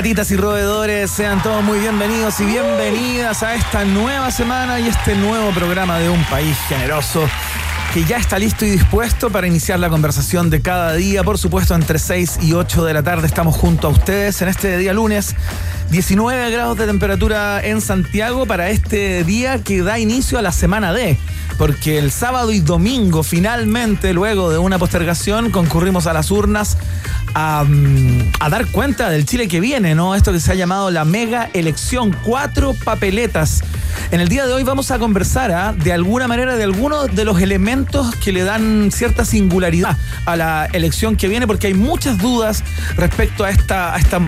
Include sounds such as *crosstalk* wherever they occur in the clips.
Ratitas y roedores, sean todos muy bienvenidos y bienvenidas a esta nueva semana y este nuevo programa de Un País Generoso que ya está listo y dispuesto para iniciar la conversación de cada día. Por supuesto, entre 6 y 8 de la tarde estamos junto a ustedes en este día lunes. 19 grados de temperatura en Santiago para este día que da inicio a la semana D porque el sábado y domingo finalmente, luego de una postergación, concurrimos a las urnas a, mm, a, dar cuenta del Chile que viene, ¿no? Esto que se ha llamado la mega elección, cuatro papeletas. En el día de hoy vamos a conversar ¿ah? de alguna manera de algunos de los elementos que le dan cierta singularidad a la elección que viene, porque hay muchas dudas respecto a esta, esta,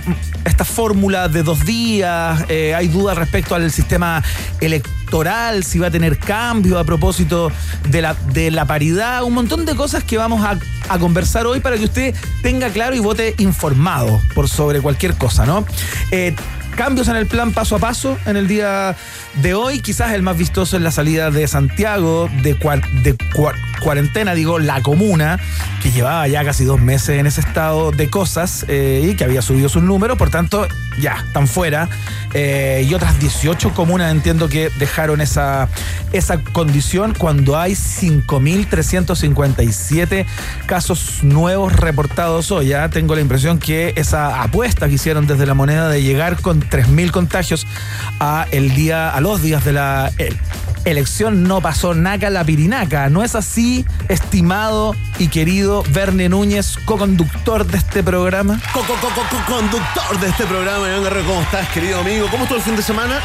esta fórmula de dos días, eh, hay dudas respecto al sistema electoral, si va a tener cambio a propósito de la, de la paridad, un montón de cosas que vamos a, a conversar hoy para que usted tenga claro y vote informado por sobre cualquier cosa, ¿no? Eh, cambios en el plan paso a paso en el día de hoy. Quizás el más vistoso es la salida de Santiago de, de cuarentena, digo, la comuna, que llevaba ya casi dos meses en ese estado de cosas eh, y que había subido sus números, por tanto, ya están fuera. Eh, y otras 18 comunas entiendo que dejaron esa, esa condición cuando hay 5.357 casos nuevos reportados hoy. Ya tengo la impresión que esa apuesta que hicieron desde la moneda de llegar con 3.000 contagios a el día, a los días de la elección no pasó naca la pirinaca. ¿No es así, estimado y querido Verne Núñez, co-conductor de este programa? Co-conductor de este programa, ¿cómo estás, querido amigo? ¿Cómo estuvo el fin de semana?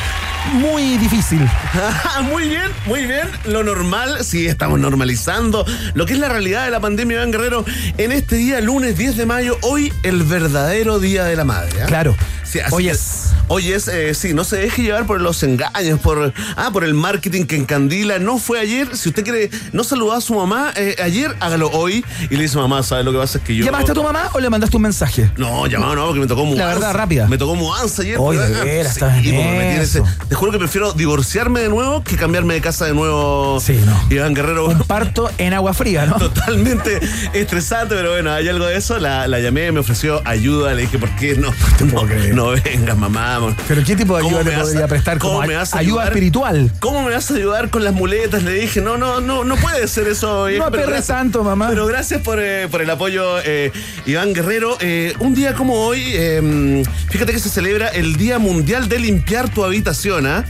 Muy difícil. *laughs* muy bien, muy bien. Lo normal, sí, estamos normalizando lo que es la realidad de la pandemia, Iván Guerrero, en este día, lunes 10 de mayo, hoy el verdadero Día de la Madre. ¿eh? Claro. Sí, hoy es. Hoy es, eh, sí, no se deje llevar por los engaños, por, ah, por el marketing que encandila. No fue ayer. Si usted quiere no saludar a su mamá eh, ayer, hágalo hoy. Y le dice, mamá, ¿sabes lo que pasa? Es que yo. ¿Llamaste a tu mamá o le mandaste un mensaje? No, llamado no, porque me tocó mudanza. La verdad, rápida. Me tocó mudanza ayer. Hoy de veras, sí, me ese, Te juro que prefiero divorciarme de nuevo que cambiarme de casa de nuevo. Sí, no. Iván Guerrero. Un parto en agua fría, ¿no? Totalmente estresante, pero bueno, hay algo de eso. La, la llamé, me ofreció ayuda. Le dije, ¿por qué no? No, *laughs* no vengas, mamá. ¿Pero qué tipo de ayuda te podría prestar? ¿Cómo me vas a ayuda espiritual? ¿Cómo me vas a ayudar con las muletas? Le dije, no, no, no, no puede ser eso. No perres tanto, mamá. Pero gracias por, eh, por el apoyo, eh, Iván Guerrero. Eh, un día como hoy, em, fíjate que se celebra el Día Mundial de Limpiar tu Habitación, ¿ah?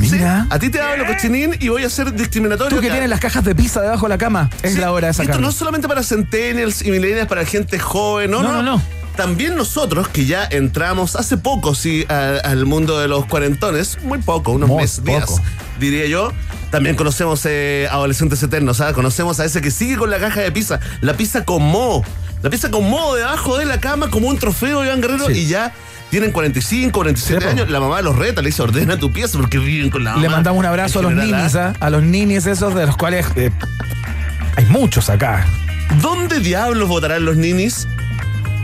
Mira. A ti te hablo cochinín y voy a ser discriminatorio. Tú que tienes las cajas de pizza debajo de la cama. Es Sí, la hora de sacarlo. Esto no es solamente para centennials y millennials, para gente joven, no, No, no, no. También nosotros, que ya entramos hace poco, sí, al mundo de los cuarentones, muy poco, unos Muy meses, días, poco. diría yo. También conocemos eh, adolescentes eternos, ¿sabes? Conocemos a ese que sigue con la caja de pizza, la pizza con mo, la pizza con mo debajo de la cama como un trofeo, Iván Guerrero, Sí. y ya tienen 45, 47 Sí, po. años. La mamá los reta, le dice, ordena tu pieza porque viven con la mamá. Le mandamos un abrazo a los general, ninis, ¿ah? ¿ah? a los ninis esos de los cuales eh, hay muchos acá. ¿Dónde diablos votarán los ninis?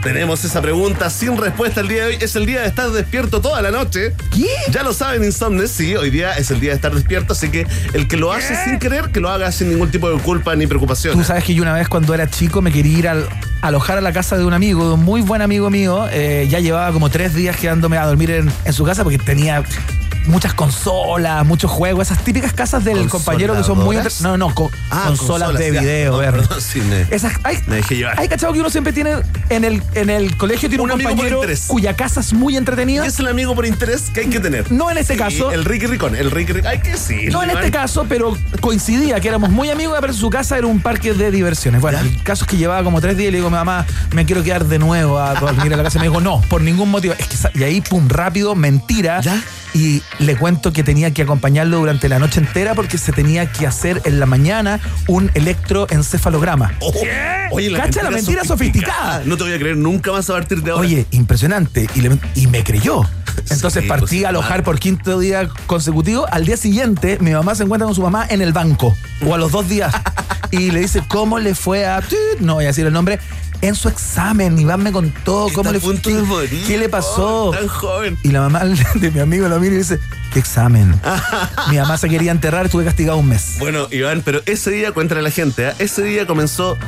Tenemos esa pregunta sin respuesta el día de hoy. Es el día de estar despierto toda la noche. ¿Qué? Ya lo saben, Insomnes, sí, hoy día es el día de estar despierto, así que el que lo hace sin querer, que lo haga sin ningún tipo de culpa ni preocupación. Tú sabes que yo una vez cuando era chico me quería ir al- a alojar a la casa de un amigo, de un muy buen amigo mío. eh, ya llevaba como tres días quedándome a dormir en, en su casa porque tenía muchas consolas, muchos juegos, esas típicas casas del compañero que son muy... No, no, Ah, consolas, de video, No, perdón, sí, me- Esas, hay, me dejé llevar. hay cachado que uno siempre tiene en el, en el colegio tiene un, compañero cuya casa es muy Y entretenida. es el amigo por interés que hay que tener. No en este Sí, caso. El Ricky Ricón. El Ricky Ricón. Hay que sí. No en este caso, pero coincidía que éramos muy amigos, pero su casa era un parque de diversiones. Bueno, ¿Ya? el caso es que llevaba como tres días y le digo, mamá, me quiero quedar de nuevo a dormir a la casa. Y me dijo, no, por ningún motivo. Es que, y ahí, pum, rápido, mentira. ¿Ya? Y le cuento que tenía que acompañarlo durante la noche entera porque se tenía que hacer en la mañana un electroencefalograma. Oh, Oye, Cacha la mentira sofisticada. No te voy a creer nunca más a partir de ahora. Oye, impresionante. Y, le- y me creyó. Entonces Sí, partí pues, a alojar por quinto día consecutivo. Al día siguiente, mi mamá se encuentra con su mamá en el banco. O a los dos días. *laughs* y le dice, ¿cómo le fue a... No voy a decir el nombre. En su examen. Iván me contó cómo le fue. ¿Qué, le pasó? oh, tan joven. Y la mamá *laughs* de mi amigo lo mira y dice, ¿qué examen? mi mamá se quería enterrar, estuve castigado un mes. Bueno, Iván, pero ese día, cuéntale a la gente, ¿eh? ese día comenzó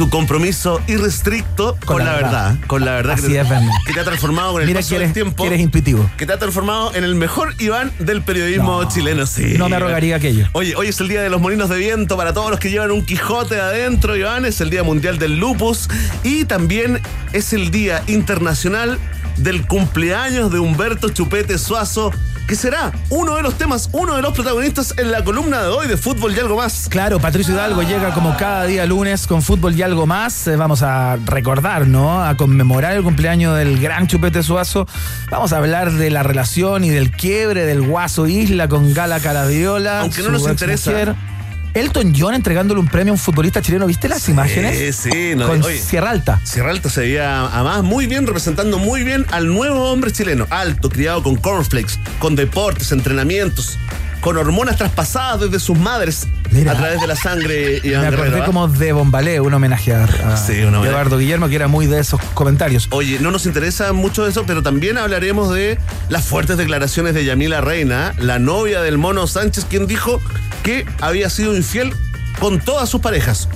tu compromiso irrestricto con, la, verdad. Con la verdad Así que, te, es, que te ha transformado con el Mira paso que eres, del tiempo. que eres intuitivo. que te ha transformado en el mejor Iván del periodismo No, chileno, sí. no me arrogaría aquello. Oye, hoy es el día de los molinos de viento para todos los que llevan un Quijote adentro, Iván. Es el Día Mundial del Lupus y también es el Día Internacional del cumpleaños de Humberto Chupete Suazo, que será uno de los temas, uno de los protagonistas en la columna de hoy de Fútbol y algo más. Claro, Patricio Hidalgo llega como cada día lunes con fútbol y algo más. Eh, Vamos a recordar, ¿no? A conmemorar el cumpleaños del gran Chupete Suazo. Vamos a hablar de la relación y del quiebre del Guaso Isla con Gala Caradiola. Aunque no nos interesa. mujer. Elton John entregándole un premio a un futbolista chileno. ¿Viste las imágenes? Sí, sí, no, con oye. Sierra Alta. Sierra Alta se veía además muy bien, representando muy bien al nuevo hombre chileno, alto, criado con cornflakes, con deportes, entrenamientos, con hormonas traspasadas desde sus madres Mira. a través de la sangre. Iván Me acordé como de Bombalé, un homenaje a, a Sí, un homenaje. Eduardo Guillermo, que era muy de esos comentarios. Oye, no nos interesa mucho eso, pero también hablaremos de las fuertes declaraciones de Yamila Reina, la novia del Mono Sánchez, quien dijo que había sido infiel con todas sus parejas.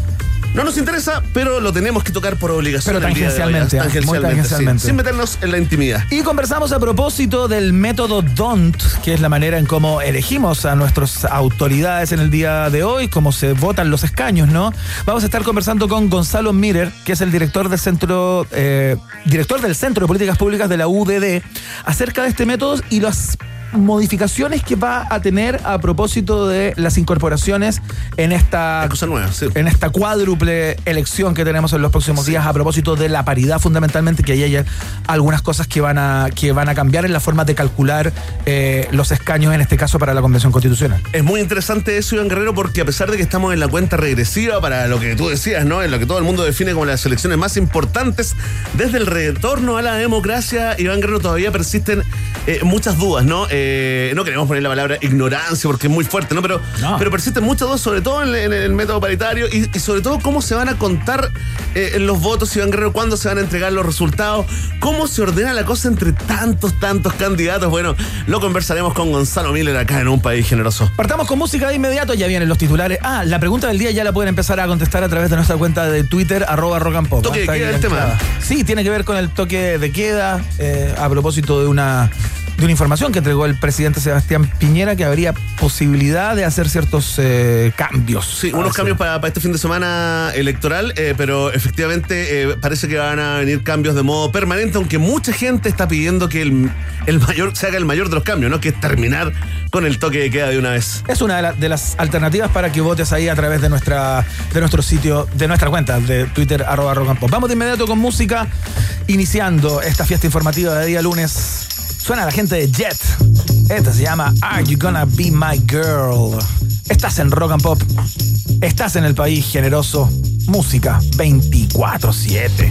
No nos interesa, pero lo tenemos que tocar por obligación. Pero día de hoy, tangencialmente, ¿ah? ¿ah? Muy Tangencialmente, sí, tangencialmente. sin meternos en la intimidad. Y conversamos a propósito del método DONT, que es la manera en cómo elegimos a nuestras autoridades en el día de hoy, cómo se votan los escaños, ¿no? Vamos a estar conversando con Gonzalo Mirer, que es el director del centro, eh, director del Centro de Políticas Públicas de la UDD, acerca de este método y las modificaciones que va a tener a propósito de las incorporaciones en esta Hay cosas nuevas, sí. en esta cuádruple elección que tenemos en los próximos días a propósito de la paridad fundamentalmente que ahí hay algunas cosas que van a que van a cambiar en la forma de calcular eh, los escaños en este caso para la convención constitucional Es muy interesante eso, Iván Guerrero, porque a pesar de que estamos en la cuenta regresiva para lo que tú decías, ¿no? En lo que todo el mundo define como las elecciones más importantes, desde el retorno a la democracia, Iván Guerrero, todavía persisten eh, muchas dudas, ¿no? Eh, no queremos poner la palabra ignorancia porque es muy fuerte, ¿no? Pero, No. pero persisten muchas dudas, sobre todo en, en el método paritario y, y sobre todo cómo se van a contar eh, los votos, Iván Guerrero, cuándo se van a entregar los resultados, cómo se ordena la cosa entre tantos, tantos candidatos. Bueno, lo conversaremos con Gonzalo Miller acá en Un País Generoso. Partamos con música de inmediato, ya vienen los titulares. Ah, la pregunta del día ya la pueden empezar a contestar a través de nuestra cuenta de Twitter, arroba rock and pop. Toque de queda el tema. Sí, tiene que ver con el toque de queda, a propósito de una, de una información que entregó el presidente Sebastián Piñera, que habría posibilidad de hacer ciertos eh, cambios. Sí, unos cambios para, para este fin de semana electoral, eh, pero efectivamente eh, parece que van a venir cambios de modo permanente, aunque mucha gente está pidiendo que el, el mayor se haga el mayor de los cambios, ¿no? Que es terminar con el toque de queda de una vez. Es una de, la- de las alternativas para que votes ahí a través de nuestra de nuestro sitio, de nuestra cuenta de Twitter, arroba. Vamos de inmediato con música, iniciando esta fiesta informativa de día lunes. Suena la gente de Jet. Esta se llama Are You Gonna Be My Girl? Estás en Rock and Pop. Estás en el país generoso. Música 24-7.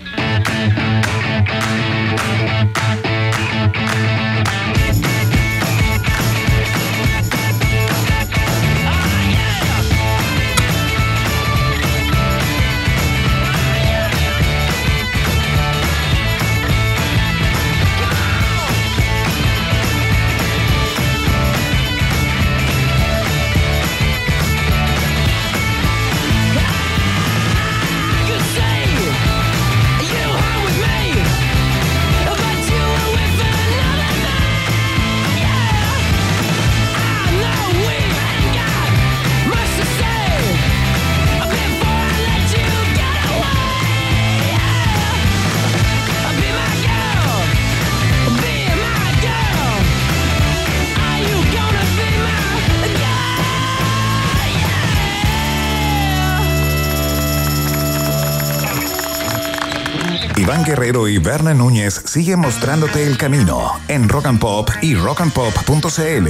Y Berna Núñez siguen mostrándote el camino en Rock and Pop y rockandpop.cl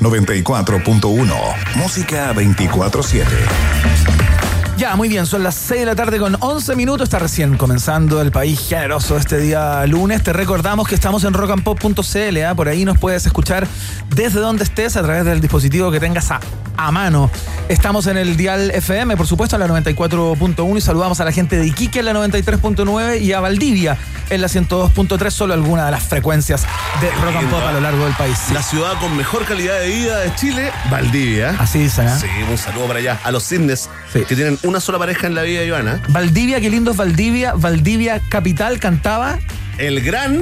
94.1. Música 24-7. Ya, muy bien, son las 6 de la tarde con 11 minutos. Está recién comenzando el país generoso este día lunes. Te recordamos que estamos en rockandpop.cl. ¿ah? Por ahí nos puedes escuchar desde donde estés a través del dispositivo que tengas a, a mano. Estamos en el Dial FM, por supuesto, en la 94.1 y saludamos a la gente de Iquique en la 93.9 y a Valdivia en la 102.3, solo alguna de las frecuencias de rock and pop a lo largo del país. La ciudad con mejor calidad de vida de Chile, Valdivia. Así dicen, ¿ah? Sí, un saludo para allá. A los Cisnes, Sí. que tienen una sola pareja en la vida, Ivana. Valdivia, qué lindo es Valdivia. Valdivia Capital cantaba El gran.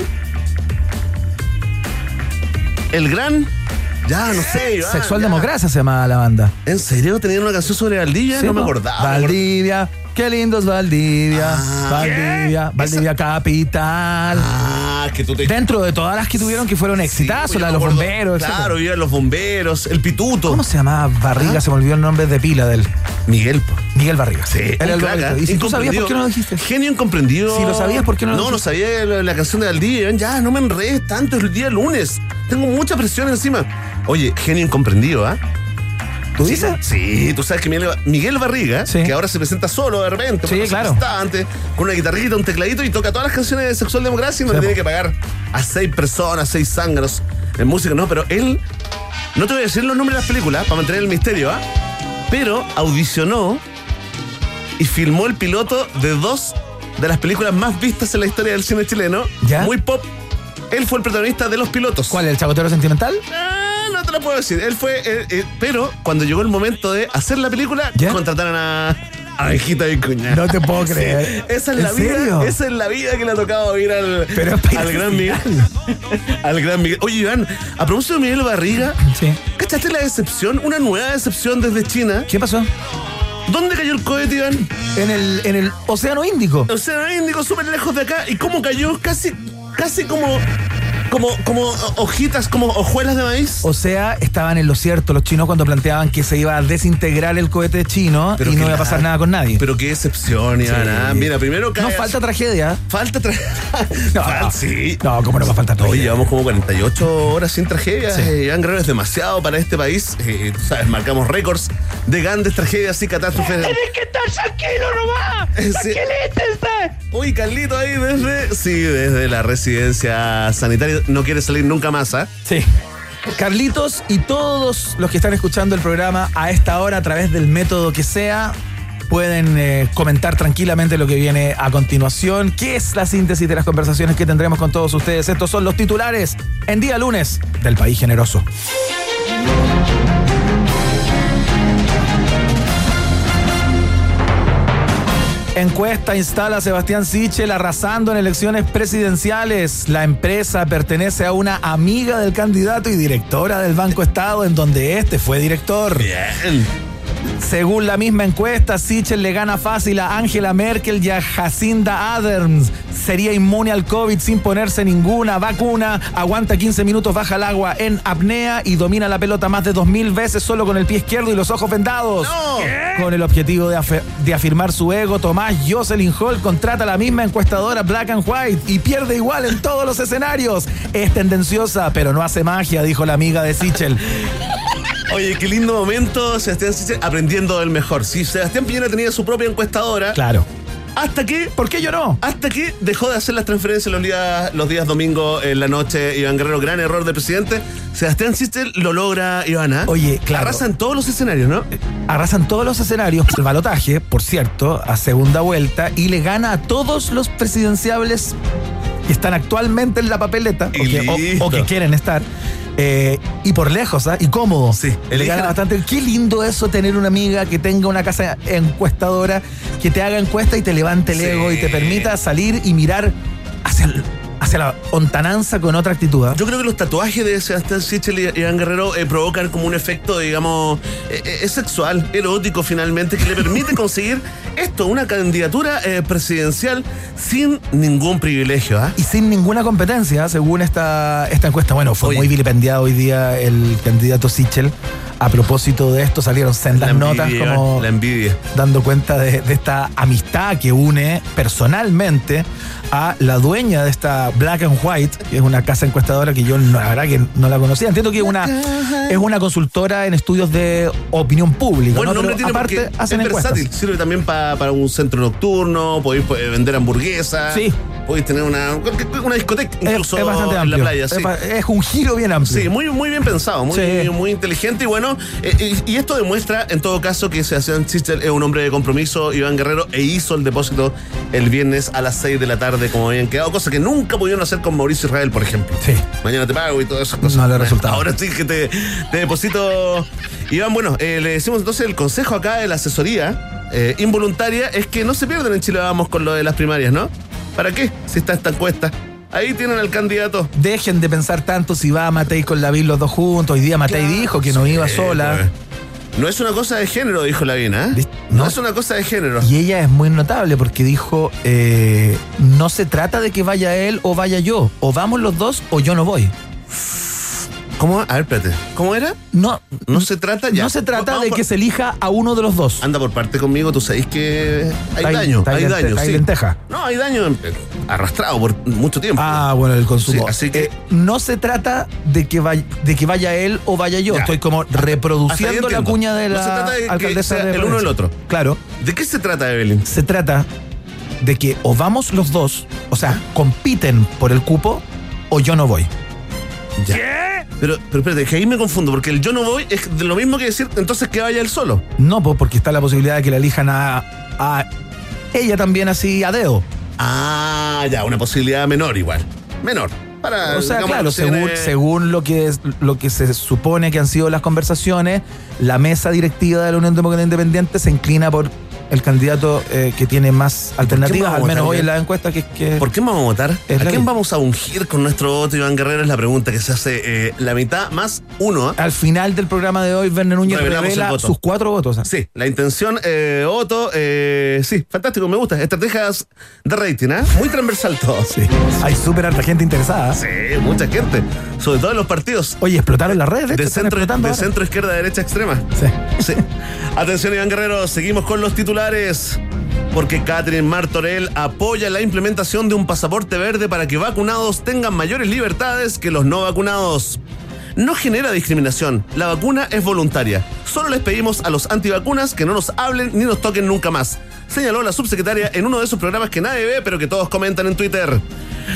El gran. Ya, no sé, Iván. Sexual ya. Democracia se llamaba la banda. ¿En serio tenían una canción sobre Valdivia? Sí, no me acordaba. Valdivia, qué lindo es Valdivia. Ah, Valdivia, ¿qué? Valdivia Capital. Ah, que tú te. Dentro de todas las que tuvieron que fueron Sí, exitazos, yo la de los bomberos. Claro, vivían los bomberos, el pituto. ¿Cómo se llamaba Barriga? Se me olvidó el nombre de pila del Miguel, po. Miguel Barriga. Sí, Era un el. ¿Y si tú sabías por qué no lo dijiste? Genio incomprendido. Si lo sabías, ¿por qué no lo No, no dijiste? sabía la, la canción de Valdivia. Ya, no me enredes tanto, es el día lunes. Tengo mucha presión encima. Oye, genio incomprendido, ¿ah? ¿Tú dices? Sí, tú sabes que Miguel, Miguel Barriga, Sí. que ahora se presenta solo de repente, Sí, porque se claro. antes, con una guitarrita, un tecladito y toca todas las canciones de Sexual Democracia y no Sí, le tiene po. que pagar a seis personas, seis zánganos en música, no, pero él, no te voy a decir los nombres de las películas para mantener el misterio, ¿ah? Pero audicionó y filmó el piloto de dos de las películas más vistas en la historia del cine chileno, ¿Ya? muy pop. Él fue el protagonista de los pilotos. ¿Cuál? ¿El chacotero sentimental? No te lo puedo decir. Él fue. eh, eh, pero cuando llegó el momento de hacer la película, ¿Ya? contrataron a. A Hijita Vicuña. No te puedo *laughs* creer. Esa es ¿En la vida. serio? Esa es la vida que le ha tocado vivir al, Pero al ir gran Miguel. *laughs* al gran Miguel. Oye, Iván, a propósito de Miguel Barriga, Sí. ¿cachaste la decepción? Una nueva decepción desde China. ¿Qué pasó? ¿Dónde cayó el cohete, Iván? En el, en el Océano Índico. O sea, Índico, súper lejos de acá. ¿Y cómo cayó? Casi, casi como. Como, como hojitas, como hojuelas de maíz. O sea, estaban en lo cierto los chinos cuando planteaban que se iba a desintegrar el cohete chino y no iba a pasar nada con nadie. Pero qué decepción, Iván. Sí. ah. Mira, primero cae no falta tragedia. Falta tra- *laughs* No, Fal- no. Sí. No, ¿cómo no va a faltar tragedia? llevamos como 48 horas sin tragedia. Sí. Eh, Iván Guerrero es demasiado para este país. Eh, tú sabes, marcamos récords de grandes tragedias y catástrofes. que estar tranquilo nomás. Eh, *laughs* sí. Tranquilítense. Uy, Carlito ahí desde. Sí, desde la residencia sanitaria. No quiere salir nunca más, ¿ah? Sí. Carlitos y todos los que están escuchando el programa a esta hora a través del método que sea pueden eh, comentar tranquilamente lo que viene a continuación, que es la síntesis de las conversaciones que tendremos con todos ustedes. Estos son los titulares en día lunes del País Generoso. Encuesta instala a Sebastián Sichel arrasando en elecciones presidenciales. La empresa pertenece a una amiga del candidato y directora del Banco Estado, en donde este fue director. Bien. Según la misma encuesta, Sichel le gana fácil a Angela Merkel y a Jacinda Adams. Sería inmune al COVID sin ponerse ninguna vacuna. Aguanta 15 minutos, baja el agua en apnea y domina la pelota más de 2.000 veces solo con el pie izquierdo y los ojos vendados. Con el objetivo de, de afirmar su ego, Tomás Jocelyn Hall contrata a la misma encuestadora Black and White y pierde igual en todos los escenarios. Es tendenciosa, pero no hace magia, dijo la amiga de Sichel. *laughs* *laughs* Oye, qué lindo momento, Sebastián Sichel aprendiendo del mejor. Sí, Sebastián Piñera tenía su propia encuestadora. Claro. Hasta que ¿Por qué lloró? Hasta que dejó de hacer las transferencias los días, los días domingo en la noche, Iván Guerrero, gran error del presidente. Sebastián Sichel lo logra, Ivana. Oye, claro. Arrasa en todos los escenarios, ¿no? arrasan todos los escenarios, el balotaje, por cierto, a segunda vuelta y le gana a todos los presidenciables que están actualmente en la papeleta o Y que, o- listo. o que quieren estar. Eh, y por lejos, ¿ah? Y cómodo. Sí, Le gana bastante. Qué lindo eso tener una amiga que tenga una casa encuestadora, que te haga encuesta y te levante el Sí. ego y te permita salir y mirar hacia, el- hacia la ontananza con otra actitud. ¿ah? Yo creo que los tatuajes de Sebastián Sichel y Iván Guerrero eh, provocan como un efecto, digamos, eh, eh, es sexual, erótico finalmente, que le permite *laughs* conseguir esto, una candidatura presidencial sin ningún privilegio, ¿ah? y sin ninguna competencia, según esta, esta encuesta. Bueno, fue Oye. muy vilipendiado hoy día el candidato Sichel. A propósito de esto, salieron sendas notas envidia, como la envidia. dando cuenta de, de esta amistad que une personalmente a la dueña de esta Black and White, que es una casa encuestadora que yo no- la verdad que no la conocía. Entiendo que es una, es una consultora en estudios de opinión pública. Buen ¿no? nombre Pero tiene aparte hacen es encuestas. versátil. Sirve también pa- para un centro nocturno, podéis eh, vender hamburguesas. Sí. Podéis tener una, una discoteca incluso es bastante en amplio. la playa. Es Sí. es un giro bien amplio. Sí, muy, muy bien pensado, muy, Sí. muy inteligente y bueno. eh, y, y esto demuestra en todo caso que Sebastián Sichel es un hombre de compromiso, Iván Guerrero, e hizo el depósito el viernes a las 6 de la tarde como habían quedado, cosa que nunca pudieron hacer con Mauricio Israel, por ejemplo. Sí. Mañana te pago y todas esas cosas. No le resultado. Ahora sí que te, te deposito. Iván, bueno, eh, le decimos entonces el consejo acá de la asesoría eh, involuntaria es que no se pierdan en Chile Vamos con lo de las primarias, ¿no? ¿Para qué? Si está esta encuesta. Ahí tienen al candidato. Dejen de pensar tanto si va Matei con Lavín los dos juntos. Hoy día Matei dijo que no iba sola. pues. No es una cosa de género, dijo Lavina. ¿eh? No. es una cosa de género. Y ella es muy notable porque dijo, eh, no se trata de que vaya él o vaya yo. O vamos los dos o yo no voy. ¿Cómo? A ver, espérate. ¿Cómo era? No, No se trata ya. no se trata Vamos de por- que se elija a uno de los dos. Anda por parte conmigo, tú sabéis que hay, daño, hay hay, lente- daño. hay sí. lenteja. No, hay daño arrastrado por mucho tiempo. Ah, bueno, el consumo. Sí, así que- Eh, no se trata de que, vaya, de que vaya él o vaya yo. Ya. Estoy como reproduciendo la cuña de No la se trata de que alcaldesa sea de el uno o el otro. Claro. ¿De qué se trata, Evelyn? se trata de que o vamos los dos, o sea, compiten por el cupo, o yo no voy. Ya. Pero, pero espérate, que ahí me confundo, porque el yo no voy es lo mismo que decir entonces que vaya él solo. No, pues porque está la posibilidad de que la elijan a, a ella también así a dedo. Ah, ya, una posibilidad menor igual. Menor. Para, O sea, digamos, claro, según, lo, que es- lo que se supone que han sido las conversaciones, la mesa directiva de la Unión Demócrata Independiente se inclina por el candidato eh, que tiene más alternativas, al menos hoy en la encuesta, que, que ¿Por qué vamos a votar? ¿A quién ley. vamos a ungir con nuestro voto, Iván Guerrero? Es la pregunta que se hace eh, la mitad más uno. ¿ah? al final del programa de hoy, Werner Núñez Revelamos el revela sus cuatro votos. ¿ah? Sí, la intención, eh, voto, eh, sí, fantástico, me gusta. Estrategias de rating, ¿ah? Muy transversal todo. *laughs* Sí. Hay súper harta gente interesada. Sí, mucha gente. Sobre todo en los partidos. Oye, explotaron las redes. De centro, de ahora. centro, izquierda, derecha, extrema. Sí. Sí. *laughs* Atención, Iván Guerrero, seguimos con los titulares. Porque Catherine Martorell apoya la implementación de un pasaporte verde para que vacunados tengan mayores libertades que los no vacunados. No genera discriminación, la vacuna es voluntaria. Solo les pedimos a los antivacunas que no nos hablen ni nos toquen nunca más, señaló la subsecretaria en uno de esos programas que nadie ve pero que todos comentan en Twitter.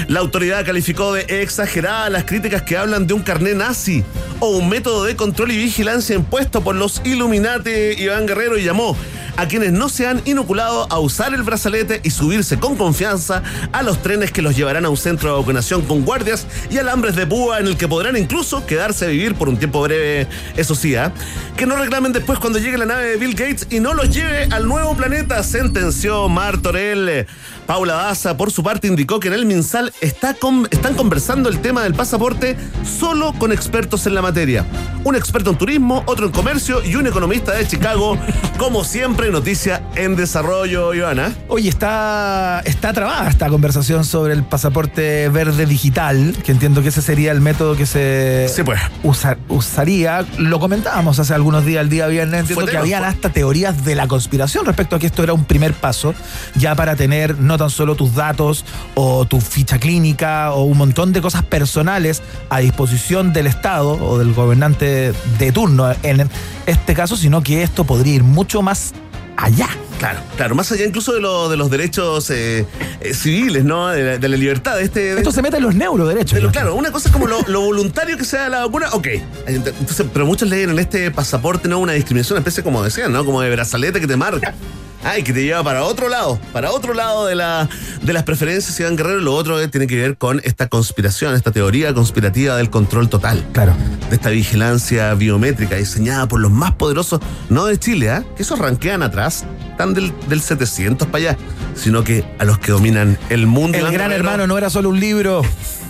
La autoridad calificó de exageradas las críticas que hablan de un carné nazi o un método de control y vigilancia impuesto por los Illuminati Iván Guerrero y llamó a quienes no se han inoculado a usar el brazalete y subirse con confianza a los trenes que los llevarán a un centro de vacunación con guardias y alambres de púa en el que podrán incluso quedarse a vivir por un tiempo breve, eso sí, ¿ah? que no reclamen después cuando llegue la nave de Bill Gates y no los lleve al nuevo planeta, sentenció Mar Torell. Paula Daza, por su parte, indicó que en el MinSal está con- están conversando el tema del pasaporte solo con expertos en la materia. Un experto en turismo, otro en comercio y un economista de Chicago. *laughs* Como siempre, noticia en desarrollo, Ivana. Oye, está, está trabada esta conversación sobre el pasaporte verde digital, que entiendo que ese sería el método que se Sí, pues. usa- usaría. Lo comentábamos hace algunos días, el día viernes, entiendo Fue que habían hasta teorías de la conspiración respecto a que esto era un primer paso, ya para tener no tan solo tus datos o tu ficha clínica o un montón de cosas personales a disposición del Estado o del gobernante de turno en este caso, sino que esto podría ir mucho más allá. Claro, claro, más allá incluso de, lo- de los derechos eh, eh, civiles, ¿no? De la, de la libertad. de Este, de Esto se mete en los neuroderechos. Claro, una cosa es como lo, lo voluntario que sea la vacuna, ok. Entonces, pero muchos leen en este pasaporte no una discriminación, una especie como decían, ¿no? Como de brazalete que te marca. Ay, que te lleva para otro lado, para otro lado de, la, de las preferencias, Iván Guerrero. Lo otro eh, tiene que ver con esta conspiración, esta teoría conspirativa del control total. Claro. De esta vigilancia biométrica diseñada por los más poderosos, no de Chile, ¿ah? Que esos ranquean atrás, están del, del 700 para allá, sino que a los que dominan el mundo. El gran Guerrero. hermano no era solo un libro. *laughs*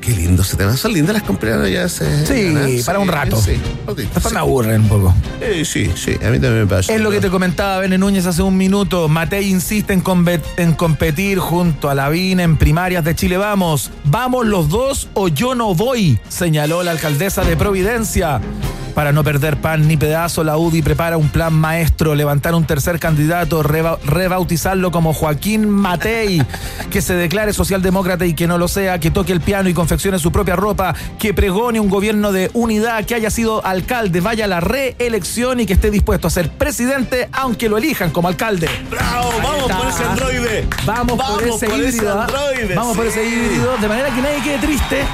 Qué lindo ese tema. Son lindas las compraron ya se. Sí, para un rato. Sí, Después me aburren un poco. sí, sí, sí, a mí también me pasa. Es lo que te comentaba Bene Núñez hace un minuto. Matei insiste en, en competir junto a Lavín en primarias de Chile Vamos. Vamos los dos o yo no voy, señaló la alcaldesa de Providencia. Para no perder pan ni pedazo, la UDI prepara un plan maestro, levantar un tercer candidato, reba- rebautizarlo como Joaquín Matei, *laughs* que se declare socialdemócrata y que no lo sea, que toque el piano y confeccione su propia ropa, que pregone un gobierno de unidad, que haya sido alcalde, vaya a la reelección y que esté dispuesto a ser presidente aunque lo elijan como alcalde. ¡Bravo! ¡Vamos por ese androide! Vamos, por ese híbrido. ¿ah? Vamos por ese híbrido, de manera que nadie quede triste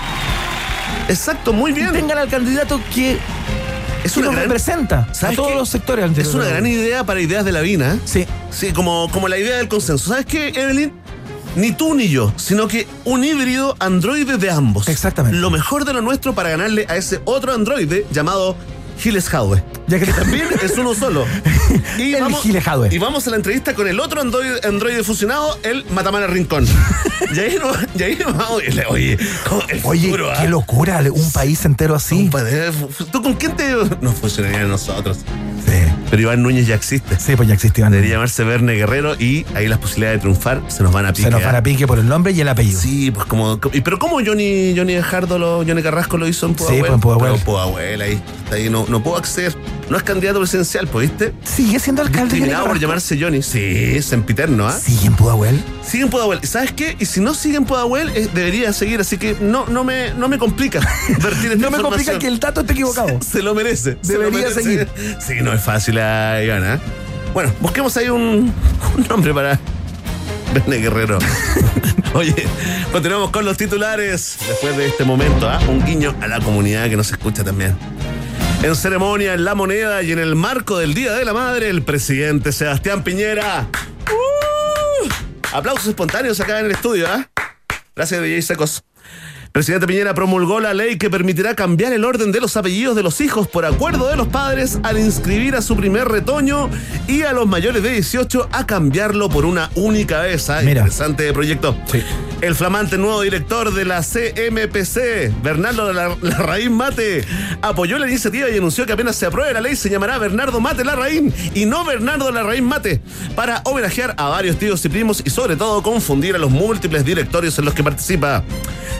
Exacto, muy y bien. tengan al candidato que, Es que una nos gran. representa a ¿sabes todos qué? los sectores. Es una gran idea para ideas de la Vina. Sí. Sí, como, como la idea del consenso. ¿Sabes qué, Evelyn? Ni tú ni yo, sino que un híbrido androide de ambos. Exactamente. Lo mejor de lo nuestro para ganarle a ese otro androide llamado Giles Howe. Ya que También es uno solo. *laughs* Y El Howe. y vamos a la entrevista con el otro androide, androide fusionado, el Matamana Rincón. *laughs* y ahí nos y ahí vamos. y le- Oye, el Oye, futuro, ¿ah? qué locura, un país entero así. Compadre, ¿Tú con quién te.? No funcionaría nosotros. Sí, Pero Iván Núñez ya existe. sí, pues ya existían. Debería llamarse Verne Guerrero y ahí las posibilidades de triunfar se nos van a pique. Se nos van a pique por el nombre y el apellido. Sí, pues como. Pero ¿cómo Johnny, Johnny Ejardo, lo, Johnny Carrasco lo hizo en Pudahuel? pues en Pudahuel. Pudahuel, ahí, ahí no, no puedo acceder. No es candidato presidencial, pues, ¿viste? Sigue siendo alcalde. Discriminado por llamarse Johnny. Sí, es sempiterno, ¿ah? Sigue en Pudahuel. Sigue en Pudahuel. ¿Y sabes qué? Y si no sigue en Pudahuel, eh, debería seguir, así que no, no, me, no me complica. *laughs* No me complica que el dato esté equivocado. *laughs* Se lo merece. se lo Debería merece. seguir. Sí, no es fácil a Ivana. Bueno, busquemos ahí un, un nombre para Verne Guerrero. *laughs* Oye, continuamos con los titulares. Después de este momento, ¿ah? un guiño a la comunidad que nos escucha también. En ceremonia, en la moneda y en el marco del Día de la Madre, el presidente Sebastián Piñera. ¡Uh! Aplausos espontáneos acá en el estudio, ¿ah? Gracias, DJ Secos. Presidente Piñera promulgó la ley que permitirá cambiar el orden de los apellidos de los hijos por acuerdo de los padres al inscribir a su primer retoño y a los mayores de 18 a cambiarlo por una única vez. ¿ah? Mira. Interesante proyecto. Sí. El flamante nuevo director de la CMPC, Bernardo Lar- Larraín Mate, apoyó la iniciativa y anunció que apenas se apruebe la ley se llamará Bernardo Mate Larraín y no Bernardo Larraín Mate, para homenajear a varios tíos y primos y sobre todo confundir a los múltiples directorios en los que participa.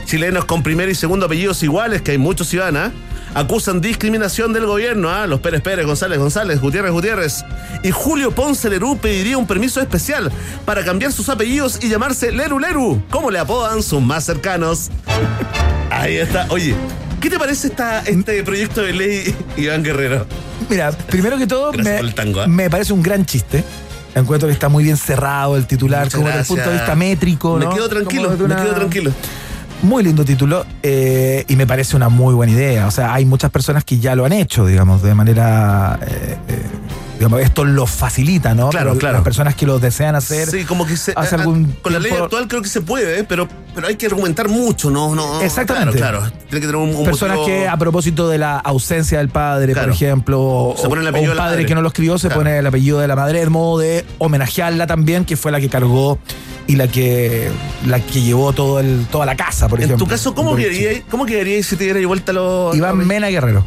Chilenos con primer y segundo apellidos iguales, que hay muchos Ivana, acusan discriminación del gobierno a los Pérez Pérez, González González, Gutiérrez Gutiérrez. Y Julio Ponce Lerú pediría un permiso especial para cambiar sus apellidos y llamarse Leru Leru, como le apodan sus más cercanos. *laughs* Ahí está. Oye, ¿qué te parece esta, este proyecto de ley, Iván Guerrero? Mira, primero que todo, Gracias me, tango, ¿eh? parece un gran chiste. Encuentro que está muy bien cerrado el titular, Muchas como desde el punto de vista métrico. Me ¿no? quedo tranquilo, me quedo tranquilo. Muy lindo título eh, y me parece una muy buena idea. O sea, hay muchas personas que ya lo han hecho, digamos, de manera... eh, eh, esto lo facilita, ¿no? Claro, Pero claro. Las personas que lo desean hacer... Sí, como que se, hace a- a- algún con la ley actual creo que se puede, ¿eh? pero, pero hay que argumentar mucho, ¿no? no Exactamente. Claro, claro. Tiene que tener un, un Personas motivo- que a propósito de la ausencia del padre, Claro. por ejemplo, o, Se pone el o apellido un de la padre que no lo escribió, se pone el apellido de la madre de modo de homenajearla también, que fue la que cargó y la que la que llevó todo el, toda la casa, por En ejemplo. tu caso, ¿cómo quedaría, cómo quedaría si te diera vuelta los. Iván los- Mena Guerrero.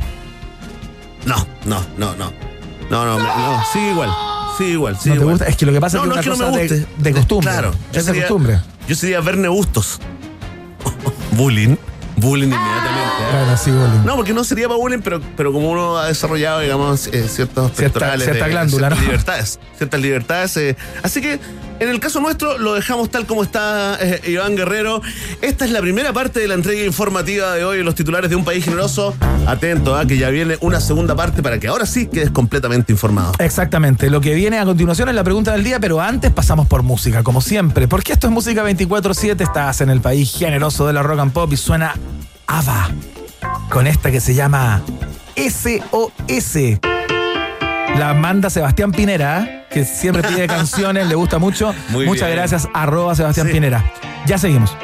No, no, no, no. No, no, no. Sigue igual. Sigue igual. Sigue ¿No te igual. gusta? Es que lo que pasa no, es que no es es que no me cosa de- guste. de costumbre. Claro. Es de costumbre. Yo sería Verne Bustos. *laughs* bullying. Bullying inmediatamente. ¿eh? Bueno, sí, Bolín. No, porque no sería para bullying, pero, pero como uno ha desarrollado, digamos, eh, ciertos pectorales cierta de- glándula, ciertas ¿no? libertades. Ciertas libertades. eh. Así que, en el caso nuestro, lo dejamos tal como está eh, Iván Guerrero. Esta es la primera parte de la entrega informativa de hoy los titulares de Un País Generoso. Atento a que ya viene una segunda parte para que ahora sí quedes completamente informado. Exactamente. Lo que viene a continuación es la pregunta del día, pero antes pasamos por música, como siempre. Porque esto es música 24-7, estás en el país generoso de la rock and pop y suena ABBA. Con esta que se llama SOS. La manda Sebastián Pinera, que siempre pide *laughs* canciones, le gusta mucho. Muy Muchas bien. gracias, arroba Sebastián Sí. Pinera. Ya seguimos.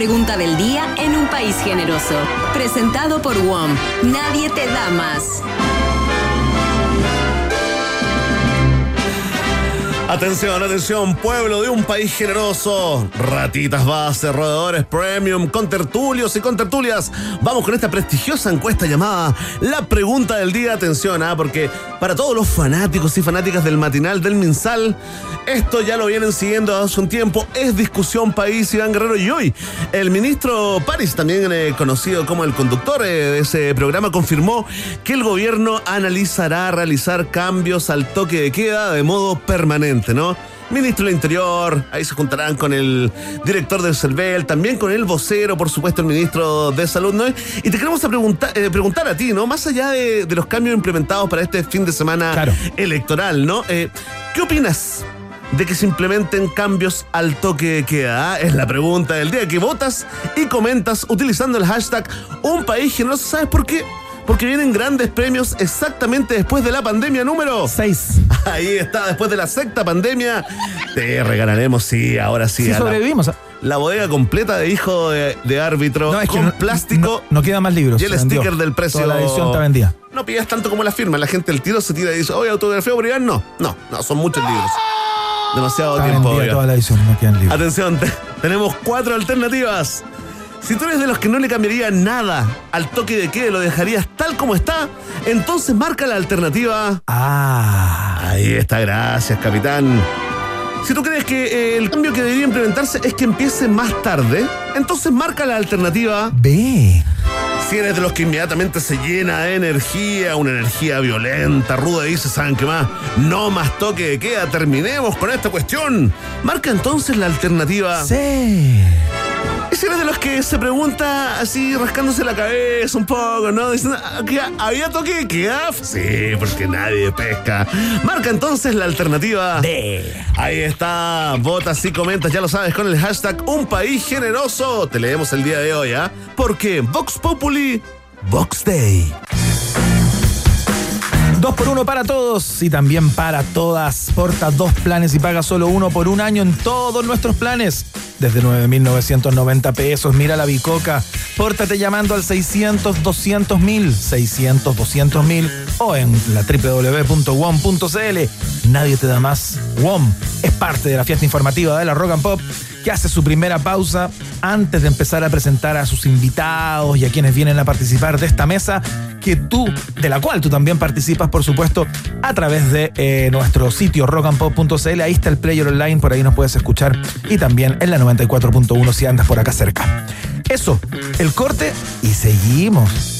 Pregunta del día en un país generoso. Presentado por WOM. Nadie te da más. Atención, atención, pueblo de un país generoso. Ratitas base, roedores premium, con tertulios y con tertulias. Vamos con esta prestigiosa encuesta llamada La Pregunta del Día. Atención, ¿ah? porque para todos los fanáticos y fanáticas del matinal del Minsal, esto ya lo vienen siguiendo hace un tiempo. Es discusión país, Iván Guerrero. Y hoy, el ministro París, también eh, conocido como el conductor eh, de ese programa, confirmó que el gobierno analizará realizar cambios al toque de queda de modo permanente. ¿no? Ministro del Interior, ahí se juntarán con el director del CERVEL, también con el vocero, por supuesto, el ministro de Salud, ¿no? Y te queremos a preguntar, eh, preguntar a ti, ¿no? Más allá de, de los cambios implementados para este fin de semana Claro. electoral, ¿no? Eh, ¿Qué opinas? De que se implementen cambios al toque de queda. ah? Es la pregunta del día que votas y comentas utilizando el hashtag Un País Generoso. ¿Sabes por qué? Porque vienen grandes premios exactamente después de la pandemia número Seis. Ahí está, después de la sexta pandemia, te regalaremos, sí, ahora sí, Sí, a sobrevivimos. la bodega completa de hijo de, de árbitro No, es que con no- plástico No, no quedan más libros. y el vendió. sticker del precio. Toda la edición está vendida. No pidas tanto como la firma, la gente el tiro se tira y dice, oye, autografía Iván, no, no, no, son muchos libros. Demasiado Está tiempo. toda la edición, no. Atención, te- tenemos cuatro alternativas. Si tú eres de los que no le cambiaría nada al toque de queda, lo dejarías tal como está, entonces marca la alternativa Ah. Ahí está, gracias, capitán. Si tú crees que eh, el cambio que debería implementarse es que empiece más tarde, entonces marca la alternativa. Ve. Si eres de los que inmediatamente se llena de energía, una energía violenta, ruda, y dice, ¿saben qué más? No más toque de queda, terminemos con esta cuestión. Marca entonces la alternativa. Sí. Si eres de los que se pregunta así, rascándose la cabeza un poco, ¿no? Diciendo, "Ah, ¿qué- ¿había toque de queda? Sí, porque nadie pesca. Marca entonces la alternativa. Ahí está, votas y comentas, ya lo sabes, con el hashtag Un País Generoso. Te leemos el día de hoy, ¿ah? Porque Vox Populi, Vox Day. Dos por uno para todos y también para todas. Porta dos planes y paga solo uno por un año en todos nuestros planes. Desde 9.990 pesos. Mira la bicoca. Pórtate llamando al 600 200 mil, 600 200 mil o en la www.wom.cl. Nadie te da más. WOM es parte de la fiesta informativa de la Rock and Pop que hace su primera pausa antes de empezar a presentar a sus invitados y a quienes vienen a participar de esta mesa que tú, de la cual tú también participas, por supuesto, a través de eh, nuestro sitio rockandpop.cl. Ahí está el player online, por ahí nos puedes escuchar y también en la 94.1 si andas por acá cerca. Eso, el corte y seguimos.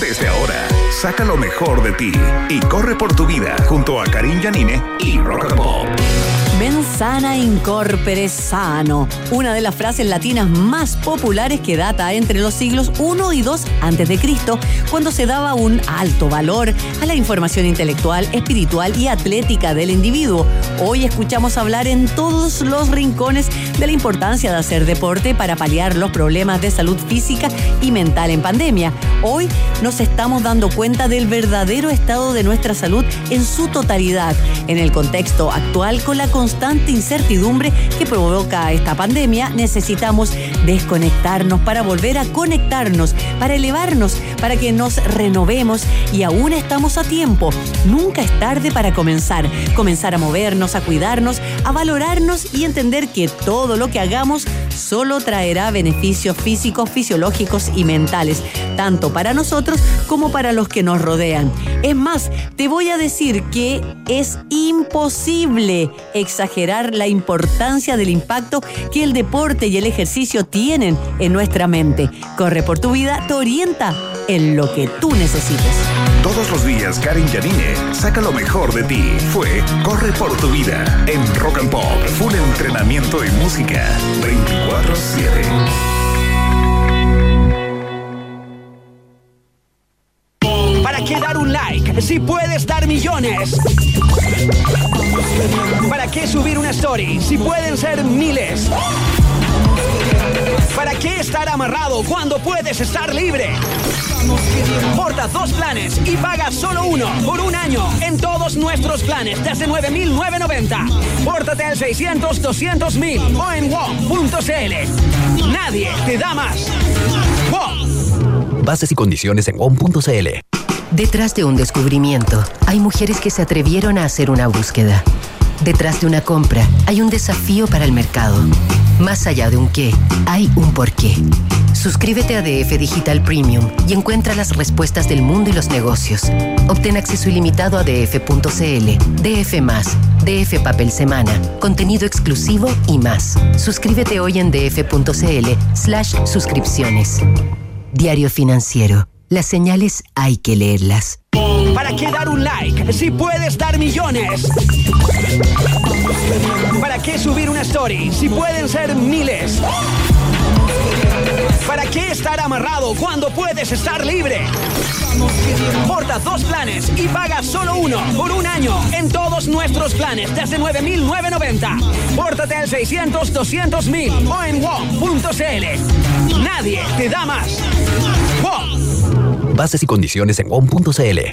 Desde ahora, saca lo mejor de ti y corre por tu vida junto a Karim Yanine y Rock and Pop. Men sana in corpore sano, una de las frases latinas más populares que data entre los siglos 1 y 2 antes de Cristo, cuando se daba un alto valor a la información intelectual, espiritual y atlética del individuo. Hoy escuchamos hablar en todos los rincones de la importancia de hacer deporte para paliar los problemas de salud física y mental en pandemia. Hoy nos estamos dando cuenta del verdadero estado de nuestra salud en su totalidad, en el contexto actual con la constante incertidumbre que provoca esta pandemia, necesitamos desconectarnos para volver a conectarnos, para elevarnos, para que nos renovemos y aún estamos a tiempo. Nunca es tarde para comenzar, comenzar a movernos, a cuidarnos, a valorarnos y entender que todo lo que hagamos solo traerá beneficios físicos, fisiológicos y mentales, tanto para nosotros como para los que nos rodean. Es más, te voy a decir que es imposible exagerar la importancia del impacto que el deporte y el ejercicio tienen en nuestra mente. Corre por tu vida, te orienta en lo que tú necesites. Todos los días, Karim Yanine saca lo mejor de ti. Fue Corre por tu vida en Rock and Pop. Full entrenamiento y música 24-7. ¿Para qué dar un like si puedes dar millones? ¿Para qué subir una story si pueden ser miles? ¿Para qué estar amarrado cuando puedes estar libre? Porta dos planes y paga solo uno por un año en todos nuestros planes desde 9.990. Pórtate al 600-200.000 o en WOM.cl. Nadie te da más. WOM. Bases y condiciones en WOM.cl. Detrás de un descubrimiento, hay mujeres que se atrevieron a hacer una búsqueda. Detrás de una compra, hay un desafío para el mercado. Más allá de un qué, hay un por qué. Suscríbete a DF Digital Premium y encuentra las respuestas del mundo y los negocios. Obtén acceso ilimitado a df.cl, DF DF Papel Semana, contenido exclusivo y más. Suscríbete hoy en df.cl slash suscripciones. Diario Financiero. Las señales hay que leerlas. ¿Para qué dar un like si puedes dar millones? ¿Para qué subir una story si pueden ser miles? ¿Para qué estar amarrado cuando puedes estar libre? Porta dos planes y paga solo uno por un año en todos nuestros planes desde 9.990. Pórtate al 600-200.000 o en WOM.cl. Nadie te da más. WOM. Bases y condiciones en WOM.cl.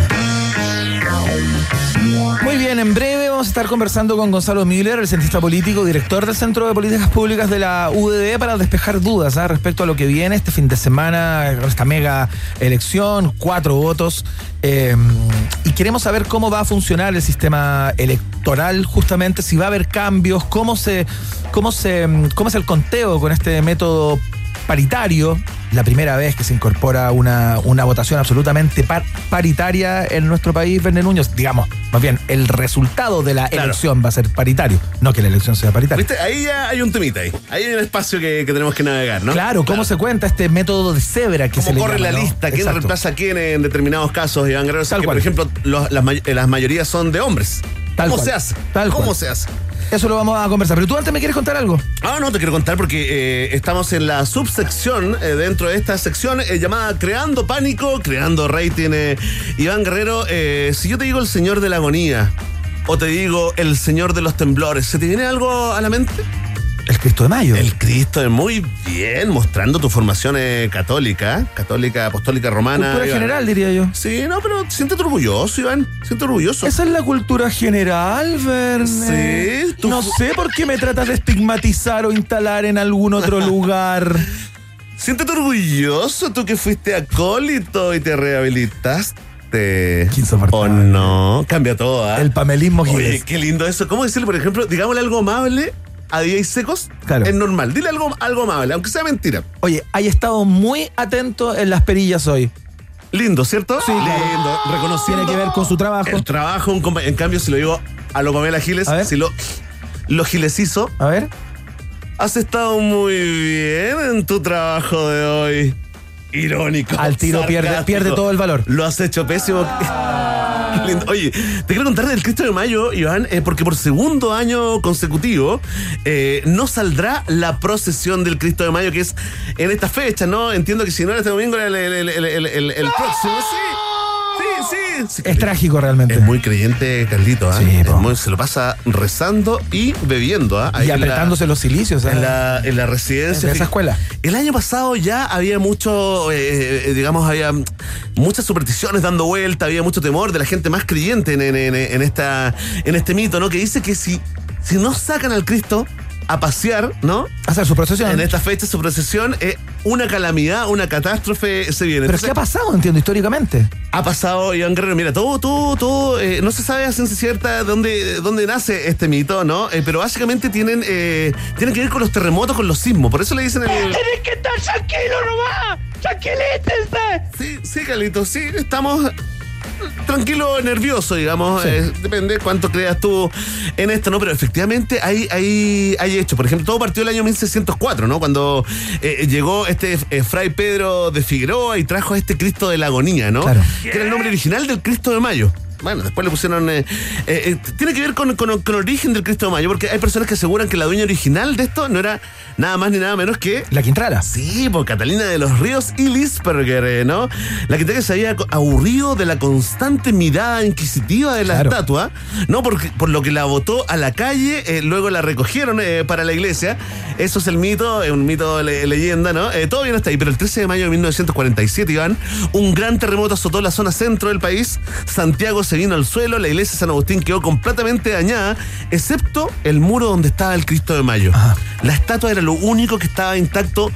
Muy bien, en breve vamos a estar conversando con Gonzalo Miller, el cientista político, director del Centro de Políticas Públicas de la UDD, para despejar dudas ¿ah? respecto a lo que viene este fin de semana, esta mega elección, cuatro votos. eh, y queremos saber cómo va a funcionar el sistema electoral, justamente, si va a haber cambios, cómo se, cómo se, cómo es el conteo con este método paritario, la primera vez que se incorpora una, una votación absolutamente par- paritaria en nuestro país, Verne Núñez. Digamos, más bien, el resultado de la Claro. elección va a ser paritario, no que la elección sea paritaria. ¿Viste? Ahí ya hay un temita ahí. Ahí hay un espacio que, que tenemos que navegar, ¿no? Claro, ¿cómo se cuenta este método de cebra que se ¿Cómo le corre llama, la no? lista? ¿Quién Exacto. reemplaza a quién en determinados casos, Iván Guerrero? O sea, Tal que, cual. por ejemplo, los- las, may- las mayorías son de hombres. Tal ¿Cómo cual. se hace? Tal ¿Cómo cual. se hace? Eso lo vamos a conversar. Pero tú antes me quieres contar algo. Ah, no, te quiero contar porque eh, estamos en la subsección eh, dentro de esta sección eh, llamada Creando Pánico, Creando Rating. Iván Guerrero, si yo te digo el señor de la agonía o te digo el señor de los temblores, ¿se te viene algo a la mente? El Cristo de Mayo. El Cristo, muy bien, mostrando tu formación eh, católica, católica, apostólica romana. Cultura Iván. general, diría yo. Sí, no, pero siéntete orgulloso, Iván. Siéntete orgulloso. Esa es la cultura general, Verne. Sí, tú- No sé por qué me tratas de estigmatizar o instalar en algún otro *laughs* lugar. Siéntete orgulloso, tú que fuiste acólito y te rehabilitaste. ¿O no? Cambia todo, ¿ah? El pamelismo Oye, qué lindo eso. ¿Cómo decirle, por ejemplo, digámosle algo amable a días secos? Claro. Es normal. Dile algo, algo amable, aunque sea mentira. Oye, hay estado muy atento en las perillas hoy. Lindo, ¿cierto? Sí. Lindo. Reconociendo. Tiene que ver con su trabajo. El trabajo, en cambio, si lo digo a lo Pamela Giles, A ver. si lo, lo gilesizo, A ver. has estado muy bien en tu trabajo de hoy. Irónico. Al tiro pierde- sarcástico. pierde todo el valor. Lo has hecho pésimo. Qué *laughs* lindo. Oye, te quiero contar del Cristo de Mayo, Iván, eh, porque por segundo año consecutivo eh, no saldrá la procesión del Cristo de Mayo, que es en esta fecha, ¿no? Entiendo que si no era este domingo, era el, el- el- el- el- el próximo. Sí, sí, sí. sí. Es trágico realmente. Es muy creyente, Carlito, ¿ah? Sí, Es po. muy- se lo pasa rezando y bebiendo, ¿ah? Ahí y en la- apretándose los silicios. ¿eh? en la, en la residencia. De esa escuela. El año pasado ya había mucho, eh, eh, digamos, había muchas supersticiones dando vuelta, había mucho temor de la gente más creyente en, en- en- en esta, en este mito, ¿no? Que dice que si, si no sacan al Cristo a pasear, ¿no? Hacer su procesión. En esta fecha, su procesión, eh, una calamidad, una catástrofe se viene. Pero Entonces, ¿qué ha pasado? Entiendo, históricamente. ha pasado, Iván Guerrero, mira, todo, todo, todo, eh, no se sabe a ciencia cierta dónde, dónde nace este mito, ¿no? Eh, pero básicamente tienen, eh, tienen que ver con los terremotos, con los sismos, por eso le dicen el... Tienes que estar tranquilo nomás. Tranquilítense. Sí, sí, Carlitos, sí, estamos tranquilo, nervioso, digamos, Sí. eh, depende cuánto creas tú en esto, ¿no? Pero efectivamente hay, hay, hay hechos, por ejemplo, todo partió el año 1604, ¿no? Cuando eh, llegó este eh, fray Pedro de Figueroa y trajo a este Cristo de la agonía, ¿no? Claro. Que era el nombre original del Cristo de Mayo. Bueno, después le pusieron. eh, eh, eh, tiene que ver con, con- con el origen del Cristo Mayo, porque hay personas que aseguran que la dueña original de esto no era nada más ni nada menos que. La Quintrala. Sí, por Catalina de los Ríos y Lisperger, ¿no? La Quintrala que se había aburrido de la constante mirada inquisitiva de la Claro. estatua, ¿no? Porque, por lo que la botó a la calle, eh, luego la recogieron para la iglesia. Eso es el mito, es un mito le- leyenda, ¿no? Todo bien hasta ahí, pero el 13 de mayo de 1947, Iván, un gran terremoto azotó la zona centro del país. Santiago se vino al suelo, la iglesia de San Agustín quedó completamente dañada, excepto el muro donde estaba el Cristo de Mayo. La estatua era lo único que estaba intacto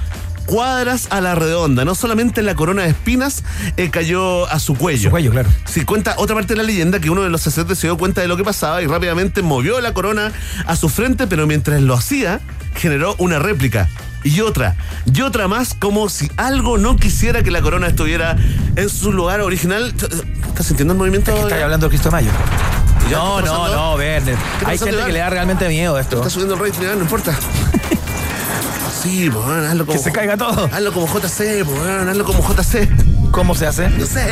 cuadras a la redonda. No solamente la corona de espinas eh, cayó a su cuello. Su cuello, claro. Si cuenta otra parte de la leyenda que uno de los sacerdotes se dio cuenta de lo que pasaba y rápidamente movió la corona a su frente, pero mientras lo hacía, generó una réplica. Y otra, y otra más, como si algo no quisiera que la corona estuviera en su lugar original. ¿Estás sintiendo el movimiento? Estás hablando de Cristo Mayo. ¿Ya No, no, no, Werner. ¿Qué Hay gente que le da realmente miedo a esto. Está subiendo el rating, no importa. *laughs* Sí, pues, bueno, hazlo como. Que se caiga todo. Hazlo como JC, pues, hazlo como JC. ¿Cómo se hace? No sé,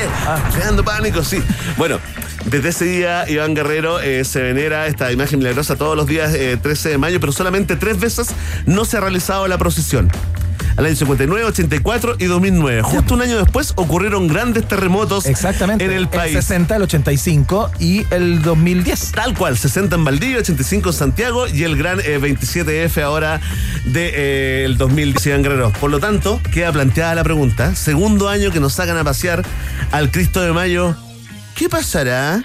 creando pánico, sí. Bueno, desde ese día, Iván Guerrero eh, se venera esta imagen milagrosa todos los días eh, 13 de mayo, pero solamente tres veces no se ha realizado la procesión. Al año 59, 84 y 2009. Justo un año después ocurrieron grandes terremotos Exactamente. en el país. 60, el 85 y el 2010. Tal cual, 60 en Valdivia, 85 en Santiago y el gran eh, 27F ahora del de, eh, el 2010 Iván Guerrero. Por lo tanto, queda planteada la pregunta, segundo año que nos sacan a pasear al Cristo de Mayo, ¿qué pasará?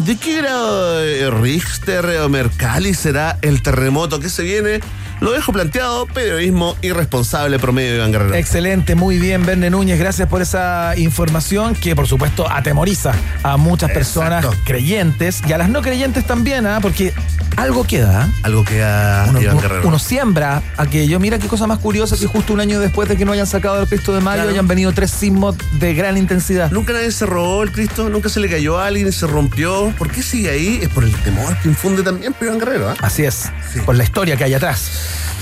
¿De qué grado de Richter o Mercalli será el terremoto que se viene? Lo dejo planteado, periodismo irresponsable promedio de Iván Guerrero. Excelente, muy bien, Verne Núñez. Gracias por esa información que, por supuesto, atemoriza a muchas personas Exacto. creyentes y a las no creyentes también, ¿ah? porque algo queda. ¿ah? Algo queda Uno, Iván Guerrero. uno siembra aquello. Mira qué cosa más curiosa que justo un año después de que no hayan sacado el Cristo de Mayo Claro. hayan venido tres sismos de gran intensidad. Nunca nadie se robó el Cristo, nunca se le cayó a alguien se rompió. ¿Por qué sigue ahí? Es por el temor que infunde también Iván Guerrero. ¿ah? Así es, Sí. por la historia que hay atrás.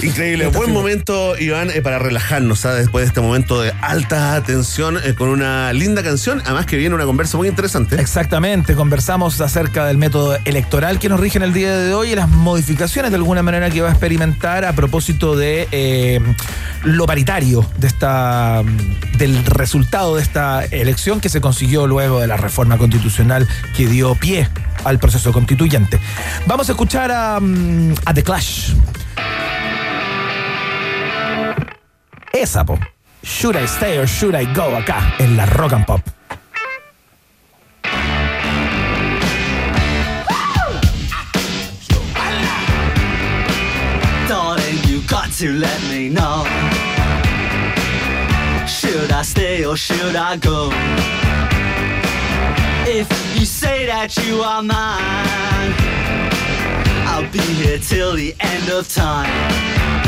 Increíble, Esta buen figura. momento, Iván, eh, para relajarnos, ¿sabes? Después de este momento de alta tensión, eh, con una linda canción, además que viene una conversa muy interesante. Exactamente, conversamos acerca del método electoral que nos rige en el día de hoy y las modificaciones de alguna manera que va a experimentar a propósito de eh, lo paritario de esta del resultado de esta elección que se consiguió luego de la reforma constitucional que dio pie al proceso constituyente. Vamos a escuchar a, mm, a The Clash. Esa, po. Should I stay or should I go acá en la Rock and Pop. Darling, you got to let me know. Should I stay or should I go? If you say that you are mine, I'll be here till the end of time.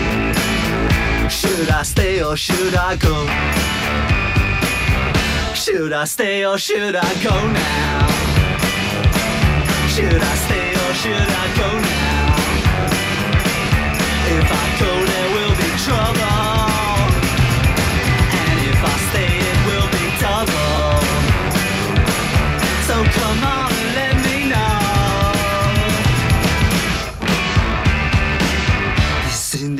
Should I stay or should I go? Should I stay or should I go now? Should I stay or should I go now? If I go,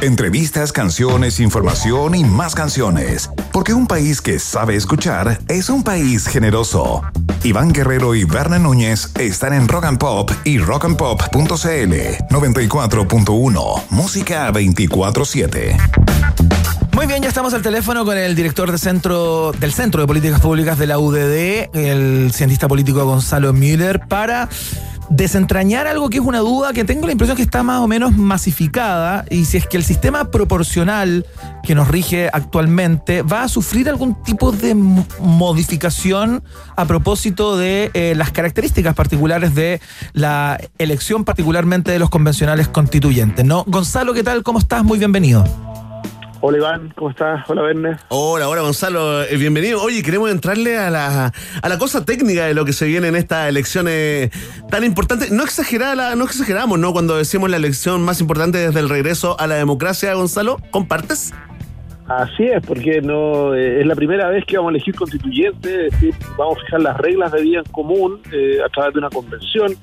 Entrevistas, canciones, información y más canciones. Porque un país que sabe escuchar es un país generoso. Iván Guerrero y Berna Núñez están en Rock and Pop y rockandpop.cl 94.1 Música 24-7. Muy bien, ya estamos al teléfono con el director de centro, del Centro de Políticas Públicas de la UDD, el cientista político Gonzalo Müller, para desentrañar algo que es una duda que tengo la impresión que está más o menos masificada y si es que el sistema proporcional que nos rige actualmente va a sufrir algún tipo de mo- modificación a propósito de eh, las características particulares de la elección, particularmente de los convencionales constituyentes. ¿no? Gonzalo, ¿qué tal? ¿Cómo estás? Muy bienvenido. Hola Iván, ¿cómo estás? Hola Verne. Hola, hola Gonzalo, eh, bienvenido. Oye, queremos entrarle a la, a la cosa técnica de lo que se viene en estas elecciones tan importantes. No exagerada, no exageramos, ¿no? Cuando decimos la elección más importante desde el regreso a la democracia, Gonzalo, ¿compartes? Así es, porque no eh, es la primera vez que vamos a elegir constituyente, es decir, vamos a fijar las reglas de vida en común eh, a través de una convención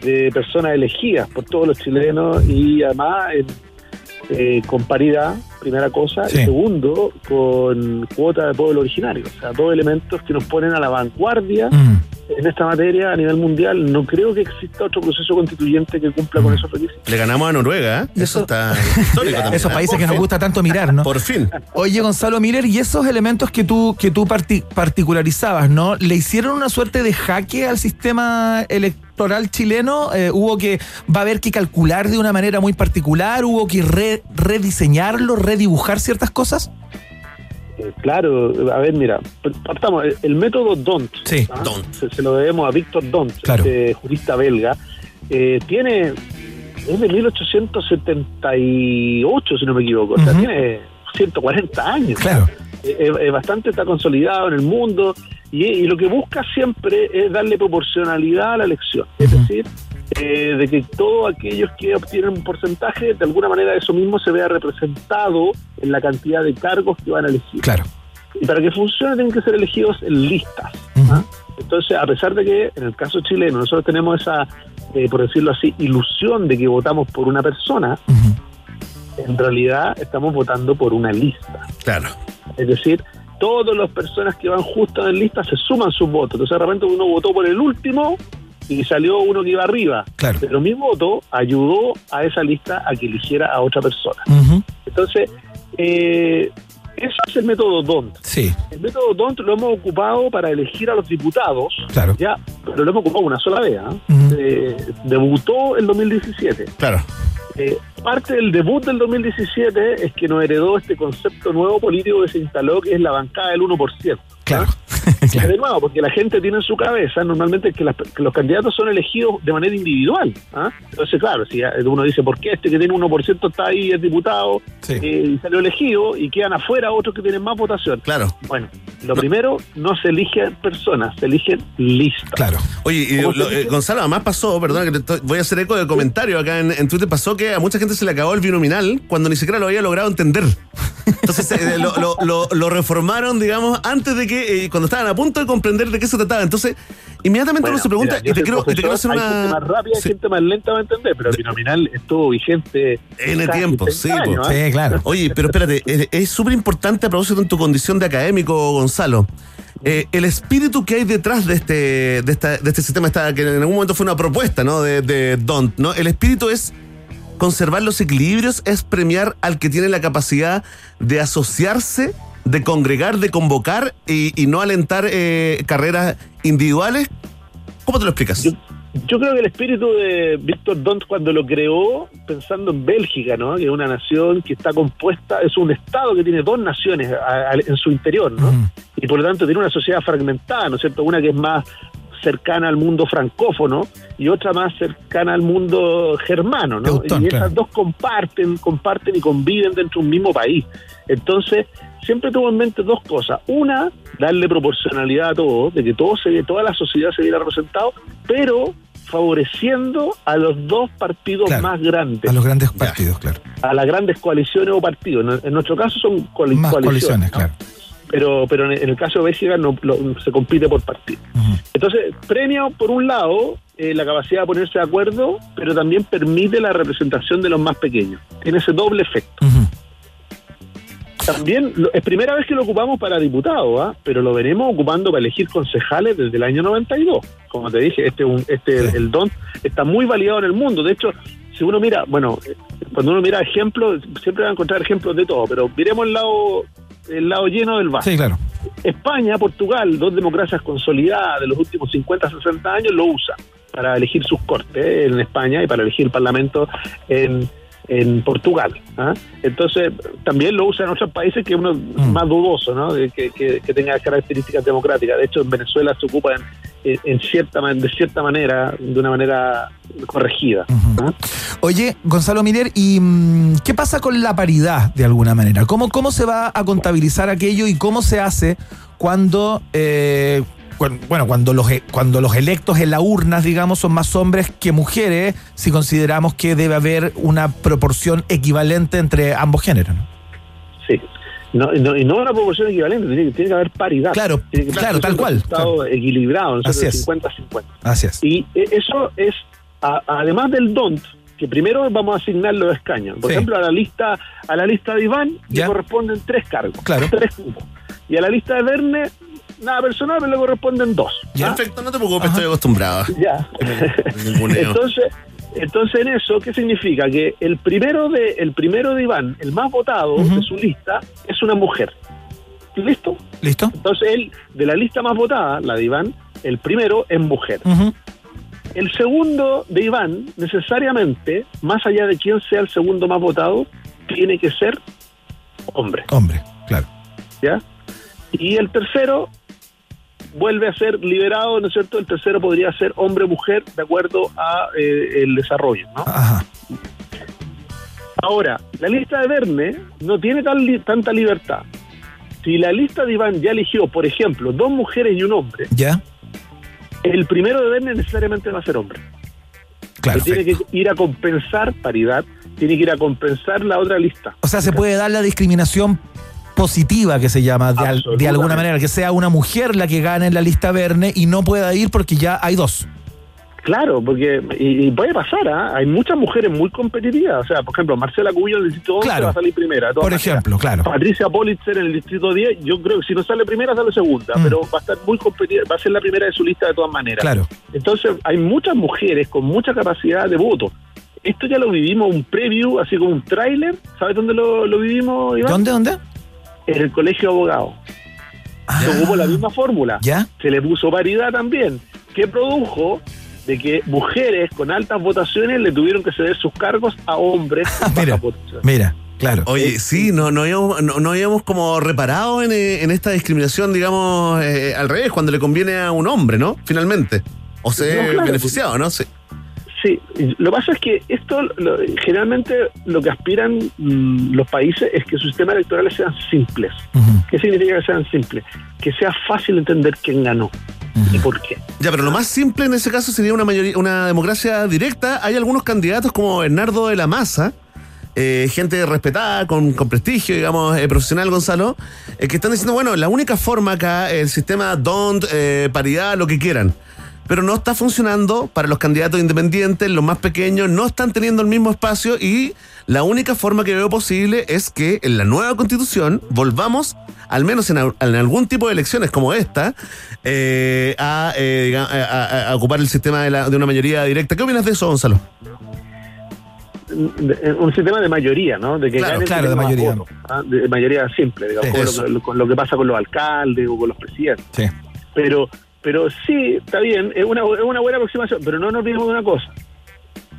de personas elegidas por todos los chilenos y además en- eh, con paridad, primera cosa, Sí. y segundo, con cuota de pueblo originario, o sea, dos elementos que nos ponen a la vanguardia Mm. En esta materia a nivel mundial. No creo que exista otro proceso constituyente que cumpla con esos requisitos. Le ganamos a Noruega, ¿eh? Eso, está histórico *laughs* también. Esos ¿eh? países Por que nos gusta tanto mirar, ¿no? Por fin. Oye, Gonzalo Miller, y esos elementos que tú, que tú parti- particularizabas, ¿no? ¿Le hicieron una suerte de jaque al sistema electoral chileno? Eh, ¿Hubo que, va a haber que calcular de una manera muy particular? ¿Hubo que re- rediseñarlo, redibujar ciertas cosas? Eh, claro, a ver, mira, partamos, el, método DONT, Sí, ¿ah? Se, se lo debemos a Víctor Dont, Claro. este jurista belga, eh, tiene, es de 1878, si no me equivoco, o sea, tiene 140 años. Claro. Eh, eh, bastante está consolidado en el mundo y, y lo que busca siempre es darle proporcionalidad a la elección, es decir, eh, de que todos aquellos que obtienen un porcentaje, de alguna manera eso mismo se vea representado en la cantidad de cargos que van a elegir. Claro. Y para que funcione tienen que ser elegidos en listas. ¿ah? Entonces, a pesar de que en el caso chileno nosotros tenemos esa, eh, por decirlo así, ilusión de que votamos por una persona, en realidad estamos votando por una lista. Claro. Es decir, todas las personas que van justo en lista se suman sus votos. Entonces, de repente uno votó por el último y salió uno que iba arriba. Claro. Pero mi voto ayudó a esa lista a que eligiera a otra persona. Entonces, eh, eso es el método DONT. Sí. El método DONT lo hemos ocupado para elegir a los diputados, Claro. ya, pero lo hemos ocupado una sola vez. ¿ah? Eh, debutó en 2017. Claro. Eh, parte del debut del 2017 es que nos heredó este concepto nuevo político que se instaló, que es la bancada del 1%. Claro. *laughs* De nuevo, porque la gente tiene en su cabeza normalmente que, las- que los candidatos son elegidos de manera individual. ¿ah? Entonces, claro, si uno dice, ¿por qué este que tiene 1% está ahí, es diputado, eh, y salió elegido, y quedan afuera otros que tienen más votación? Claro. Bueno, lo primero, no se eligen personas, se eligen listas. Claro. Oye, y ¿Cómo lo- eh, dice? Gonzalo, además pasó, perdón, que te estoy- voy a hacer eco de comentario acá en, en Twitter, pasó que a mucha gente se le acabó el binominal cuando ni siquiera lo había logrado entender. *laughs* Entonces eh, lo, lo- lo- lo reformaron, digamos, antes de que, eh, cuando estaban a punto de comprender de qué se trataba. Entonces, inmediatamente Bueno, uno se pregunta, mira, y te quiero, soy y te quiero hacer profesor, Hay gente una... más rápida, hay gente más lenta va a entender, pero el binominal estuvo vigente. N casi tiempo, 30 sí, años, po. ¿ah? Oye, pero espérate, es- es súper importante a propósito en tu condición de académico, Gonzalo. Eh, el espíritu que hay detrás de este, de esta- de este sistema, está, que en algún momento fue una propuesta, ¿no? De, de Don't, ¿no? El espíritu es conservar los equilibrios, es premiar al que tiene la capacidad de asociarse, de congregar, de convocar y, y no alentar eh, carreras individuales. ¿Cómo te lo explicas? Yo creo que el espíritu de Víctor Dont cuando lo creó, pensando en Bélgica, ¿no? que es una nación que está compuesta, es un Estado que tiene dos naciones a- a- en su interior, ¿no? y por lo tanto tiene una sociedad fragmentada, ¿no es cierto? Una que es más cercana al mundo francófono y otra más cercana al mundo germano, ¿no? Y esas claro. dos comparten, comparten y conviven dentro de un mismo país. Entonces, siempre tuvo en mente dos cosas. Una, darle proporcionalidad a todo, de que todo se, toda la sociedad se viera representado, pero favoreciendo a los dos partidos Claro, más grandes, A los grandes partidos, claro. a las grandes coaliciones o partidos. En, en nuestro caso son coali- Más coaliciones, coaliciones, ¿no? claro. Pero pero en, el caso de Bélgica no, lo- se compite por partido. Entonces, premia por un lado eh, la capacidad de ponerse de acuerdo, pero también permite la representación de los más pequeños. Tiene ese doble efecto. También lo- es primera vez que lo ocupamos para diputados, ¿ah? pero lo venimos ocupando para elegir concejales desde el año 92. Como te dije, este, un- este el DON está muy validado en el mundo. De hecho, si uno mira, bueno, eh, cuando uno mira ejemplos, siempre va a encontrar ejemplos de todo, pero miremos el lado, el lado lleno del vaso. Sí, claro. España, Portugal, dos democracias consolidadas de los últimos 50, 60 años, lo usa para elegir sus cortes en España y para elegir el Parlamento en, en Portugal. ¿ah? Entonces, también lo usa en otros países que uno Mm. más dudoso, ¿no? Que, que- que tenga características democráticas. De hecho, en Venezuela se ocupa en, en- cierta, de cierta manera, de una manera corregida. ¿ah? Oye, Gonzalo Miller, ¿y mm, qué pasa con la paridad de alguna manera? ¿Cómo, cómo se va a contabilizar aquello y cómo se hace cuando, eh, bueno, cuando los, e- cuando los electos en la urna, digamos, son más hombres que mujeres, si consideramos que debe haber una proporción equivalente entre ambos géneros? ¿no? Sí. No, no, y no una proporción equivalente, tiene, que- tiene que haber paridad. Claro, Tiene que claro, tal un cual, resultado equilibrado, ¿no? Así es. 50-50. Así es. Y eh, eso es, a- además del DONT, que primero vamos a asignar los escaños. Por Sí. ejemplo, a la lista a la lista de Iván Ya. le corresponden tres cargos, Claro. tres cupos. Y a la lista de Verne, nada personal, pero le corresponden dos. ¿ah? Perfecto, no te preocupes, estoy acostumbrado. Ya. *laughs* Entonces, entonces en eso, ¿qué significa? Que el primero de, el primero de Iván, el más votado de su lista, es una mujer. ¿Listo? ¿Listo? Entonces él, de la lista más votada, la de Iván, el primero es mujer. El segundo de Iván, necesariamente, más allá de quién sea el segundo más votado, tiene que ser hombre. Hombre, claro. ¿Ya? Y el tercero vuelve a ser liberado, ¿no es cierto? El tercero podría ser hombre o mujer de acuerdo a eh, el desarrollo, ¿no? Ajá. Ahora, la lista de Verne no tiene tan li- tanta libertad. Si la lista de Iván ya eligió, por ejemplo, dos mujeres y un hombre, ¿Ya? el primero de Verne necesariamente va a ser hombre. Claro. Tiene que ir a compensar paridad, tiene que ir a compensar la otra lista. O sea, se puede dar la discriminación positiva que se llama de, al- de alguna manera, que sea una mujer la que gane en la lista Verne y no pueda ir porque ya hay dos. Claro, porque y, y puede pasar, ¿ah? hay muchas mujeres muy competitivas. O sea, por ejemplo, Marcela Cubillo en el distrito 11 Claro. va a salir primera. Por maneras. ejemplo, claro. Patricia Politzer en el distrito 10, yo creo que si no sale primera, sale segunda, Mm. pero va a estar muy competitiva, va a ser la primera de su lista de todas maneras. Claro. Entonces, hay muchas mujeres con mucha capacidad de voto. Esto ya lo vivimos, un preview, así como un tráiler. ¿Sabes dónde lo, lo vivimos, Iván? ¿Dónde, dónde? En el colegio de abogados. Se ocupó la misma fórmula. Ah. ¿Ya? Se le puso paridad también, que produjo de que mujeres con altas votaciones le tuvieron que ceder sus cargos a hombres con bajas votaciones. Mira, claro. Oye, sí, no, no, habíamos, no, no habíamos como reparado en, eh, en esta discriminación, digamos, eh, al revés, cuando le conviene a un hombre, ¿no? Finalmente. O se No, claro, beneficiado, ¿no? Sí. Sí, lo que pasa es que esto, lo- generalmente lo que aspiran mm, los países es que sus sistemas electorales sean simples. ¿Qué significa que sean simples? Que sea fácil entender quién ganó y por qué. Ya, pero lo más simple en ese caso sería una mayoría, una democracia directa. Hay algunos candidatos como Bernardo de la Maza, eh, gente respetada, con, con prestigio, digamos, eh, profesional, Gonzalo, eh, que están diciendo, bueno, la única forma acá, el sistema DONT, eh, paridad, lo que quieran. Pero no está funcionando para los candidatos independientes, los más pequeños, no están teniendo el mismo espacio y la única forma que veo posible es que en la nueva constitución volvamos, al menos en, al- en algún tipo de elecciones como esta, eh, a, eh, a- ocupar el sistema de, la- de una mayoría directa. ¿Qué opinas de eso, Gonzalo? De- Un sistema de mayoría, ¿no? De que Claro, claro, de mayoría. votos, ¿ah? de mayoría simple, digamos, Sí, eso. lo, con lo que pasa con los alcaldes o con los presidentes. Sí. Pero pero sí, está bien, es una, es una buena aproximación, pero no nos olvidemos de una cosa.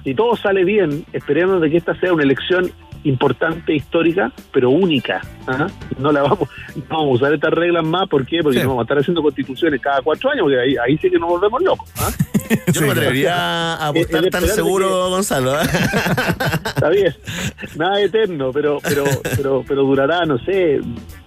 Si todo sale bien, esperemos de que esta sea una elección importante, histórica, pero única. ¿ah? No la vamos, no vamos a usar estas reglas más, ¿por qué? Porque Sí. no vamos a estar haciendo constituciones cada cuatro años, porque ahí, ahí sí que nos volvemos locos. ¿ah? *laughs* Yo no me atrevería *laughs* a apostar tan seguro, que- Gonzalo. ¿eh? *laughs* Está bien, nada eterno, pero, pero, pero, pero durará, no sé,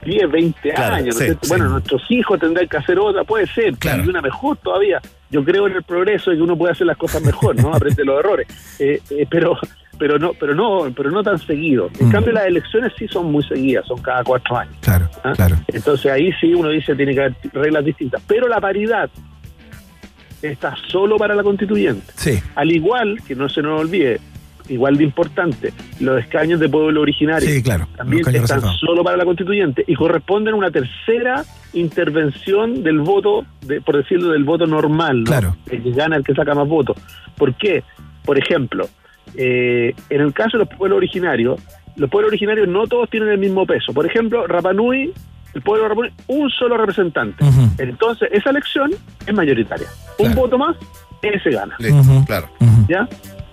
10, 20 Claro, años. no sí. Bueno, nuestros hijos tendrán que hacer otra, puede ser, Claro. y una mejor todavía. Yo creo en el progreso y que uno puede hacer las cosas mejor, ¿no? Aprende los errores. Eh, eh, pero pero no pero no pero no tan seguido. En Mm. cambio las elecciones sí son muy seguidas, son cada cuatro años. Claro, ¿ah? claro. Entonces ahí sí uno dice tiene que haber reglas distintas. Pero la paridad está solo para la constituyente. Sí. Al igual, que no se nos olvide, igual de importante, los escaños de pueblo originario Sí, claro. también están reservados. solo para la constituyente y corresponden a una tercera intervención del voto, de, por decirlo, del voto normal, ¿no? Claro. El que gana el que saca más votos. ¿Por qué? Por ejemplo, eh, en el caso de los pueblos originarios, los pueblos originarios no todos tienen el mismo peso. Por ejemplo, Rapanui, el pueblo de Rapanui, un solo representante. Entonces, esa elección es mayoritaria. Un voto más, ese gana. Listo, claro. ¿ya?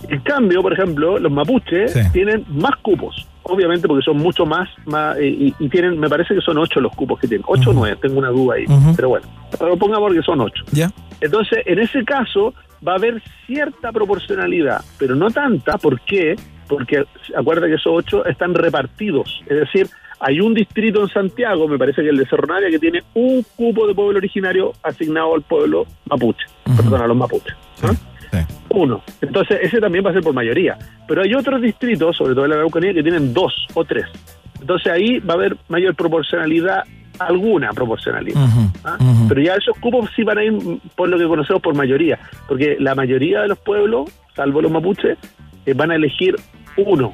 En cambio, por ejemplo, los mapuches Sí. tienen más cupos, obviamente porque son mucho más, más eh, y, y tienen, me parece que son ocho los cupos que tienen, ocho o nueve, tengo una duda ahí, pero bueno, lo pongamos porque son ocho. ¿Ya? Entonces, en ese caso va a haber cierta proporcionalidad, pero no tanta, ¿por qué? Porque acuérdate que esos ocho están repartidos, es decir, hay un distrito en Santiago, me parece que el de Cerro Navia, que tiene un cupo de pueblo originario asignado al pueblo mapuche, Ujú. perdón, a los mapuches. ¿no? Sí. Uno. Entonces, ese también va a ser por mayoría. Pero hay otros distritos, sobre todo en la Araucanía, que tienen dos o tres. Entonces, ahí va a haber mayor proporcionalidad, alguna proporcionalidad. ¿ah? Pero ya esos cupos sí van a ir, por lo que conocemos, por mayoría. Porque la mayoría de los pueblos, salvo los mapuches, eh, van a elegir uno,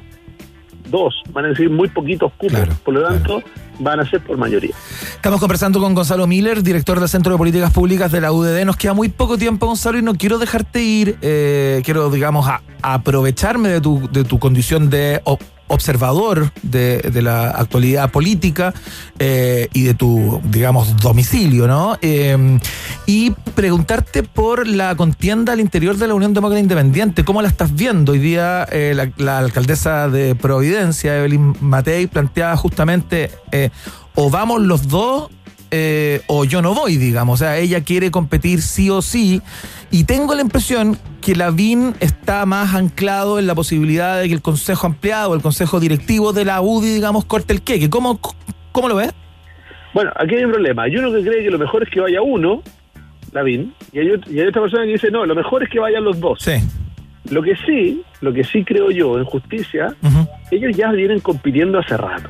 dos, van a elegir muy poquitos cupos. Claro, por lo tanto, van a ser por mayoría. Estamos conversando con Gonzalo Miller, director del Centro de Políticas Públicas de la UDD. Nos queda muy poco tiempo, Gonzalo, y no quiero dejarte ir. eh, quiero, digamos, a- aprovecharme de tu, de tu condición de observador de, de la actualidad política eh, y de tu, digamos, domicilio, ¿no? Eh, y preguntarte por la contienda al interior de la Unión Demócrata Independiente. ¿Cómo la estás viendo? Hoy día eh, la, la alcaldesa de Providencia, Evelyn Matei, planteaba justamente o vamos los dos eh, o yo no voy, digamos. O sea, ella quiere competir sí o sí. Y tengo la impresión que Lavín está más anclado en la posibilidad de que el consejo ampliado, el consejo directivo de la UDI, digamos, corte el queque. ¿Cómo, cómo lo ves? Bueno, aquí hay un problema. Hay uno que cree que lo mejor es que vaya uno, Lavín, y hay, ot- y hay otra persona que dice, no, lo mejor es que vayan los dos. Sí. Lo que sí, lo que sí creo yo en justicia, ellos ya vienen compitiendo hace rato.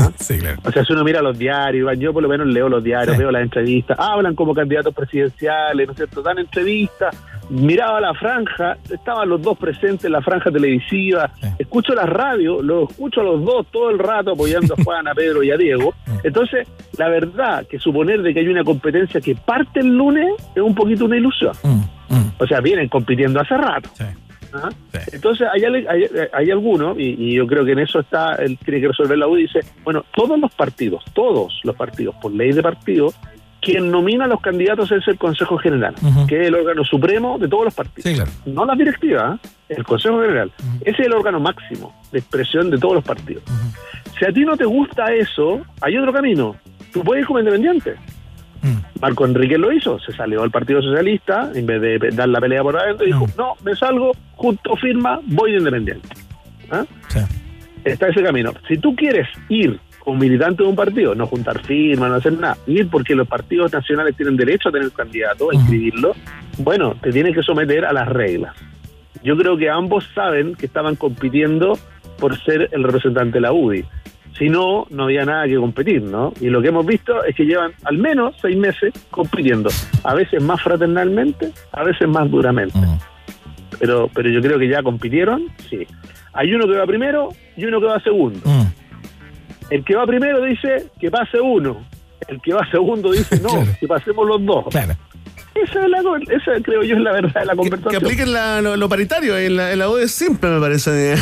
¿Ah? *laughs* Sí, claro. O sea, si uno mira los diarios, yo por lo menos leo los diarios, Sí. veo las entrevistas, hablan como candidatos presidenciales, ¿no es cierto? Dan entrevistas, miraba la franja, estaban los dos presentes en la franja televisiva, Sí. escucho la radio, los escucho a los dos todo el rato apoyando a *laughs* Juan, a Pedro y a Diego. Entonces, la verdad que suponer de que hay una competencia que parte el lunes es un poquito una ilusión. Mm, mm, O sea, vienen compitiendo hace rato. sí. Ajá. Sí. Entonces, hay, hay, hay algunos, y, y yo creo que en eso está, él tiene que resolver la U, dice, bueno, todos los partidos, todos los partidos, por ley de partido, quien nomina a los candidatos es el Consejo General, que es el órgano supremo de todos los partidos. Sí, claro. No la directiva, ¿eh? el Consejo General. Ese es el órgano máximo de expresión de todos los partidos. Si a ti no te gusta eso, hay otro camino. Tú puedes ir como independiente. Mm, Marco Enrique lo hizo, se salió al Partido Socialista, en vez de dar la pelea por adentro, dijo, Mm. no, me salgo, junto firma, voy de independiente. ¿Ah? sí. Está ese camino. Si tú quieres ir como militante de un partido, no juntar firmas, no hacer nada, ir porque los partidos nacionales tienen derecho a tener candidato, a inscribirlo, bueno, te tienes que someter a las reglas. Yo creo que ambos saben que estaban compitiendo por ser el representante de la UDI. Si no, no había nada que competir, ¿no? Y lo que hemos visto es que llevan al menos seis meses compitiendo, a veces más fraternalmente, a veces más duramente. Mm. Pero, pero yo creo que ya compitieron, sí. Hay uno que va primero y uno que va segundo. Mm. El que va primero dice que pase uno. El que va segundo dice no, *laughs* Claro. que pasemos los dos. Claro. Esa, es la, esa creo yo es la verdad de la Que, que conversación. apliquen la- lo, lo paritario en la, en la U es simple, me parece.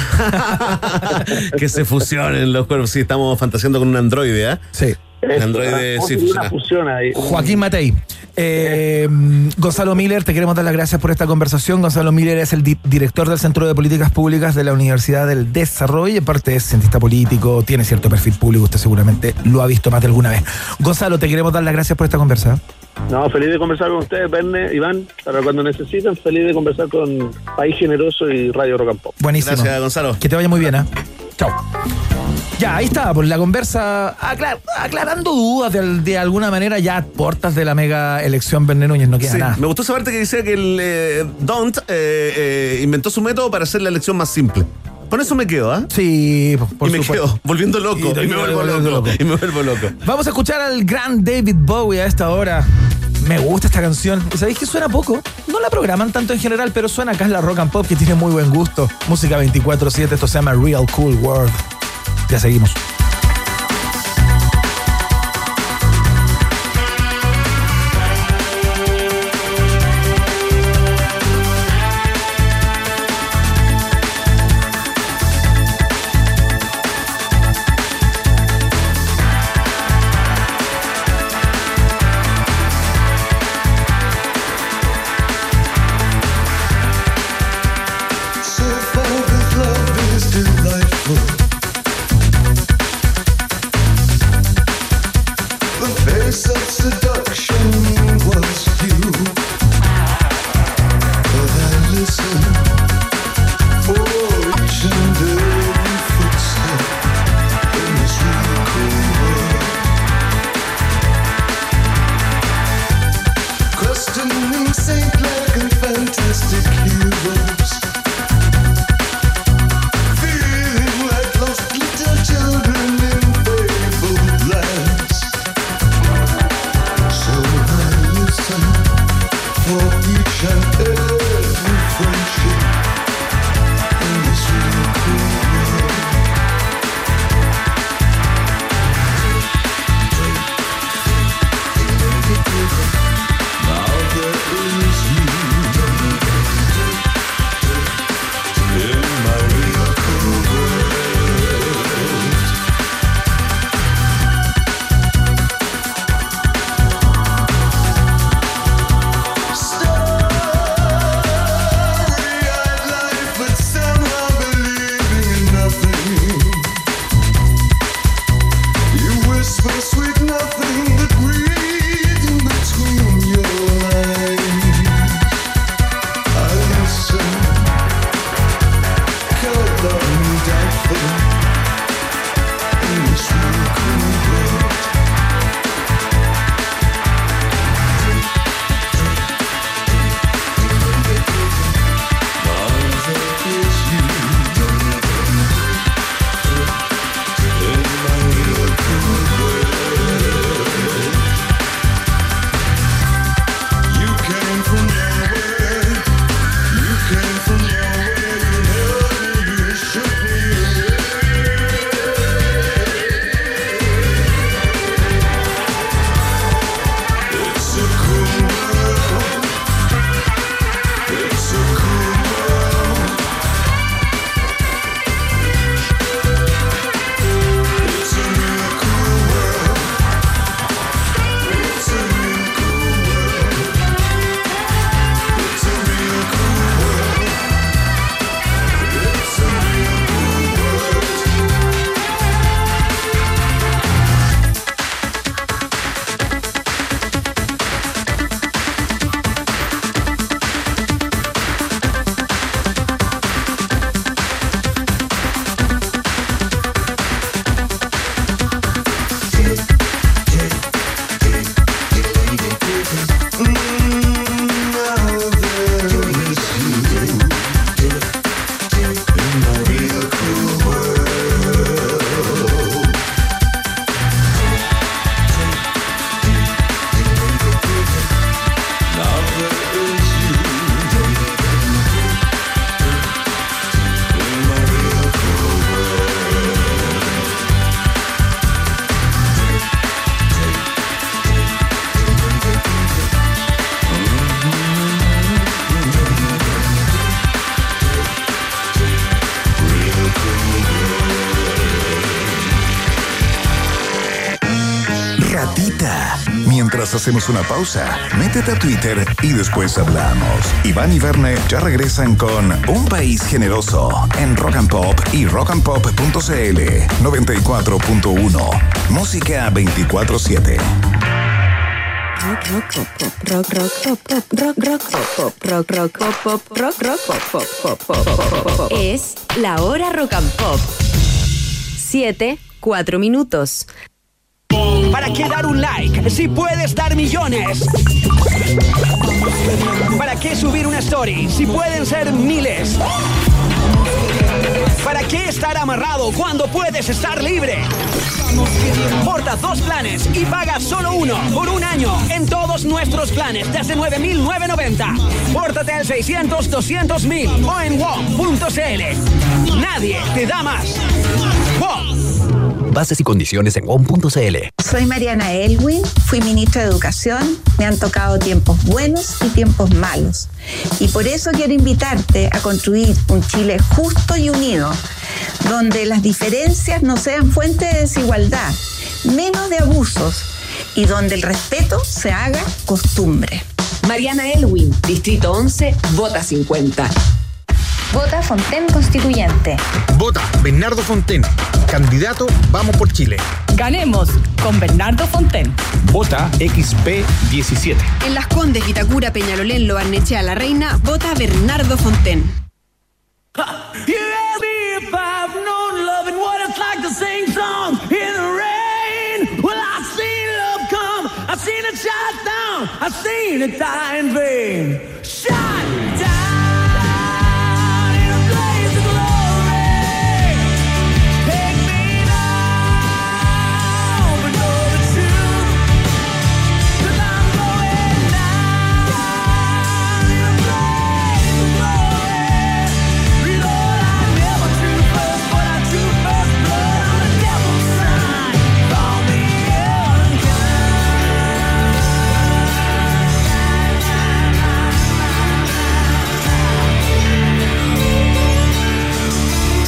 *laughs* que se fusionen los cuerpos. Sí, estamos fantaseando con un androide, ¿ah? Sí. Eso, Androide sí Una fusión ahí. Joaquín Matei. Eh, Gonzalo Miller, te queremos dar las gracias por esta conversación. Gonzalo Miller es el di- director del Centro de Políticas Públicas de la Universidad del Desarrollo y aparte es cientista político, tiene cierto perfil público, usted seguramente lo ha visto más de alguna vez. Gonzalo, te queremos dar las gracias por esta conversa. No, feliz de conversar con ustedes, Verne, Iván, para cuando necesiten, feliz de conversar con País Generoso y Radio Pop. Buenísimo. Gracias, Gonzalo. Que te vaya muy bien, ¿eh? Chao. Ya, ahí está, por la conversa, aclar- aclarando dudas de, de alguna manera, ya a portas de la mega elección Verne Núñez, no queda Sí, nada. me gustó esa parte que decía que el eh, Don't eh, eh, inventó su método para hacer la elección más simple. Con eso me quedo, ¿ah? Sí, por, y me supuesto. quedo volviendo loco. Y me vuelvo loco, loco. Y me vuelvo loco. Vamos a escuchar al gran David Bowie a esta hora. Me gusta esta canción. ¿Y sabéis que suena poco? No la programan tanto en general, pero suena acá en la rock and pop que tiene muy buen gusto. Música 24-7, esto se llama Real Cool World. Ya seguimos. Hacemos una pausa, métete a Twitter y después hablamos. Iván y Verne ya regresan con Un País Generoso en Rock and Pop y rockandpop.cl 94.1. Música 24-7. Rock, rock, pop, rock, rock, pop, pop, rock, rock, pop, pop, rock, rock, pop, pop, rock, rock, pop, pop, pop, pop, pop, pop. Es la hora rock and pop. Siete, cuatro minutos. ¿Para qué dar un like si puedes dar millones? ¿Para qué subir una story si pueden ser miles? ¿Para qué estar amarrado cuando puedes estar libre? Porta dos planes y paga solo uno por un año en todos nuestros planes desde 9.990. Pórtate al 600-200.000 o en WOM.cl. Nadie te da más. WOM. Bases y condiciones en WOM.cl. Soy Mariana Elwin, fui ministra de Educación, me han tocado tiempos buenos y tiempos malos. Y por eso quiero invitarte a construir un Chile justo y unido, donde las diferencias no sean fuente de desigualdad, menos de abusos y donde el respeto se haga costumbre. Mariana Elwin, Distrito 11, Vota 50. Vota Fonten Constituyente. Vota Bernardo Fonten. Candidato Vamos por Chile. Ganemos con Bernardo Fonten. Vota XP17. En Las Condes, Vitacura, Peñalolén, Lobarnechea, La Reina, vota Bernardo Fonten. I've seen it die in vain. Shot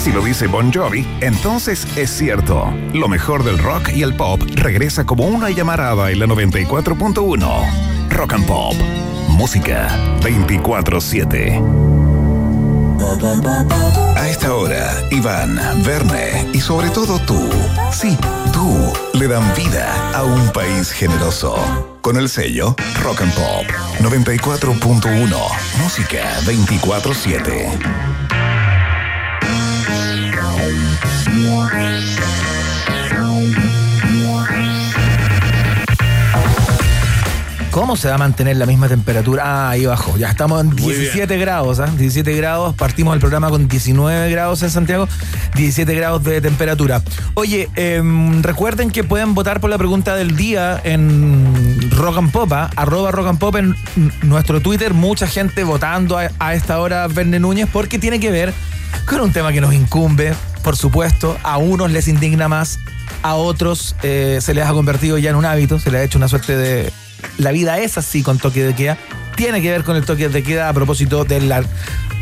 Si lo dice Bon Jovi, entonces es cierto. Lo mejor del rock y el pop regresa como una llamarada en la 94.1. Rock and Pop. Música 24-7. A esta hora, Iván, Verne y sobre todo tú, sí, tú, le dan vida a un país generoso. Con el sello Rock and Pop 94.1. Música 24-7. ¿Cómo se va a mantener la misma temperatura? Ah, ahí bajó. Ya estamos en Muy 17 grados, ¿ah? 17 grados. Partimos el programa con 19 grados en Santiago, 17 grados de temperatura. Oye, em, recuerden que pueden votar por la pregunta del día en Rock and Pop, ¿ah? arroba Rock and en nuestro Twitter. Mucha gente votando a, a esta hora Verne Núñez porque tiene que ver con un tema que nos incumbe, por supuesto. A unos les indigna más, a otros eh, se les ha convertido ya en un hábito, se les ha hecho una suerte de... La vida es así con toque de queda. Tiene que ver con el toque de queda a propósito del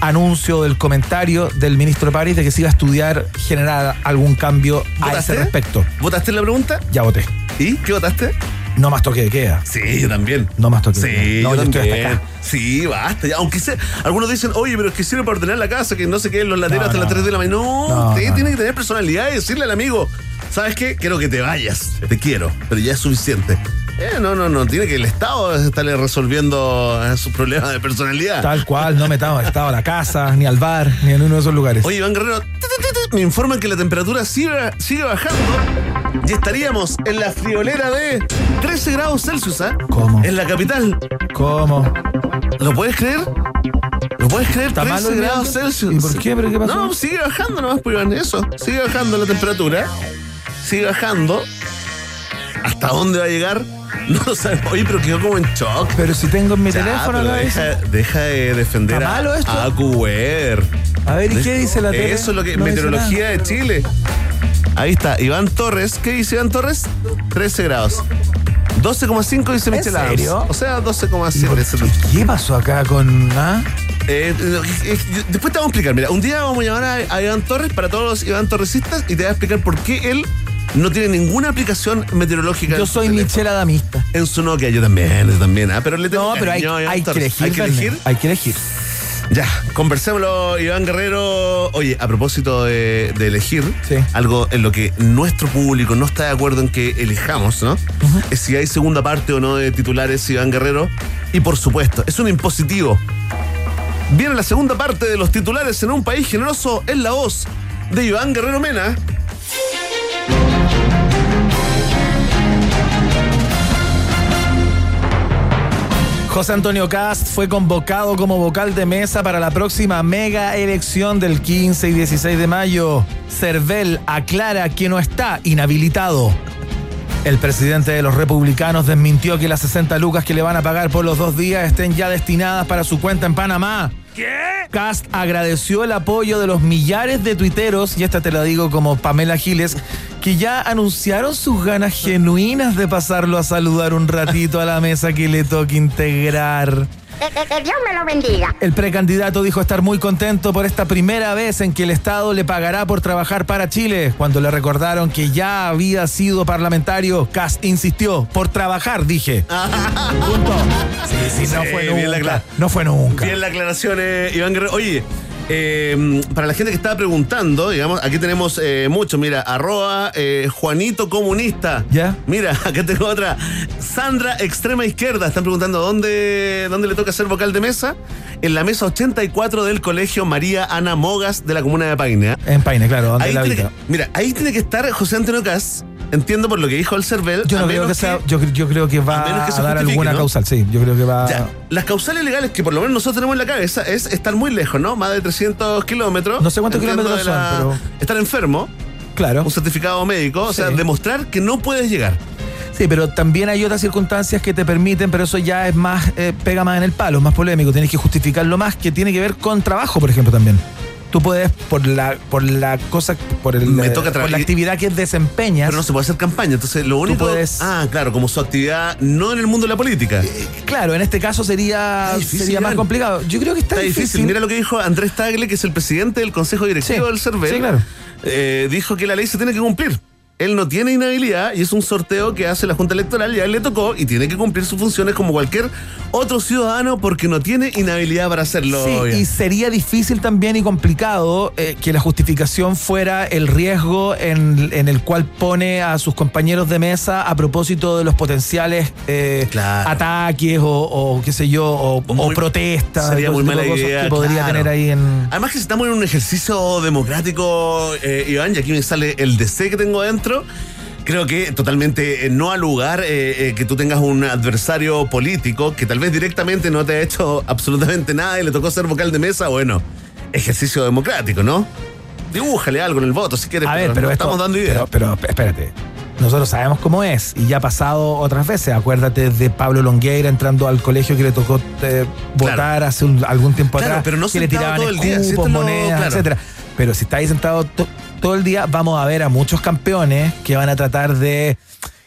anuncio, del comentario del ministro París de que se iba a estudiar generar algún cambio a ese respecto. ¿Votaste la pregunta? Ya voté. ¿Y qué votaste? No más toque de queda. Sí, yo también. No más toque Sí, de queda. No, yo yo estoy hasta acá. Sí, basta. ya. Aunque sea, algunos dicen, oye, pero es que sirve para ordenar la casa, que no se queden los lateros No, hasta no. las 3 de la mañana. No, usted tiene que tener personalidad y decirle al amigo, ¿sabes qué? Quiero que te vayas. Te quiero, pero ya es suficiente. Eh, no, no, no. Tiene que el Estado estarle resolviendo eh, sus problemas de personalidad. Tal cual, no metamos al estado a la casa, ni al bar, ni en uno de esos lugares. Oye, Iván Guerrero, me informan que la temperatura sigue, sigue bajando y estaríamos en la friolera de 13 grados Celsius, ¿ah? ¿Cómo? En la capital. ¿Cómo? ¿Lo puedes creer? ¿Lo puedes creer? ¿Está 13 malo el grados? Celsius. ¿Y por qué? ¿Pero qué pasó? No, sigue bajando nomás, pues Iván, eso. Sigue bajando la temperatura. Sigue bajando. ¿Hasta dónde va a llegar? No lo sabemos. Oye, pero quedó como en shock. Pero si tengo en mi Ya, teléfono pero deja, deja de defender ¿Está a, a AcuWear. A ver, ¿y qué dice la tele? Eso es lo que. No meteorología de Chile. Ahí está, Iván Torres. ¿Qué dice Iván Torres? 13 grados. 12,5 dice ¿En Michelle Adams. serio? O sea, 12,7. ¿Qué pasó acá con.? ah? Eh, después te vamos a explicar. Mira, un día vamos a llamar a, a Iván Torres para todos los Iván Torresistas y te voy a explicar por qué él no tiene ninguna aplicación meteorológica. Yo soy. Michelle Adamista. En su Nokia, yo también, yo también. ¿ah? Pero le tengo No, pero hay, cariño que elegir. Hay que Verne, elegir. Hay que elegir. Ya, conversémoslo, Iván Guerrero. Oye, a propósito de, de elegir, algo en lo que nuestro público no está de acuerdo en que elijamos, ¿no? Es si hay segunda parte o no de titulares, Iván Guerrero. Y por supuesto, es un impositivo. Viene la segunda parte de los titulares en un país generoso en la voz de Iván Guerrero Mena. José Antonio Cast fue convocado como vocal de mesa para la próxima mega elección del 15 y 16 de mayo. Cervel aclara que no está inhabilitado. El presidente de los republicanos desmintió que las 60 lucas que le van a pagar por los dos días estén ya destinadas para su cuenta en Panamá. ¿Qué? Cast agradeció el apoyo de los millares de tuiteros, y esta te la digo como Pamela Giles, que ya anunciaron sus ganas genuinas de pasarlo a saludar un ratito a la mesa que le toque integrar. Que, que- que Dios me lo bendiga. El precandidato dijo estar muy contento por esta primera vez en que el Estado le pagará por trabajar para Chile. Cuando le recordaron que ya había sido parlamentario, Cast insistió, por trabajar, dije. *laughs* Punto. Sí, sí, no Sí, fue bien la nunca. No fue nunca. Bien la aclaración, eh, Iván Guerrero. Oye, eh, para la gente que estaba preguntando, digamos, aquí tenemos eh, mucho. Mira, arroba eh, Juanito Comunista. ¿Ya? Mira, *laughs* acá tengo otra. Sandra Extrema Izquierda. Están preguntando dónde, dónde le toca ser vocal de mesa. En la mesa 84 del colegio María Ana Mogas de la comuna de Paine. ¿eh? En Paine, claro, donde Ahí la tiene habita. que- mira, ahí tiene que estar José Antonio Cas. Entiendo por lo que dijo el Cervel. Yo no creo que sea, yo, yo creo que va a menos que se a dar alguna ¿no? causal, sí. Yo creo que va. Ya, las causales legales que por lo menos nosotros tenemos en la cabeza es estar muy lejos, ¿no? Más de 300 kilómetros. No sé cuántos kilómetros de la- son, Estar enfermo, Claro. un certificado médico, o sea, demostrar que no puedes llegar. Sí, pero también hay otras circunstancias que te permiten, pero eso ya es más, eh, pega más en el palo, es más polémico. Tienes que justificarlo más, que tiene que ver con trabajo, por ejemplo, también. Tú puedes, por la, por la cosa, por, el, Me eh, toca por la actividad que desempeñas. Pero no se puede hacer campaña, entonces lo único... puedes- Ah, claro, como su actividad no en el mundo de la política. Claro, en este caso sería, difícil, sería más complicado. Yo creo que está, Está difícil. Mira lo que dijo Andrés Tagle, que es el presidente del Consejo Directivo Sí, del CERVEL. sí, claro. Eh, dijo que la ley se tiene que cumplir. Él no tiene inhabilidad y es un sorteo que hace la Junta Electoral y a él le tocó y tiene que cumplir sus funciones como cualquier otro ciudadano porque no tiene inhabilidad para hacerlo. Sí, y sería difícil también y complicado eh, que la justificación fuera el riesgo en, en el cual pone a sus compañeros de mesa a propósito de los potenciales eh, ataques o, o qué sé yo, o, o protestas. Sería muy mala idea. que podría claro. tener ahí en. Además que si estamos en un ejercicio democrático, eh, Iván, y aquí me sale el DC que tengo Creo que totalmente eh, no al lugar eh, eh, que tú tengas un adversario político que tal vez directamente no te ha hecho *laughs* absolutamente nada y le tocó ser vocal de mesa. Bueno, ejercicio democrático, ¿no? Dibújale algo en el voto si quieres. A ver, pero esto- estamos dando ideas. Pero, pero espérate. Nosotros sabemos cómo es y ya ha pasado otras veces. Acuérdate de Pablo Longueira entrando al colegio que le tocó eh, votar hace un- algún tiempo Claro, atrás. pero no que le sentado tiraban todo el día, si escupos, lo- monedas, claro. etcétera. Pero si está ahí sentado to- todo el día, vamos a ver a muchos campeones que van a tratar de,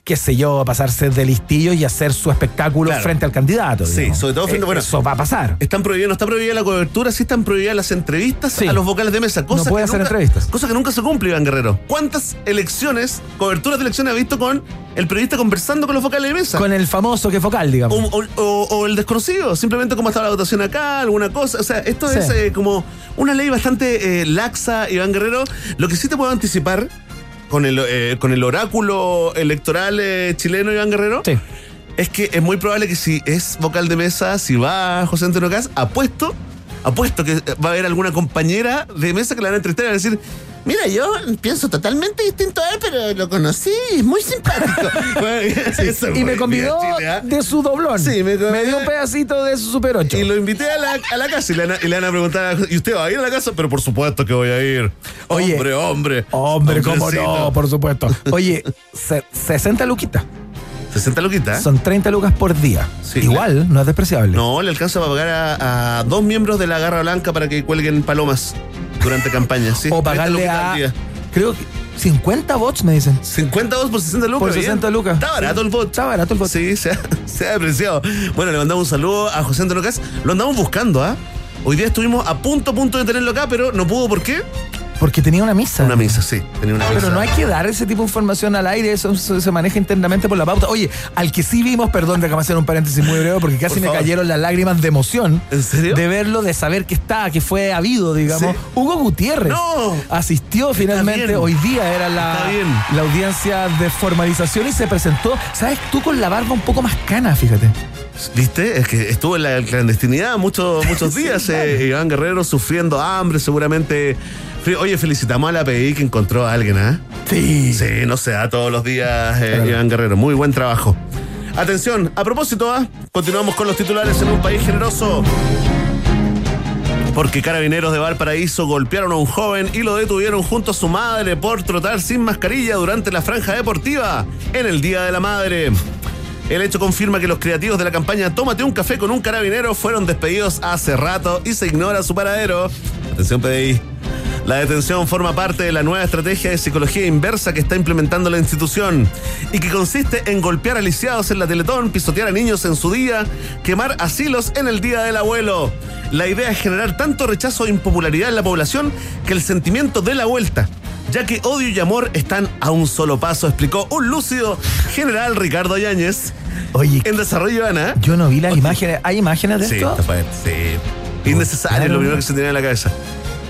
qué sé yo, pasarse de listillos y hacer su espectáculo Claro. frente al candidato. Sí, digamos. sobre todo frente, Eh, bueno, Eso va a pasar. Están prohibidas, no está prohibida la cobertura, sí están prohibidas las entrevistas a los vocales de mesa. Cosa No puede hacer nunca- entrevistas. Cosa que nunca se cumple, Iván Guerrero. ¿Cuántas elecciones, coberturas de elecciones ha visto con el periodista conversando con los vocales de mesa? Con el famoso que es focal, digamos. O, o- o- o el desconocido, simplemente cómo está la votación acá, alguna cosa. O sea, esto Sí. es eh, como una ley bastante eh, laxa, Iván Guerrero. Lo que sí te puedo anticipar con el, eh, con el oráculo electoral eh, chileno, Iván Guerrero, es que es muy probable que si es vocal de mesa, si va José Antonio Cas, apuesto, apuesto que va a haber alguna compañera de mesa que le van a entrevistar y va a decir. Mira, yo pienso totalmente distinto a él, pero lo conocí, es muy simpático. *laughs* Y me convidó bien, ¿ah? de su doblón. Sí, me, me dio un pedacito de su Super 8. Y lo invité a la, a la casa y le, van a, y le van a preguntar, ¿y usted va a ir a la casa? Pero por supuesto que voy a ir. Oye. hombre, hombre. Hombre, cómo no, por supuesto. Oye, se- 60 luquitas. 60 luquitas. Son 30 lucas por día. Sí, Igual, no es despreciable. No, le alcanza para pagar a, a dos miembros de la Garra Blanca para que cuelguen palomas durante campaña. Sí, *laughs* o 30 pagarle a. Creo que 50 bots me dicen. 50 votos por 60 lucas. Por bien. 60 lucas. Está barato el bot. Está barato el bot. Sí, se ha, *laughs* se ha apreciado. Bueno, le mandamos un saludo a José Antonio Cas. Lo andamos buscando, ¿ah? Hoy día estuvimos a punto, punto de tenerlo acá, pero no pudo. ¿Por qué? Porque tenía una misa. Una misa, sí. Tenía una Pero misa. no hay que dar ese tipo de información al aire, eso, se maneja internamente por la pauta. Oye, al que sí vimos, perdón, déjame hacer un paréntesis muy breve, porque casi Por me favor. cayeron las lágrimas de emoción. ¿En serio? De verlo, de saber que está, que fue habido, digamos. Sí. Hugo Gutiérrez No. asistió finalmente, hoy día era la, la audiencia de formalización y se presentó, ¿sabes? Tú con la barba un poco más cana, fíjate. ¿Viste? Es que estuvo en la clandestinidad muchos, *laughs* muchos días. eh, Iván Guerrero sufriendo hambre, seguramente. Oye, felicitamos a la PI que encontró a alguien, ¿ah? Sí. Sí, no se da todos los días, eh, Iván Guerrero. Muy buen trabajo. Atención, a propósito, ¿ah? continuamos con los titulares en un país generoso. Porque carabineros de Valparaíso golpearon a un joven y lo detuvieron junto a su madre por trotar sin mascarilla durante la franja deportiva en el Día de la Madre. El hecho confirma que los creativos de la campaña Tómate un café con un carabinero fueron despedidos hace rato y se ignora su paradero. Atención PDI. La detención forma parte de la nueva estrategia de psicología inversa que está implementando la institución y que consiste en golpear a lisiados en la Teletón, pisotear a niños en su día, quemar asilos en el Día del Abuelo. La idea es generar tanto rechazo e impopularidad en la población que el sentimiento dé la vuelta, ya que odio y amor están a un solo paso, explicó un lúcido general Ricardo Yáñez. Oye, En desarrollo, Ana. yo no vi las imágenes. ¿Hay imágenes de Sí, esto? fuerte, sí. Innecesario, lo primero que se tenía en la cabeza.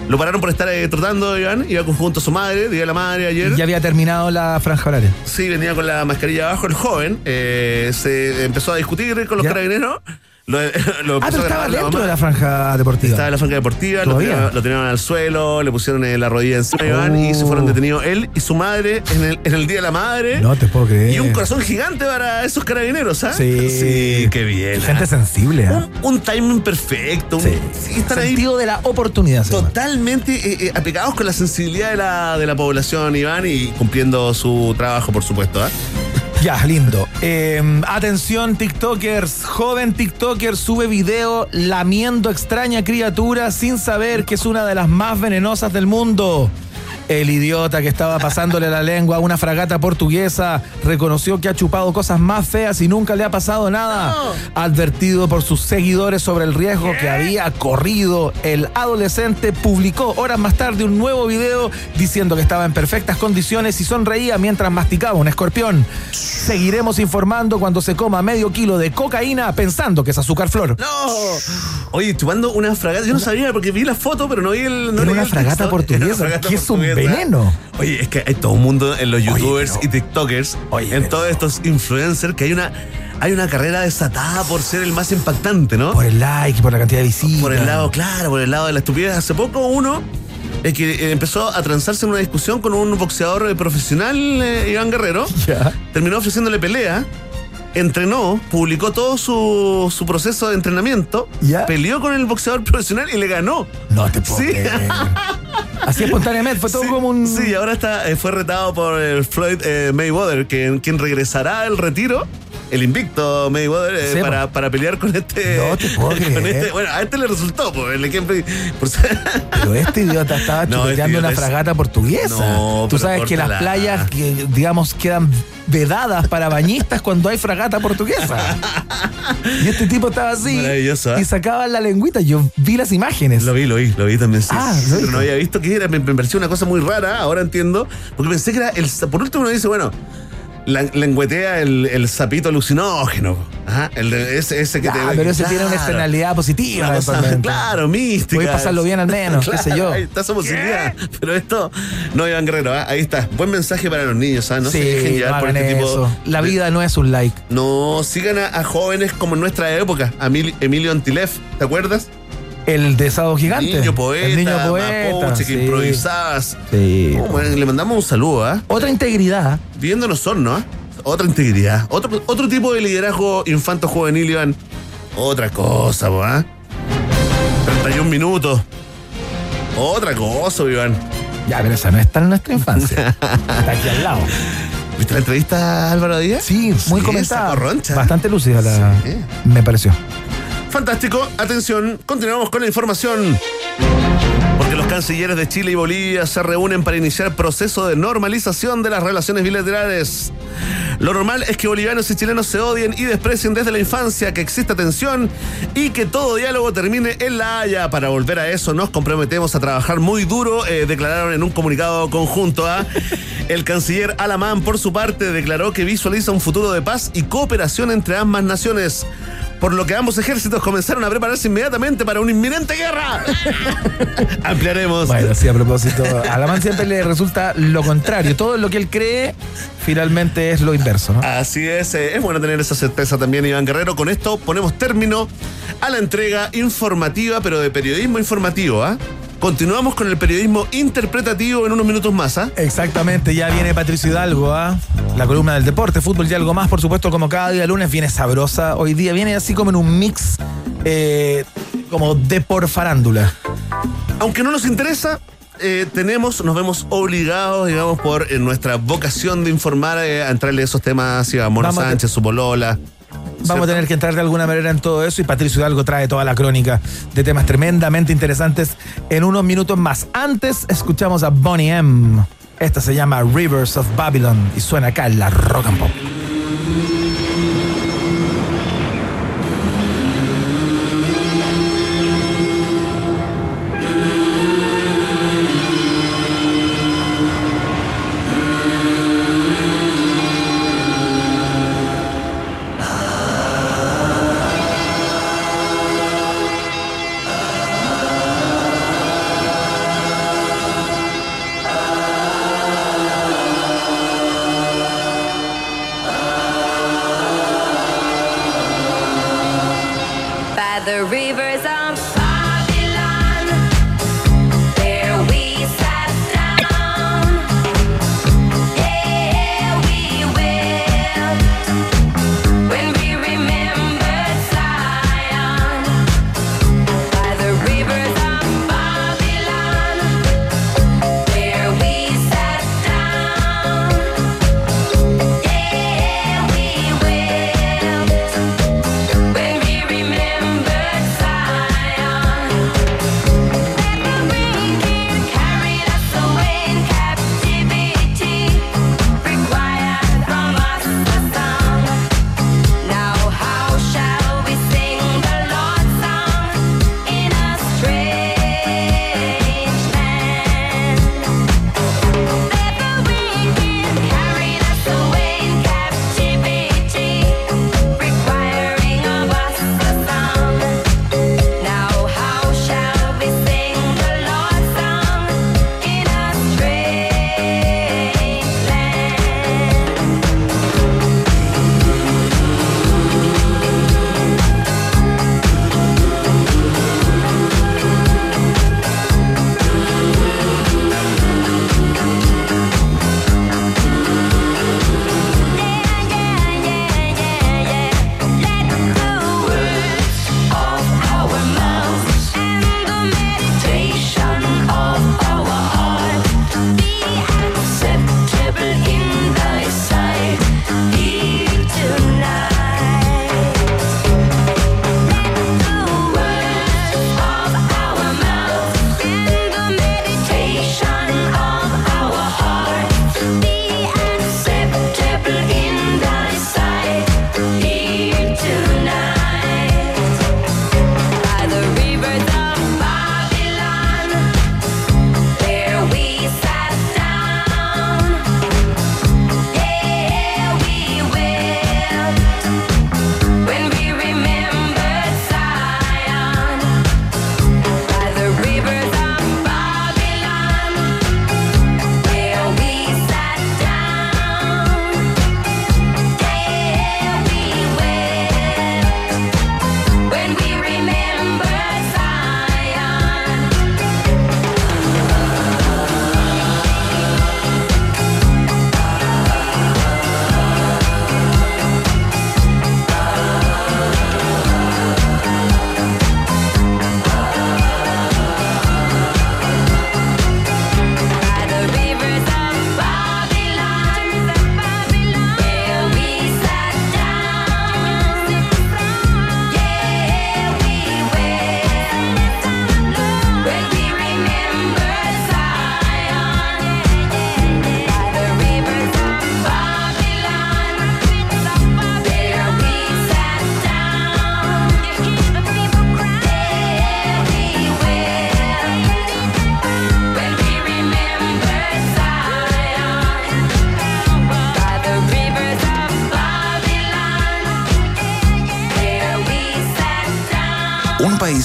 Lo pararon por estar eh, trotando, Iván. Iba con- junto a su madre, día de la madre ayer. Y ya había terminado la franja horaria. Sí, venía con la mascarilla abajo. El joven eh, se empezó a discutir con los Ya. carabineros. Lo, *laughs* lo Ah, pero estaba dentro de la franja deportiva. Estaba en la franja deportiva, lo tiraron, lo tiraron al suelo, le pusieron eh, la rodilla encima, Iván, y se fueron detenidos él y su madre en el, en el Día de la Madre. No te puedo creer. Y un corazón gigante para esos carabineros, ¿ah? Sí. Sí, qué bien. Gente ¿ah? sensible. ¿ah? Un, un timing perfecto. un- Sí. están ahí Sentido de la oportunidad. totalmente eh, eh, apegados con la sensibilidad de la, de la población, Iván, y cumpliendo su trabajo, por supuesto. ¿ah? Ya, lindo. Eh, atención, TikTokers. Joven TikToker sube video lamiendo extraña criatura sin saber que es una de las más venenosas del mundo. El idiota que estaba pasándole la lengua a una fragata portuguesa reconoció que ha chupado cosas más feas y nunca le ha pasado nada. Advertido por sus seguidores sobre el riesgo que había corrido, el adolescente publicó horas más tarde un nuevo video diciendo que estaba en perfectas condiciones y sonreía mientras masticaba un escorpión. Seguiremos informando cuando se coma medio kilo de cocaína pensando que es azúcar flor. ¡No! Oye, chupando una fragata. Yo no sabía porque vi la foto, pero no vi el. No Era una el fragata texto. portuguesa, Era una fragata que es un portuguesa. Veneno. Oye, es que hay todo un mundo en los youtubers pero- y tiktokers, Oye, en pero- todos estos influencers, que hay una. Hay una carrera desatada por ser el más impactante, ¿no? Por el like, por la cantidad de visitas. Por el lado, claro, por el lado de la estupidez. Hace poco uno es que eh, empezó a transarse en una discusión con un boxeador eh, profesional, eh, Iván Guerrero. *laughs* Ya. Terminó ofreciéndole pelea. Entrenó, publicó todo su, su proceso de entrenamiento, Ya. peleó con el boxeador profesional y le ganó. No te puedo Sí. creer. *laughs* Así espontáneamente, fue todo como un. Sí, ahora está, eh, fue retado por el Floyd eh, Mayweather, que, quien regresará al retiro, el invicto Mayweather, eh, Sí, para, para pelear con este. No te puedo *laughs* con creer. este- bueno, a este le resultó, pues, el ejemplo. por *laughs* Pero este idiota estaba No, chupeteando este idiota una es- fragata portuguesa. No, Tú sabes que las playas, que, digamos, quedan vedadas para bañistas cuando hay fragata portuguesa. *laughs* Y este tipo estaba así Maravilloso, ¿eh? y sacaba la lengüita. Yo vi las imágenes. Lo vi, lo vi, lo vi también, sí. Ah, ¿lo pero no había visto que era, me, me pareció una cosa muy rara, ahora entiendo, porque pensé que era el, por último uno dice, bueno, la, lengüetea el, el sapito alucinógeno, ajá, el, de- ese, ese que Ya, te... pero ese tiene una claro. externalidad positiva. Cosa, claro, mística. Puedes pasarlo bien al menos, qué sé yo. *laughs* Ahí está esa posibilidad. Pero esto, no, Iván Guerrero, ¿ah? ahí está. Buen mensaje para los niños, ¿ah? No se dejen sí, llevar no por este tipo. eso. La de- vida no es un like. No, sigan a, a jóvenes como en nuestra época, a Mil- Emilio Antilef, ¿te acuerdas? El de Sado Gigante. Niño poeta, El niño poeta. que sí. improvisabas. Sí. Oh, bueno, le mandamos un saludo, ¿ah? Otra integridad. Viéndonos son, ¿no? Otra integridad. Otro, otro tipo de liderazgo infanto-juvenil, Iván. Otra cosa, po, ¿ah? 31 minutos. Otra cosa, Iván. Ya, pero esa no está en nuestra infancia. *laughs* está aquí al lado. ¿Viste la entrevista a Álvaro Díaz? Sí, muy Sí, comentada. Bastante lúcida la. Sí. Me pareció. Fantástico. Atención, continuamos con la información. Porque los cancilleres de Chile y Bolivia se reúnen para iniciar proceso de normalización de las relaciones bilaterales. Lo normal es que bolivianos y chilenos se odien y desprecien desde la infancia, que exista tensión y que todo diálogo termine en la Haya. Para volver a eso nos comprometemos a trabajar muy duro, eh, declararon en un comunicado conjunto a... El canciller Alamán, por su parte, declaró que visualiza un futuro de paz y cooperación entre ambas naciones. Por lo que ambos ejércitos comenzaron a prepararse inmediatamente para una inminente guerra. *laughs* Ampliaremos. Bueno, sí, a propósito, a Alamán siempre le resulta lo contrario. Todo lo que él cree finalmente es lo inverso, ¿no? Así es, eh, es bueno tener esa certeza también, Iván Guerrero. Con esto ponemos término a la entrega informativa, pero de periodismo informativo, ¿ah? Continuamos con el periodismo interpretativo en unos minutos más, ¿ah? Exactamente, ya viene Patricio Hidalgo, ¿ah? La columna del deporte, fútbol y algo más, por supuesto, como cada día lunes viene sabrosa. Hoy día viene así como en un mix eh, como de por farándula. Aunque no nos interesa, eh, tenemos, nos vemos obligados, digamos, por eh, nuestra vocación de informar, a entrarle a esos temas, a Mona Sánchez, su bolola. Vamos a tener que entrar de alguna manera en todo eso y Patricio Hidalgo trae toda la crónica de temas tremendamente interesantes en unos minutos más. Antes escuchamos a Bonnie M. Esta se llama Rivers of Babylon y suena acá en la Rock and Pop.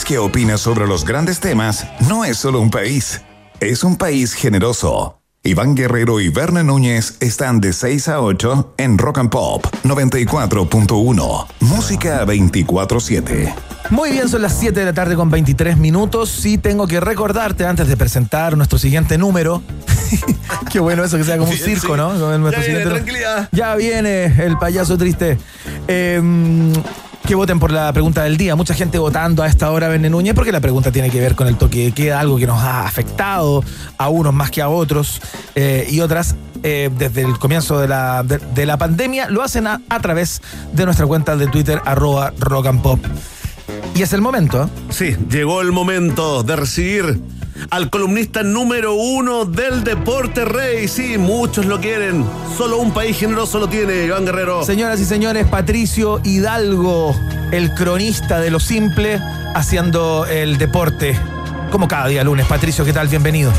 País que opina sobre los grandes temas no es solo un país, es un país generoso. Iván Guerrero y Verne Núñez están de 6 a 8 en Rock and Pop 94.1. Música 24-7. Muy bien, son las 7 de la tarde con 23 minutos. Sí, tengo que recordarte antes de presentar nuestro siguiente número. *laughs* Qué bueno eso que sea como un circo, sí. ¿no? Ya viene, siguiente- tranquilidad. Ya viene el payaso triste. Eh, voten por la pregunta del día. Mucha gente votando a esta hora, Verne Núñez, porque la pregunta tiene que ver con el toque de queda, algo que nos ha afectado a unos más que a otros eh, y otras eh, desde el comienzo de la, de la pandemia. Lo hacen a, a través de nuestra cuenta de Twitter, arroba rock and pop. Y es el momento. ¿eh? Sí, llegó el momento de recibir al columnista número uno del deporte rey. Sí, muchos lo quieren. Solo un país generoso lo tiene, Iván Guerrero. Señoras y señores, Patricio Hidalgo, el cronista de lo simple, haciendo el deporte. Como cada día lunes. Patricio, ¿qué tal? Bienvenido.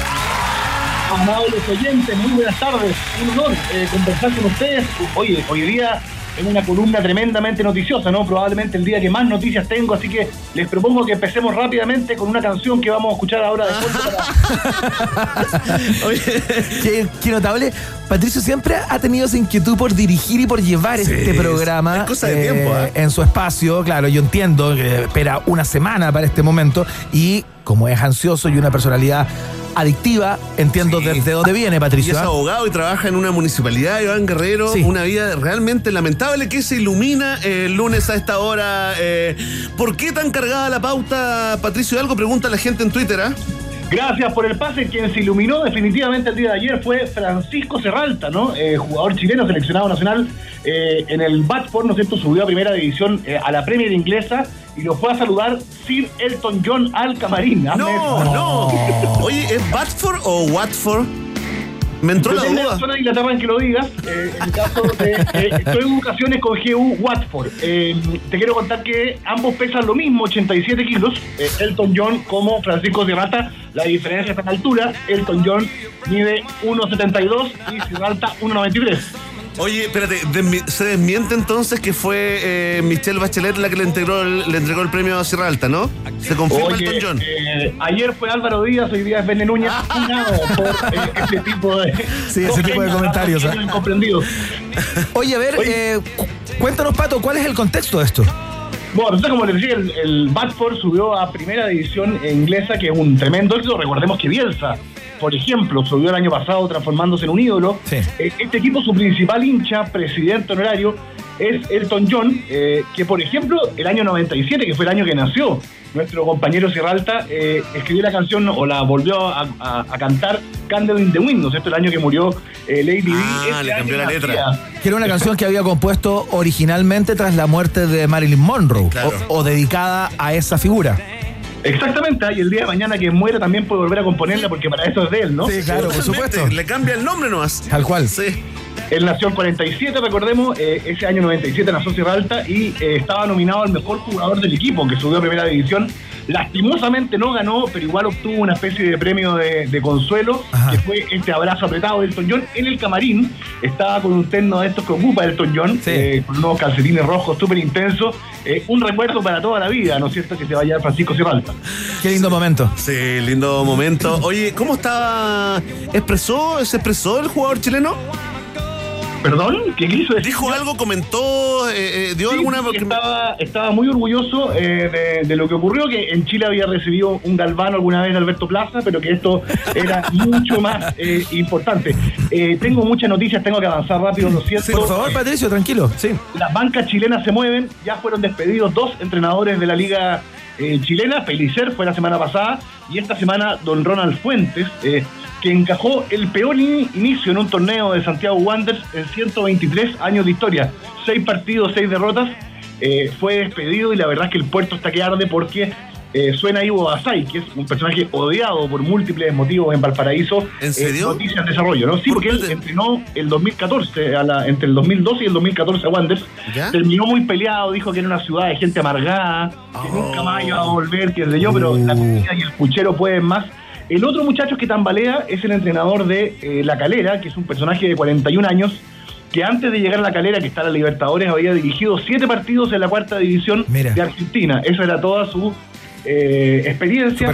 Amables oyentes, muy buenas tardes. Un honor eh, conversar con ustedes. Oye, hoy día es una columna tremendamente noticiosa, ¿no? Probablemente el día que más noticias tengo, así que les propongo que empecemos rápidamente con una canción que vamos a escuchar ahora de fondo para- *laughs* qué, qué notable. Patricio siempre ha tenido esa inquietud por dirigir y por llevar Sí, este programa es cosa de tiempo, ¿eh? en su espacio. Claro, yo entiendo que espera una semana para este momento y como es ansioso y una personalidad adictiva, entiendo desde dónde viene, *laughs* Y Patricio. es ¿ah? abogado y trabaja en una municipalidad, Iván Guerrero. Sí. Una vida realmente lamentable que se ilumina el lunes a esta hora. Eh, ¿Por qué tan cargada la pauta, Patricio Hidalgo? Pregunta la gente en Twitter, ¿ah? Gracias por el pase. Quien se iluminó definitivamente el día de ayer fue Francisco Serralta, ¿no? Eh, jugador chileno, seleccionado nacional eh, en el Batford, ¿no es cierto? Subió a primera división eh, a la Premier inglesa y lo fue a saludar Sir Elton John al camarín. No, no. Oye, ¿es Batford o Watford? Me entró la duda. la zona de Inglaterra en que lo digas. Eh, en caso de. Eh, estoy en educaciones con GU Watford. Eh, te quiero contar que ambos pesan lo mismo, 87 kilos. eh, Elton John como Francisco Serrata. La diferencia está en altura. Elton John mide 1,72 y Serrata 1,93. Oye, espérate, desmi- ¿se desmiente entonces que fue eh, Michelle Bachelet la que le entregó el, le entregó el premio a Sierra Alta, ¿no? Se confirma Oye, Elton John. eh, ayer fue Álvaro Díaz, hoy día es Bene Núñez. *laughs* Por eh, este tipo de. Sí, ese tipo de comentarios, ¿eh? Incomprendidos. Oye, a ver, eh, cu- cuéntanos, Pato, ¿cuál es el contexto de esto? Bueno, entonces, como les decía, el, el Batford subió a primera división inglesa, que es un tremendo éxito. Recordemos que Bielsa, por ejemplo, subió el año pasado transformándose en un ídolo. Sí. Eh, Este equipo, su principal hincha, presidente honorario, es Elton John, eh, que por ejemplo, el año 97, que fue el año que nació nuestro compañero Sierralta, eh, escribió la canción o la volvió a, a- a cantar Candle in the Wind, ¿no es cierto? El año que murió eh, Lady. Ah, Ese le cambió la nacía. letra. Que era una canción que había compuesto originalmente tras la muerte de Marilyn Monroe Claro. o, o dedicada a esa figura. Exactamente, y el día de mañana que muera también puede volver a componerla porque para eso es de él, ¿no? Sí, claro, por supuesto. Le cambia el nombre nomás. Tal cual. Sí. Él nació el 47, recordemos, eh, ese año 97 nació Sierra Alta y eh, estaba nominado al mejor jugador del equipo que subió a primera división. Lastimosamente no ganó, pero igual obtuvo una especie de premio de, de consuelo, Ajá. que fue este abrazo apretado de Elton John. En el camarín estaba con un terno de estos que ocupa Elton John, Sí. eh, con unos calcetines rojos súper intensos. Eh, un recuerdo para toda la vida, ¿no es cierto? Que se vaya Francisco Sierra Alta. Qué lindo momento. Sí, lindo momento. Oye, ¿cómo estaba? ¿Expresó, se expresó el jugador chileno? ¿Perdón? ¿Qué quiso decir? ¿Dijo algo, comentó, eh, eh, dio Sí, alguna...? estaba, estaba muy orgulloso eh, de, de lo que ocurrió, que en Chile había recibido un galvano alguna vez de Alberto Plaza, pero que esto era *laughs* mucho más eh, importante. Eh, tengo muchas noticias, tengo que avanzar rápido, lo siento. Por favor, Patricio, tranquilo. Sí. Las bancas chilenas se mueven, ya fueron despedidos dos entrenadores de la liga eh, chilena, Felicer fue la semana pasada, y esta semana don Ronald Fuentes, eh, que encajó el peor ini- inicio en un torneo de Santiago Wanderers en 123 años de historia. Seis partidos, seis derrotas, eh, fue despedido y la verdad es que el puerto está que arde porque eh, suena Ivo Basay, que es un personaje odiado por múltiples motivos en Valparaíso. ¿En serio? Eh, noticias en desarrollo, ¿no? Sí, porque él entrenó el 2014, a la- entre el 2012 y el 2014 a Wanderers. Terminó muy peleado, dijo que era una ciudad de gente amargada, que nunca más iba a volver, que sé yo, pero la comida y el puchero pueden más. El otro muchacho que tambalea es el entrenador de eh, La Calera, que es un personaje de 41 años, que antes de llegar a La Calera, que está en la Libertadores, había dirigido siete partidos en la cuarta división Mira. de Argentina. Esa era toda su eh, experiencia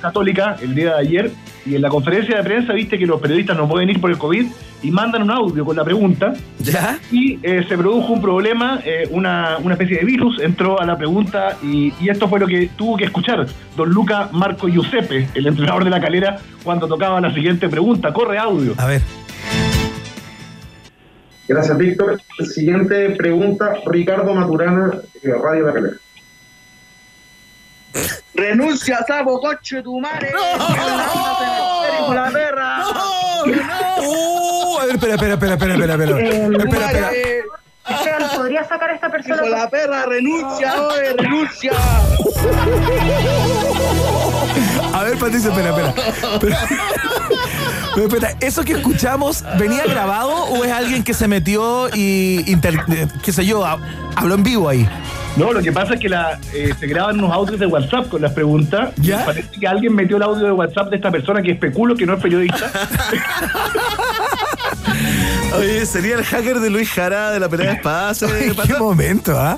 Católica el día de ayer y en la conferencia de prensa viste que los periodistas no pueden ir por el COVID y mandan un audio con la pregunta. ¿Ya? Y eh, se produjo un problema, eh, una, una especie de virus entró a la pregunta y, y esto fue lo que tuvo que escuchar don Luca Marco Giuseppe, el entrenador de la calera, cuando tocaba la siguiente pregunta. Corre audio. A ver. Gracias, Víctor. Siguiente pregunta, Ricardo Maturana, eh, Radio La Calera. Renuncia, sapo, coche, tu madre. Hijo la perra. Ver, espera, espera, espera, espera, espera, espera. Eh, Espera, espera. Esteban, ¿podría sacar a esta persona? Hijo la perra, renuncia, oye, renuncia. A ver, Patricio, espera, espera. Pero- pero espera, ¿eso que escuchamos venía grabado o es alguien que se metió y, inter- eh, qué sé yo, ha- habló en vivo ahí? No, lo que pasa es que la, eh, se graban unos audios de WhatsApp con las preguntas. ¿Ya? Parece que alguien metió el audio de WhatsApp de esta persona que especulo que no es periodista. *laughs* Oye, sería el hacker de Luis Jara de la pelea de espadas. eh, ¿Qué momento, ah?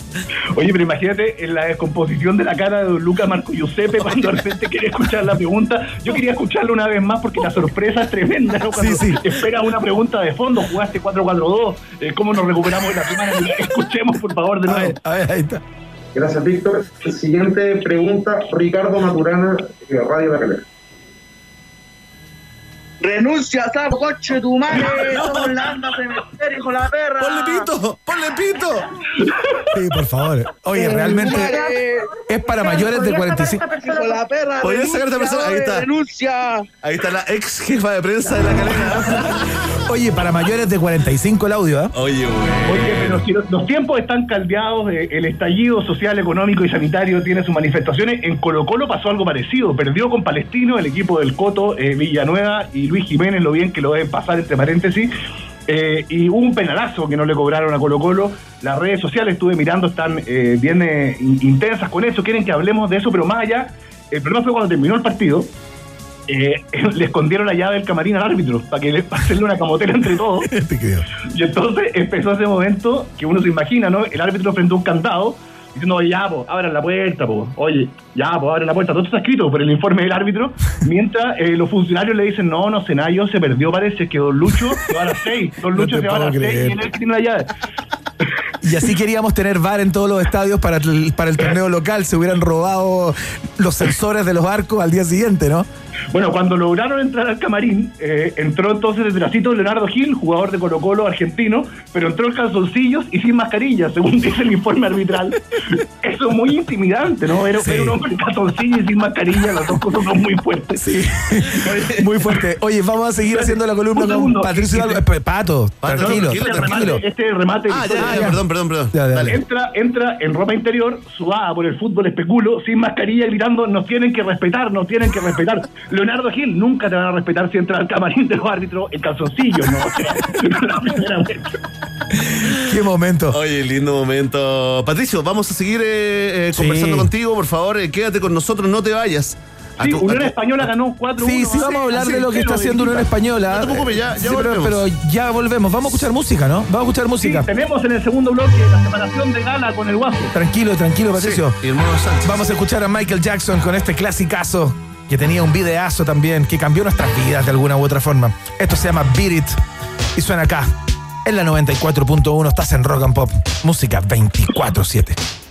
Oye, pero imagínate en la descomposición de la cara de don Luca Marco Giuseppe cuando de repente quiere escuchar la pregunta. Yo quería escucharlo una vez más porque la sorpresa es tremenda, ¿no? Cuando Sí, sí. esperas una pregunta de fondo, jugaste 4-4-2, eh, ¿cómo nos recuperamos de la semana? Escuchemos, por favor, de nuevo. A ver, ahí está. Gracias, Víctor. Siguiente pregunta, Ricardo Maturana, Radio La Calera. Renuncia, sapo, coche, tu madre. Somos la anda cementerio, hijo la perra. ¡Ponle pito! ¡Ponle pito! Sí, por favor. Oye, realmente es para mayores de 45. Hijo la perra. ¿Podría sacar a esta persona? Ahí está. Renuncia. Ahí está la ex jefa de prensa de la calera. *laughs* Oye, para mayores de 45 el audio, ¿ah? Oye, güey. Oye, pero si los, los tiempos están caldeados, eh, el estallido social, económico y sanitario tiene sus manifestaciones. En Colo Colo pasó algo parecido. Perdió con Palestino el equipo del Coto, eh, Villanueva y Luis Jiménez, lo bien que lo deben pasar entre paréntesis. Eh, y hubo un penalazo que no le cobraron a Colo Colo. Las redes sociales, estuve mirando, están eh, bien eh, in- intensas con eso. Quieren que hablemos de eso, pero más allá, el problema fue cuando terminó el partido. Eh, *laughs* le escondieron la llave del camarín al árbitro para que le una camotera entre todos. *laughs* Y entonces empezó ese momento que uno se imagina, ¿no? El árbitro frente a un candado diciendo, oye, ya, po, abran la puerta, po. Oye, ya, po, abran la puerta. Todo esto está escrito por el informe del árbitro. Mientras eh, los funcionarios le dicen, no, no, Senayo se perdió, parece que Don Lucho se va a las seis. Don Lucho se va a las seis creer. y él es el que tiene la llave. Y así queríamos tener VAR en todos los estadios para el, para el torneo local. Se hubieran robado los sensores de los barcos al día siguiente, ¿no? Bueno, cuando lograron entrar al camarín, eh, entró entonces detrásito Leonardo Gil, jugador de Colo Colo argentino, pero entró en calzoncillos y sin mascarilla, según *laughs* dice el informe arbitral. Eso es muy intimidante, ¿no? Ver un hombre en calzoncillos y sin mascarilla, las dos cosas son muy fuertes. Sí, *laughs* muy fuerte. Oye, vamos a seguir haciendo la columna con. Patricio. Eh, Pato, Pato, tranquilo, este tranquilo. remate- Este remate. Ah, ya, ya, perdón, perdón, perdón. Ya, dale. Dale. Entra, entra en ropa interior, sudada por el fútbol especulo, sin mascarilla, gritando, nos tienen que respetar, nos tienen que respetar. Leonardo Gil, nunca te van a respetar si entras al camarín de los árbitros en calzoncillos, ¿no? *laughs* La primera vez. Qué momento. Oye, lindo momento. Patricio, vamos a seguir eh, eh, Sí. conversando contigo, por favor. eh, quédate con nosotros, no te vayas. Sí, tu- Unión Española ganó 4-1. Sí, sí, vamos a hablar de lo que está haciendo Unión Española. No te preocupes, ya- ya Sí, pero, pero ya volvemos. Vamos a escuchar música, ¿no? Vamos a escuchar Sí, música. tenemos en el segundo bloque la separación de Gala con el Guaso. Tranquilo, tranquilo, Patricio. Sí, y el Mono Sánchez. Vamos a escuchar a Michael Jackson con este clasicazo que tenía un videazo también que cambió nuestras vidas de alguna u otra forma. Esto se llama Beat It y suena acá. En la 94.1 estás en Rock and Pop. Música 24-7.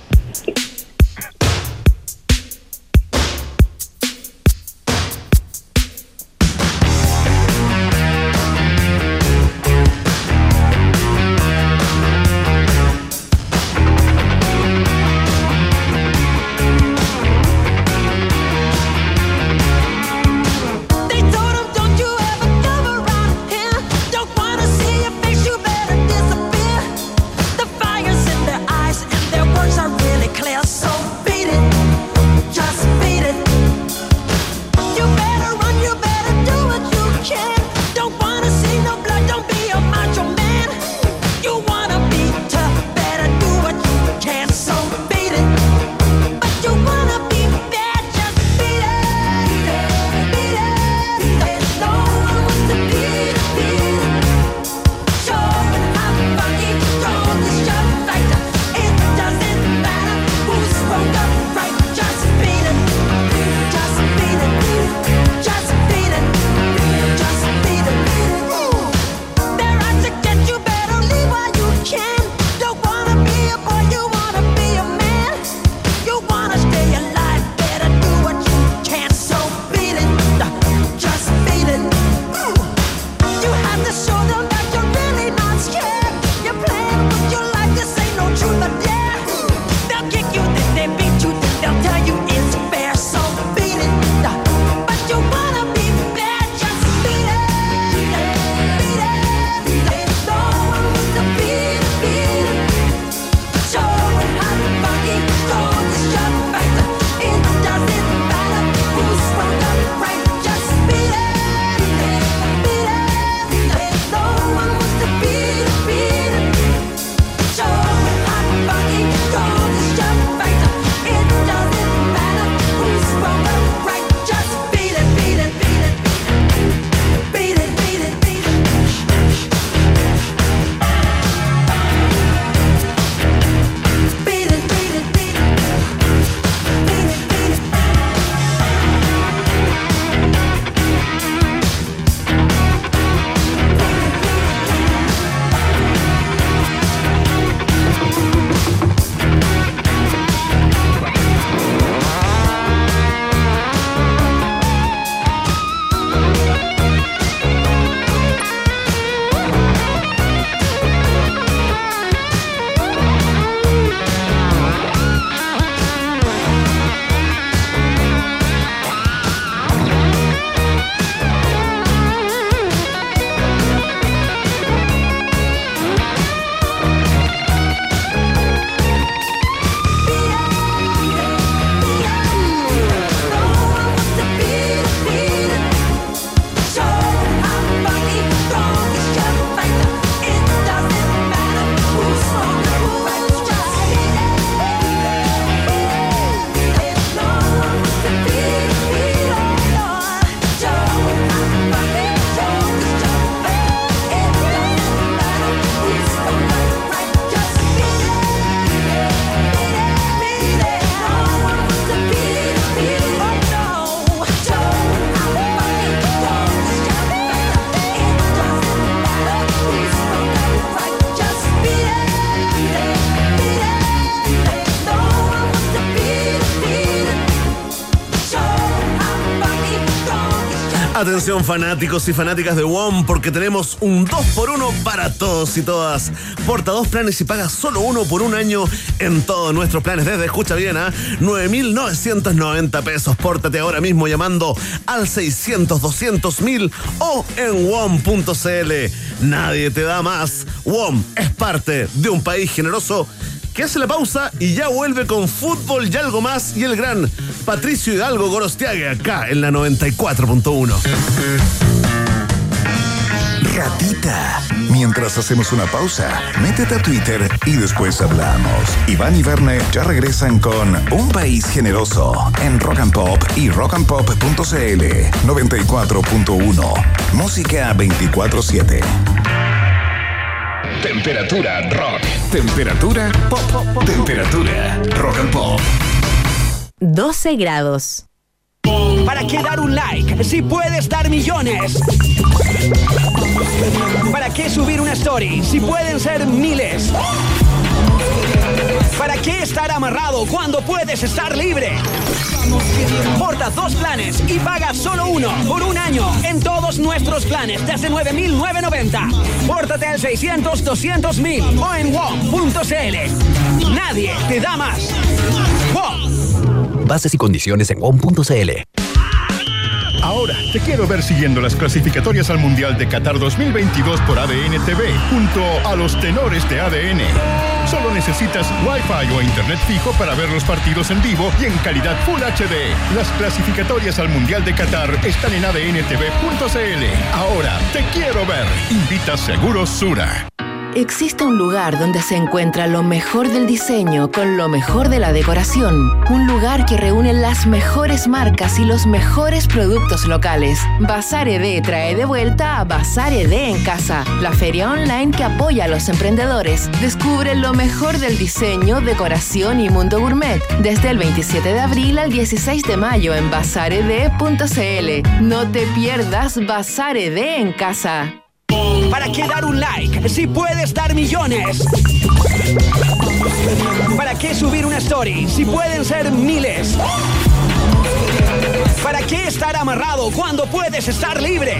Atención fanáticos y fanáticas de WOM porque tenemos un 2x1 para todos y todas. Porta dos planes y paga solo uno por un año en todos nuestros planes. Desde, escucha bien, ¿ah? 9.990 pesos. Pórtate ahora mismo llamando al 600 200 mil o en WOM.cl. Nadie te da más. WOM es parte de un país generoso que hace la pausa y ya vuelve con fútbol y algo más y el gran Patricio Hidalgo Gorostiague acá en la 94.1. Ratita. Mientras hacemos una pausa, métete a Twitter y después hablamos. Iván y Verne ya regresan con Un País Generoso en Rock and Pop y rockandpop.cl 94.1. Música 24-7. Temperatura rock. Temperatura pop. Temperatura rock and pop. 12 grados. ¿Para qué dar un like si puedes dar millones? ¿Para qué subir una story si pueden ser miles? ¿Para qué estar amarrado cuando puedes estar libre? Porta dos planes y paga solo uno por un año en todos nuestros planes desde 9.990. Pórtate al 600 200 mil o en WOM.cl. Nadie te da más. WOM. Bases y condiciones en WOM.cl. Ahora te quiero ver siguiendo las clasificatorias al Mundial de Qatar 2022 por ADN TV, junto a los tenores de ADN. Solo necesitas Wi-Fi o Internet fijo para ver los partidos en vivo y en calidad Full HD. Las clasificatorias al Mundial de Qatar están en adntv.cl. Ahora te quiero ver. Invita Seguro Sura. Existe un lugar donde se encuentra lo mejor del diseño con lo mejor de la decoración. Un lugar que reúne las mejores marcas y los mejores productos locales. Bazar ED trae de vuelta a Bazar ED en casa, la feria online que apoya a los emprendedores. Descubre lo mejor del diseño, decoración y mundo gourmet desde el 27 de abril al 16 de mayo en bazared.cl. No te pierdas Bazar ED en casa. ¿Para qué dar un like si puedes dar millones? ¿Para qué subir una story si pueden ser miles? ¿Para qué estar amarrado cuando puedes estar libre?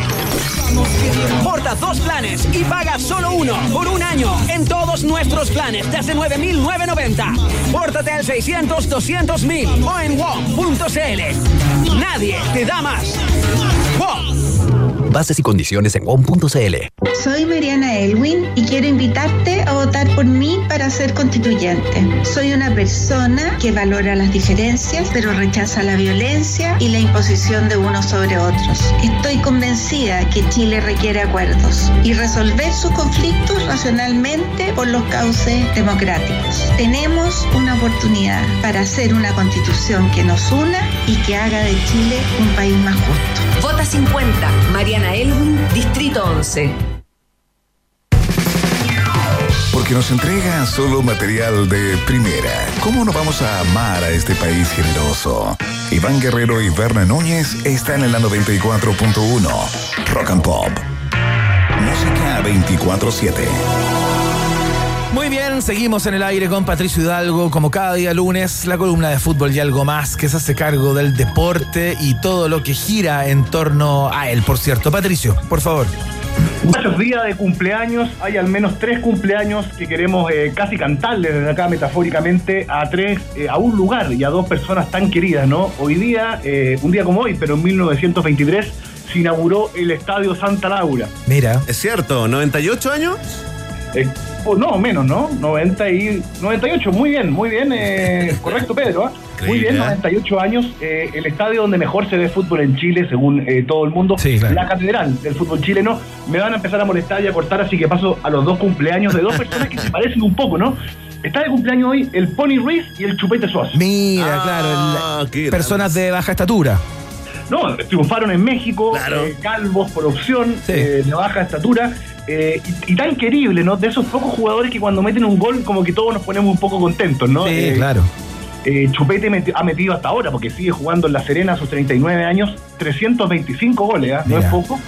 Porta dos planes y paga solo uno por un año en todos nuestros planes desde 9.990. Pórtate al 600 200 mil o en WOM.cl. Nadie te da más. WOM. Bases y condiciones en WOM.cl. Soy Mariana Elwin y quiero invitarte a votar por mí para ser constituyente. Soy una persona que valora las diferencias, pero rechaza la violencia y la imposición de unos sobre otros. Estoy convencida que Chile requiere acuerdos y resolver sus conflictos racionalmente por los cauces democráticos. Tenemos una oportunidad para hacer una constitución que nos una y que haga de Chile un país más justo. Vota 50. Mariana Elwin, Distrito 11. Porque nos entrega solo material de primera. ¿Cómo no vamos a amar a este país generoso? Iván Guerrero y Berna Núñez están en la 94.1. Rock and Pop. Música 24-7. Muy bien, seguimos en el aire con Patricio Hidalgo, como cada día lunes, la columna de fútbol y algo más que se hace cargo del deporte y todo lo que gira en torno a él, por cierto. Patricio, por favor. Muchos días de cumpleaños, hay al menos tres cumpleaños que queremos eh, casi cantarle desde acá metafóricamente a tres, eh, a un lugar y a dos personas tan queridas, ¿no? Hoy día, eh, un día como hoy, pero en 1923 se inauguró el Estadio Santa Laura. Mira. Es cierto, ¿98 años? No, menos, ¿no? 90 y 98, muy bien, muy bien, eh, *laughs* correcto Pedro, ¿ah? Muy bien, Increíble, ¿eh? 98 años, eh, el estadio donde mejor se ve fútbol en Chile, según eh, todo el mundo, Sí, claro. la catedral del fútbol chileno. Me van a empezar a molestar y a cortar, así que paso a los dos cumpleaños de dos personas que se *laughs* parecen un poco, ¿no? Está de cumpleaños hoy el Pony Ruiz y el Chupete Suazo. Mira, Ah, claro, el- personas de baja estatura. No, triunfaron en México, Claro. eh, calvos por opción, Sí. eh, de baja estatura, eh, y, y tan querible, ¿no? De esos pocos jugadores que cuando meten un gol, como que todos nos ponemos un poco contentos, ¿no? Sí, Eh, claro. Chupete meti- ha metido hasta ahora, porque sigue jugando en La Serena a sus 39 años, 325 goles, no es poco.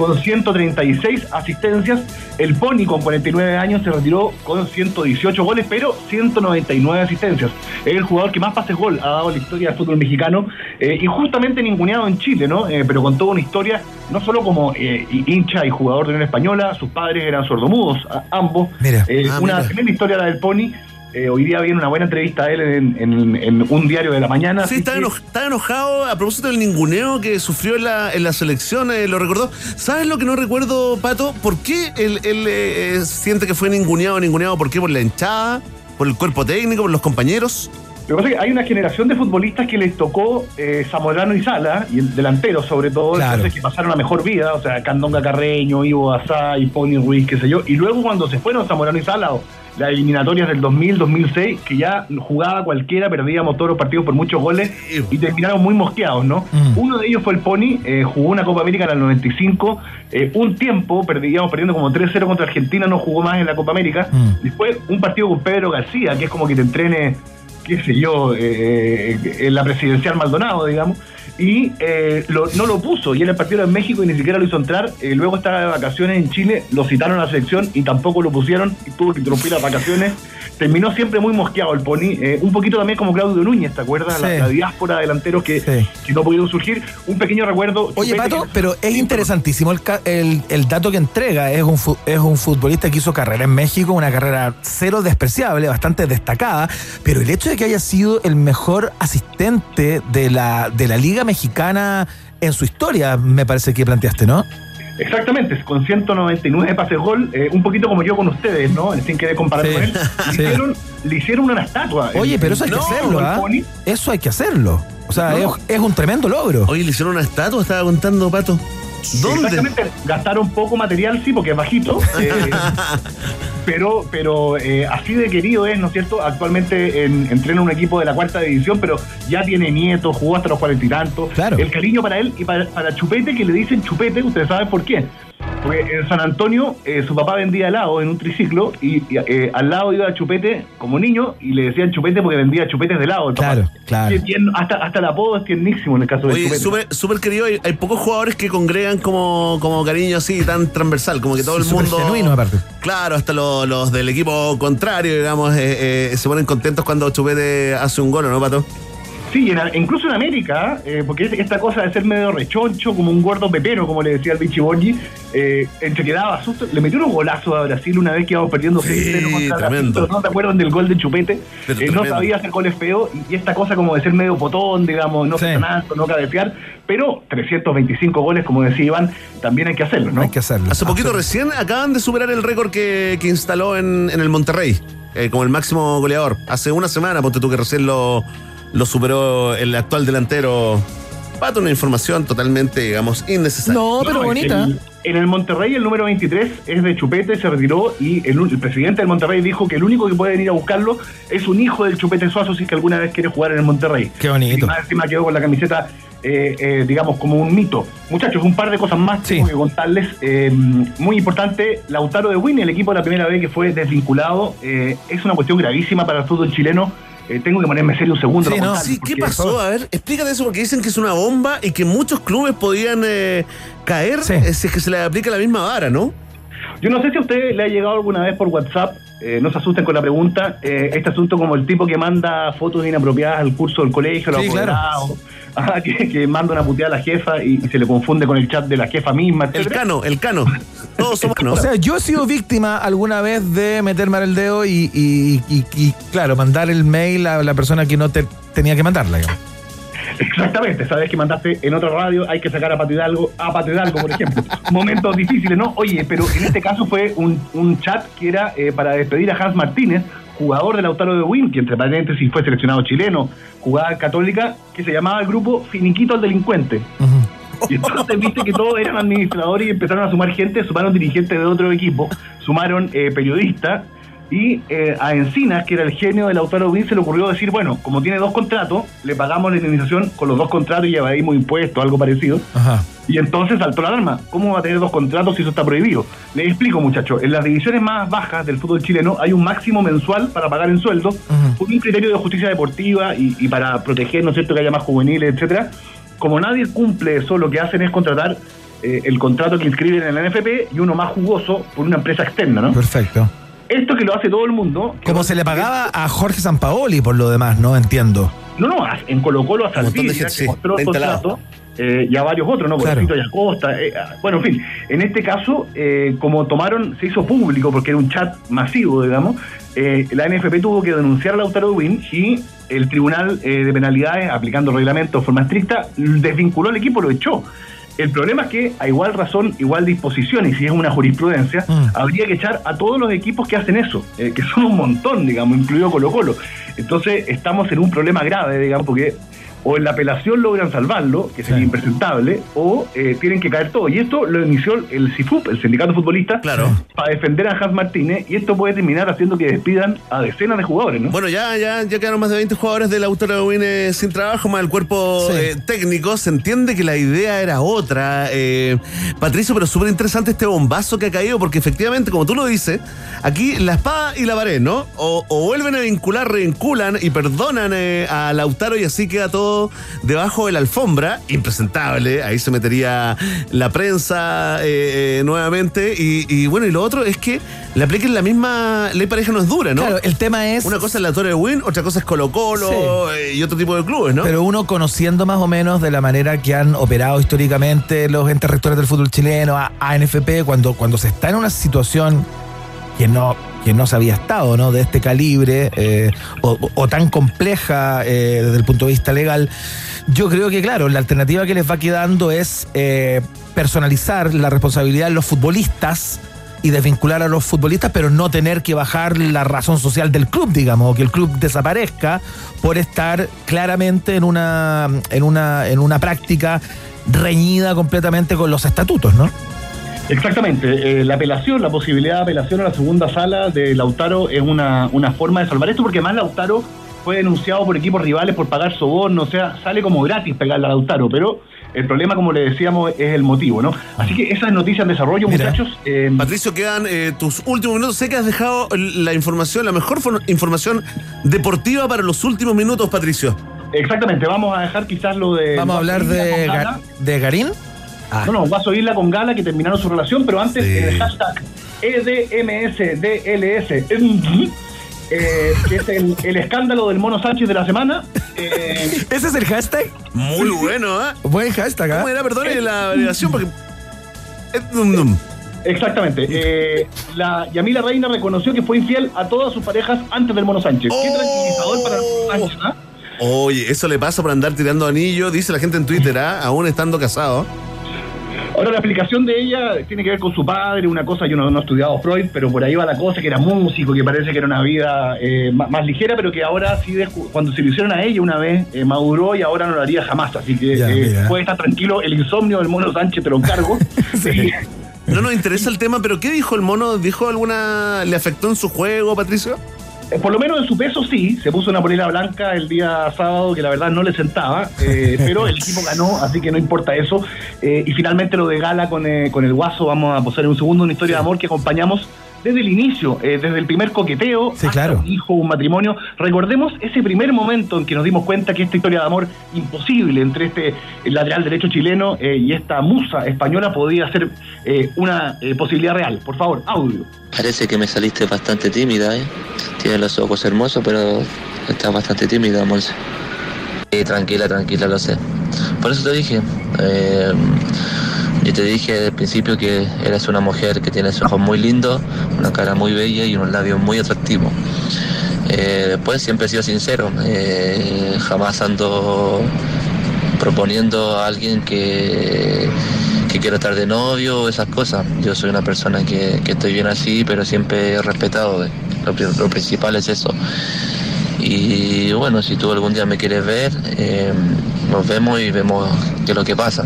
Con 136 asistencias. El Pony con 49 años se retiró con 118 goles, pero 199 asistencias. Es el jugador que más pases gol ha dado en la historia del fútbol mexicano eh, y justamente ninguneado en Chile, ¿no? Eh, pero con toda una historia, no solo como eh, hincha y jugador de Unión Española, sus padres eran sordomudos, a- ambos. Mira. Eh, Ah, una mira. tremenda historia la del Pony. Eh, hoy día viene una buena entrevista a él en, en- en un diario de la mañana. Sí, que- enoj- estaba enojado a propósito del ninguneo que sufrió en la, en la selección, eh, lo recordó. ¿Sabes lo que no recuerdo, Pato? ¿Por qué él, él, eh, siente que fue ninguneado, ninguneado? ¿Por qué? ¿Por la hinchada? ¿Por el cuerpo técnico? ¿Por los compañeros? Lo que pasa es que hay una generación de futbolistas que les tocó eh, Zamorano y Sala, y el delantero sobre todo, Claro. entonces que pasaron a mejor vida, o sea, Candonga Carreño, Ivo Asay, Pony Ruiz, qué sé yo, y luego cuando se fueron Zamorano y Sala, o las eliminatorias del 2000, 2006, que ya jugaba cualquiera, perdíamos todos los partidos por muchos goles y terminaron muy mosqueados, ¿no? Uno de ellos fue el Pony, eh, jugó una Copa América en el 95, eh, un tiempo, perdíamos perdiendo como 3-0 contra Argentina, no jugó más en la Copa América, después un partido con Pedro García, que es como que te entrene qué sé yo, eh, en la presidencial Maldonado, digamos, y eh, lo- no lo puso, y en el partido en México y ni siquiera lo hizo entrar, eh, luego estaba de vacaciones en Chile, lo citaron a la selección y tampoco lo pusieron, y tuvo que interrumpir las vacaciones, terminó siempre muy mosqueado el Pony, eh, un poquito también como Claudio Núñez, ¿te acuerdas? La, Sí. la diáspora de delanteros que, que no pudieron surgir, un pequeño recuerdo. Oye, Pato, que- pero es interesantísimo el, el, el dato que entrega. Es un, es un futbolista que hizo carrera en México, una carrera cero despreciable, bastante destacada, pero el hecho de que haya sido el mejor asistente de la, de la Liga Mexicana en su historia, me parece que planteaste, ¿no? Exactamente, con 199 pases gol, eh, un poquito como yo con ustedes, ¿no? Sin querer comparar Sí, con él. *laughs* Le, sí. hicieron, le hicieron una estatua. Oye, El- pero eso hay que hacerlo, ¿ah? Eso hay que hacerlo. O sea, No. es, es un tremendo logro. Oye, le hicieron una estatua, estaba contando, Pato. ¿Dónde? Exactamente, gastaron poco material, sí, porque es bajito. *laughs* eh, *laughs* pero pero eh, así de querido es, ¿no es cierto? Actualmente en- entrena un equipo de la cuarta división, pero ya tiene nietos, jugó hasta los cuarenta y tantos. Claro. El cariño para él y para, para Chupete, que le dicen Chupete, ustedes saben por qué. Porque en San Antonio eh, su papá vendía helado en un triciclo y, y, eh, al lado iba Chupete como niño y le decían Chupete porque vendía chupetes de helado. el papá. Claro, claro. Hasta, hasta el apodo es tiernísimo en el caso de Oye, Chupete. súper súper querido. Hay, hay pocos jugadores que congregan como, como cariño así, tan transversal, como que todo Sí, el mundo. genuino, aparte. Claro, hasta lo- los del equipo contrario, digamos, eh, eh, se ponen contentos cuando Chupete hace un gol, ¿o ¿no, Pato? Sí, en- incluso en América, eh, porque es- esta cosa de ser medio rechoncho, como un gordo pepero, como le decía el Vichy Bongi, eh, entre que daba susto, le metió unos golazos a Brasil una vez que íbamos perdiendo 6-0 contra Brasil, ¿no te acuerdan del gol de Chupete? Eh, no sabía hacer goles feos, y esta cosa como de ser medio potón, digamos, no ser tan alto, no cabecear, pero 325 goles, como decía Iván, también hay que hacerlo, ¿no? Hay que hacerlo. Hace poquito recién acaban de superar el récord que, que instaló en, en el Monterrey, eh, como el máximo goleador. Hace una semana, ponte tú que recién lo, lo superó el actual delantero. Pato, una información totalmente, digamos, innecesaria. No, pero bonita. en el Monterrey el número 23 es de Chupete, se retiró y el, el presidente del Monterrey dijo que el único que puede venir a buscarlo es un hijo del Chupete Suazo si es que alguna vez quiere jugar en el Monterrey. Qué bonito. Y más encima quedó con la camiseta, eh, eh, digamos, como un mito. Muchachos, un par de cosas más tengo que contarles. Eh, muy importante, Lautaro de Win, el equipo de la primera vez que fue desvinculado, eh, es una cuestión gravísima para el fútbol chileno. Eh, tengo que ponerme serio un segundo. para contarles, Sí, ¿qué pasó? A ver, explícate eso porque dicen que es una bomba y que muchos clubes podían eh, caer eh, si es que se les aplica la misma vara, ¿no? Yo no sé si a usted le ha llegado alguna vez por WhatsApp, eh, no se asusten con la pregunta, eh, este asunto como el tipo que manda fotos inapropiadas al curso del colegio, los Sí, claro. ajá, *laughs* que, que manda una puteada a la jefa y, y se le confunde con el chat de la jefa misma. El cano, el cano. Todos somos O sea, yo he sido víctima alguna vez de meterme al dedo y, y- y- y, claro, mandar el mail a la persona que no te tenía que mandarla. digamos. Exactamente, sabes que mandaste en otra radio, hay que sacar a Pato Hidalgo, a Pato Hidalgo, por ejemplo. *laughs* Momentos difíciles, ¿no? Oye, pero en este caso fue un, un chat que era eh, para despedir a Hans Martínez, jugador del Lautaro de Win, que entre paréntesis fue seleccionado chileno, jugada católica, que se llamaba el grupo Finiquito al Delincuente. Y entonces viste que todos eran administradores y empezaron a sumar gente, sumaron dirigentes de otro equipo, sumaron eh, periodistas y eh, a Encinas, que era el genio del Lautaro Win, se le ocurrió decir, bueno, como tiene dos contratos, le pagamos la indemnización con los dos contratos y llevaríamos impuestos, algo parecido. Ajá. Y entonces saltó la alarma. ¿Cómo va a tener dos contratos si eso está prohibido? Les explico, muchachos. En las divisiones más bajas del fútbol chileno hay un máximo mensual para pagar en sueldo, por un criterio de justicia deportiva y, y para proteger, ¿no es cierto?, que haya más juveniles, etcétera. Como nadie cumple eso, lo que hacen es contratar eh, el contrato que inscriben en la NFP y uno más jugoso por una empresa externa, ¿no? Perfecto. Esto que lo hace todo el mundo. Como se le pagaba a Jorge Sampaoli por lo demás, ¿no? Entiendo. No, no, a- en Colo Colo a Saldivia, gente, que sí, mostró contrato, eh, y a varios otros, ¿no? Por Claro. ejemplo, Acosta. eh, ah, bueno, en fin, en este caso, eh, como tomaron, se hizo público porque era un chat masivo, digamos, eh, la NFP tuvo que denunciar a Lautaro Win y el Tribunal eh, de Penalidades, aplicando el reglamento de forma estricta, desvinculó al equipo, lo echó. El problema es que, a igual razón, igual disposición, y si es una jurisprudencia, habría que echar a todos los equipos que hacen eso, eh, que son un montón, digamos, incluido Colo Colo. Entonces, estamos en un problema grave, digamos, porque o en la apelación logran salvarlo, que sería impresentable, o eh, tienen que caer todo. Y esto lo inició el CIFUP, el Sindicato Futbolista, para defender a Hans Martínez, y esto puede terminar haciendo que despidan a decenas de jugadores, ¿no? Bueno, ya, ya, ya quedaron más de 20 jugadores del Autónomo Win eh, sin trabajo, más el cuerpo Sí. eh, técnico. Se entiende que la idea era otra. eh, Patricio, pero súper interesante este bombazo que ha caído, porque efectivamente, como tú lo dices, aquí la espada y la pared, ¿no? O, o vuelven a vincular, revinculan y perdonan eh, a Lautaro y así queda todo debajo de la alfombra. Impresentable. Ahí se metería la prensa eh, eh, nuevamente. Y, y bueno, y lo otro es que le apliquen la misma ley pareja no es dura, ¿no? Claro, el tema es. Una cosa es la Torre de Win, otra cosa es Colo Colo eh, y otro tipo de clubes, ¿no? Pero uno conociendo más o menos de la manera que han operado históricamente los entes rectores del fútbol chileno, a- ANFP, cuando, cuando se está en una situación que no, que no se había estado, ¿no? De este calibre eh, o, tan compleja eh, desde el punto de vista legal, yo creo que, claro, la alternativa que les va quedando es eh, personalizar la responsabilidad de los futbolistas y desvincular a los futbolistas, pero no tener que bajar la razón social del club, digamos, o que el club desaparezca por estar claramente en una, en una, en una práctica reñida completamente con los estatutos, ¿no? Exactamente, eh, la apelación, la posibilidad de apelación a la segunda sala de Lautaro es una, una forma de salvar esto, porque más Lautaro fue denunciado por equipos rivales por pagar soborno, o sea, sale como gratis pegarle a Lautaro, pero el problema, como le decíamos, es el motivo, ¿no? Así que esa es noticia en desarrollo, muchachos. eh, Patricio, quedan eh, tus últimos minutos. Sé que has dejado la información, la mejor for- información deportiva para los últimos minutos, Patricio. exactamente, vamos a dejar quizás lo de... Vamos a hablar de Garín. No, no, Guaso Isla con Gala que terminaron su relación, pero antes el hashtag EDMSDLS, eh, que es el, el escándalo del Mono Sánchez de la semana. eh, ¿Ese es el hashtag? Muy bueno, ¿eh? Buen hashtag, ¿ah? ¿Cómo era, perdón, la validación? Porque. Eh. Exactamente. Eh, la Yamila Reina reconoció que fue infiel a todas sus parejas antes del Mono Sánchez. Qué tranquilizador para el Mono Sánchez, ¿ah? Oye, eso le pasa por andar tirando anillo, dice la gente en Twitter, ¿ah? aún estando casado. Ahora, la explicación de ella tiene que ver con su padre, una cosa, yo no, no he estudiado Freud, pero por ahí va la cosa, que era músico, que parece que era una vida eh, más, más ligera, pero que ahora sí, cuando se lo hicieron a ella una vez, eh, maduró y ahora no lo haría jamás. Así que Ya, eh, puede estar tranquilo, el insomnio del mono Sánchez te lo encargo. *laughs* Sí. No nos interesa el tema, pero ¿qué dijo el mono? ¿Dijo alguna. ¿Le afectó en su juego, Patricio? Por lo menos en su peso sí, se puso una polera blanca el día sábado que la verdad no le sentaba, eh, *laughs* pero el equipo ganó, así que no importa eso. Eh, y finalmente lo de Gala con, eh, con el Guaso, vamos a posar en un segundo una historia de amor que acompañamos desde el inicio, eh, desde el primer coqueteo, hasta un hijo, un matrimonio. Recordemos ese primer momento en que nos dimos cuenta que esta historia de amor imposible entre este lateral derecho chileno eh, y esta musa española podía ser eh, una eh, posibilidad real. Por favor, audio. Parece que me saliste bastante tímida, ¿eh? Tienes los ojos hermosos, pero estás bastante tímida, Monse. Sí, tranquila, tranquila, lo sé. Por eso te dije. Eh, yo te dije el principio que eres una mujer que tienes ojos muy lindos, una cara muy bella y unos labios muy atractivos. Eh, después siempre he sido sincero, eh, jamás ando proponiendo a alguien que, que quiero estar de novio o esas cosas. Yo soy una persona que, que estoy bien así, pero siempre he respetado. Lo, pri- lo principal es eso. Y bueno, si tú algún día me quieres ver, eh, nos vemos y vemos qué es lo que pasa.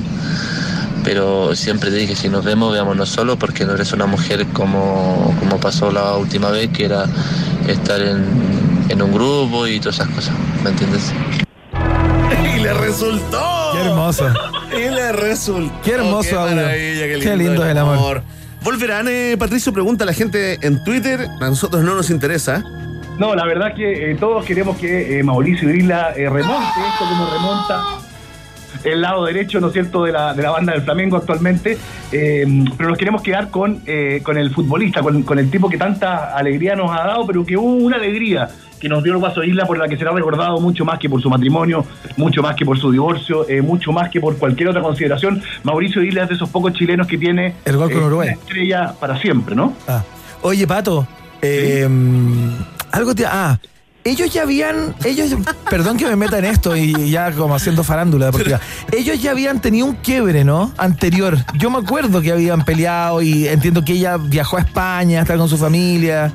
Pero siempre te dije, si nos vemos, veámonos solo, porque no eres una mujer como, como pasó la última vez, que era estar en, en un grupo y todas esas cosas. ¿Me entiendes? *laughs* Y le resultó. Qué hermoso. Y le resultó. Qué hermoso Qué audio. maravilla, qué lindo, Qué lindo es el amor. Volverán, eh, Patricio, pregunta a la gente en Twitter. A nosotros no nos interesa. No, la verdad que eh, todos queremos que eh, Mauricio Grila eh, remonte esto como remonta. El lado derecho, ¿no es cierto?, de la, de la banda del Flamengo actualmente. Eh, pero nos queremos quedar con, eh, con el futbolista, con, con el tipo que tanta alegría nos ha dado, pero que hubo una alegría que nos dio el Guaso Isla por la que será recordado mucho más que por su matrimonio, mucho más que por su divorcio, eh, mucho más que por cualquier otra consideración. Mauricio Isla es de esos pocos chilenos que tiene El gol con Uruguay. una estrella para siempre, ¿no? Ah. Oye, Pato, algo te... Ah, ellos ya habían, ellos, perdón que me meta en esto y ya como haciendo farándula deportiva, ellos ya habían tenido un quiebre, ¿no? Anterior. Yo me acuerdo que habían peleado y entiendo que ella viajó a España, a estar con su familia.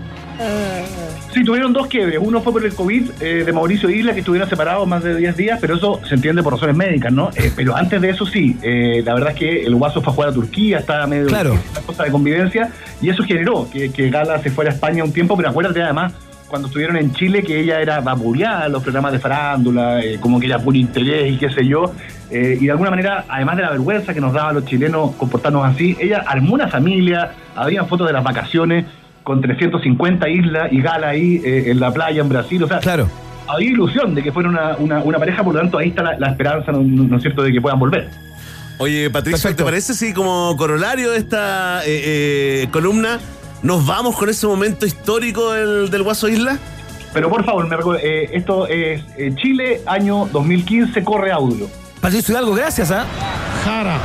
Sí, tuvieron dos quiebres. Uno fue por el COVID eh, de Mauricio Isla, que estuvieron separados más de 10 días, pero eso se entiende por razones médicas, ¿no? Eh, pero antes de eso sí, eh, la verdad es que el Guaso fue a jugar a Turquía, estaba medio Claro. una cosa de convivencia, y eso generó que, que Gala se fuera a España un tiempo, pero acuérdate además, cuando estuvieron en Chile, que ella era vapuleada en los programas de farándula, eh, como que era puro interés y qué sé yo, eh, y de alguna manera, además de la vergüenza que nos daba a los chilenos comportarnos así, ella armó una familia, había fotos de las vacaciones, con 350 islas y Gala ahí eh, en la playa en Brasil. O sea, claro. había ilusión de que fuera una, una, una pareja, por lo tanto ahí está la, la esperanza, ¿no, no es cierto?, de que puedan volver. Oye, Patricio, ¿te parece si como corolario de esta eh, eh, columna nos vamos con ese momento histórico del, del Guaso Isla? Pero por favor, me recuerdo, eh, esto es eh, Chile, año 2015, corre audio. Patricio Hidalgo, gracias, ¿ah? Jara.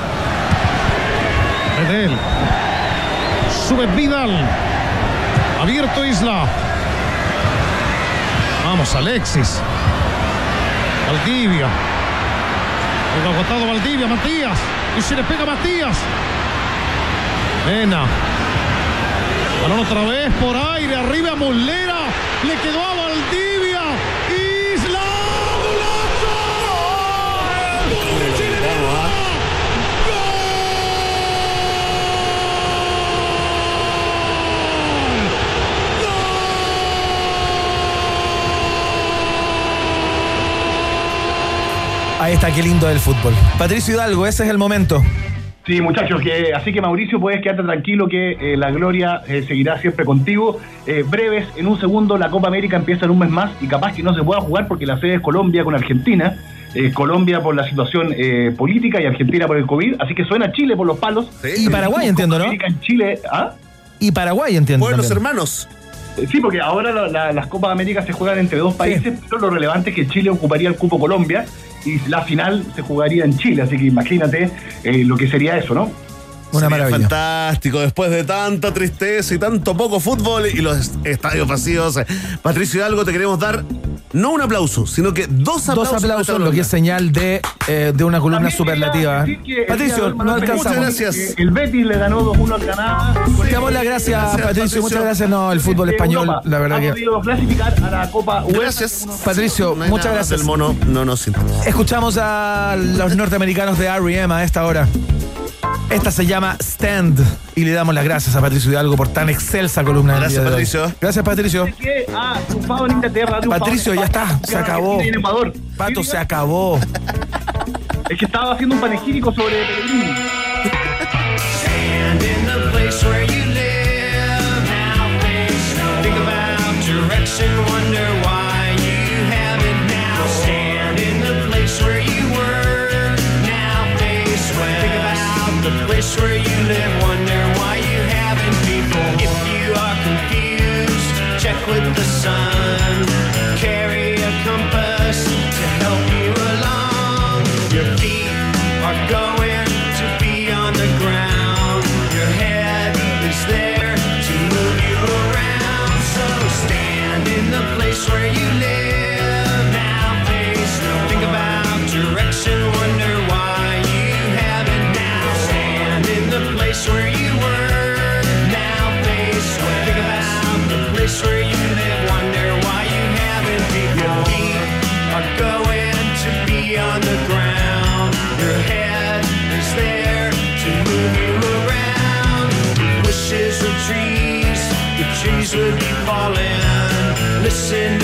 Medel. Sube Vidal. Abierto Isla. Vamos, Alexis. Valdivia. El agotado Valdivia, Matías. Y se le pega Matías. Mena. Balón otra vez por aire. Arriba Muslera. Le quedó a Valdivia. Isla. Ahí está, qué lindo el fútbol. Patricio Hidalgo, ese es el momento. Sí, muchachos, que, así que Mauricio, puedes quedarte tranquilo que eh, la gloria eh, seguirá siempre contigo. Eh, breves, en un segundo, la Copa América empieza en un mes más y capaz que no se pueda jugar porque la sede es Colombia con Argentina. Eh, Colombia por la situación eh, política y Argentina por el COVID. Así que suena Chile por los palos. Y Paraguay, entiendo, ¿no? América en Chile, ¿ah? Y Paraguay, entiendo. Pueblos también. hermanos. Sí, porque ahora la- la- las Copas Américas se juegan entre dos países, pero lo relevante es que Chile ocuparía el cupo Colombia y la final se jugaría en Chile, así que imagínate eh, lo que sería eso, ¿no? Una maravilla. Fantástico, después de tanta tristeza y tanto poco fútbol y los estadios vacíos. Patricio Hidalgo, te queremos dar no un aplauso, sino que dos aplausos. Dos aplausos, lo que es señal de, eh, de una columna superlativa. el Patricio, no alcanzamos. Muchas gracias. El Betis le ganó 2-1 al Granada. Con Damos las gracias, Gracias, Patricio. Patricio. Muchas gracias. No, el fútbol eh, español, Europa la verdad ha que. podido clasificar a la Copa UEFA. Gracias. Patricio, No muchas gracias. del mono no nos interesa. Escuchamos a los norteamericanos de R.E.M. a esta hora. Esta se llama Stand y le damos las gracias a Patricio Hidalgo por tan excelsa columna Gracias, de hoy. Patricio. Gracias, Patricio. Triunfado en Inglaterra. Patricio, ya está, se acabó. Pato, se acabó. Es que estaba haciendo un panegírico sobre Pellegrini. Think about direction. Wonder why place where you live. Wonder why you haven't people. If you are confused, check with the sun. Listen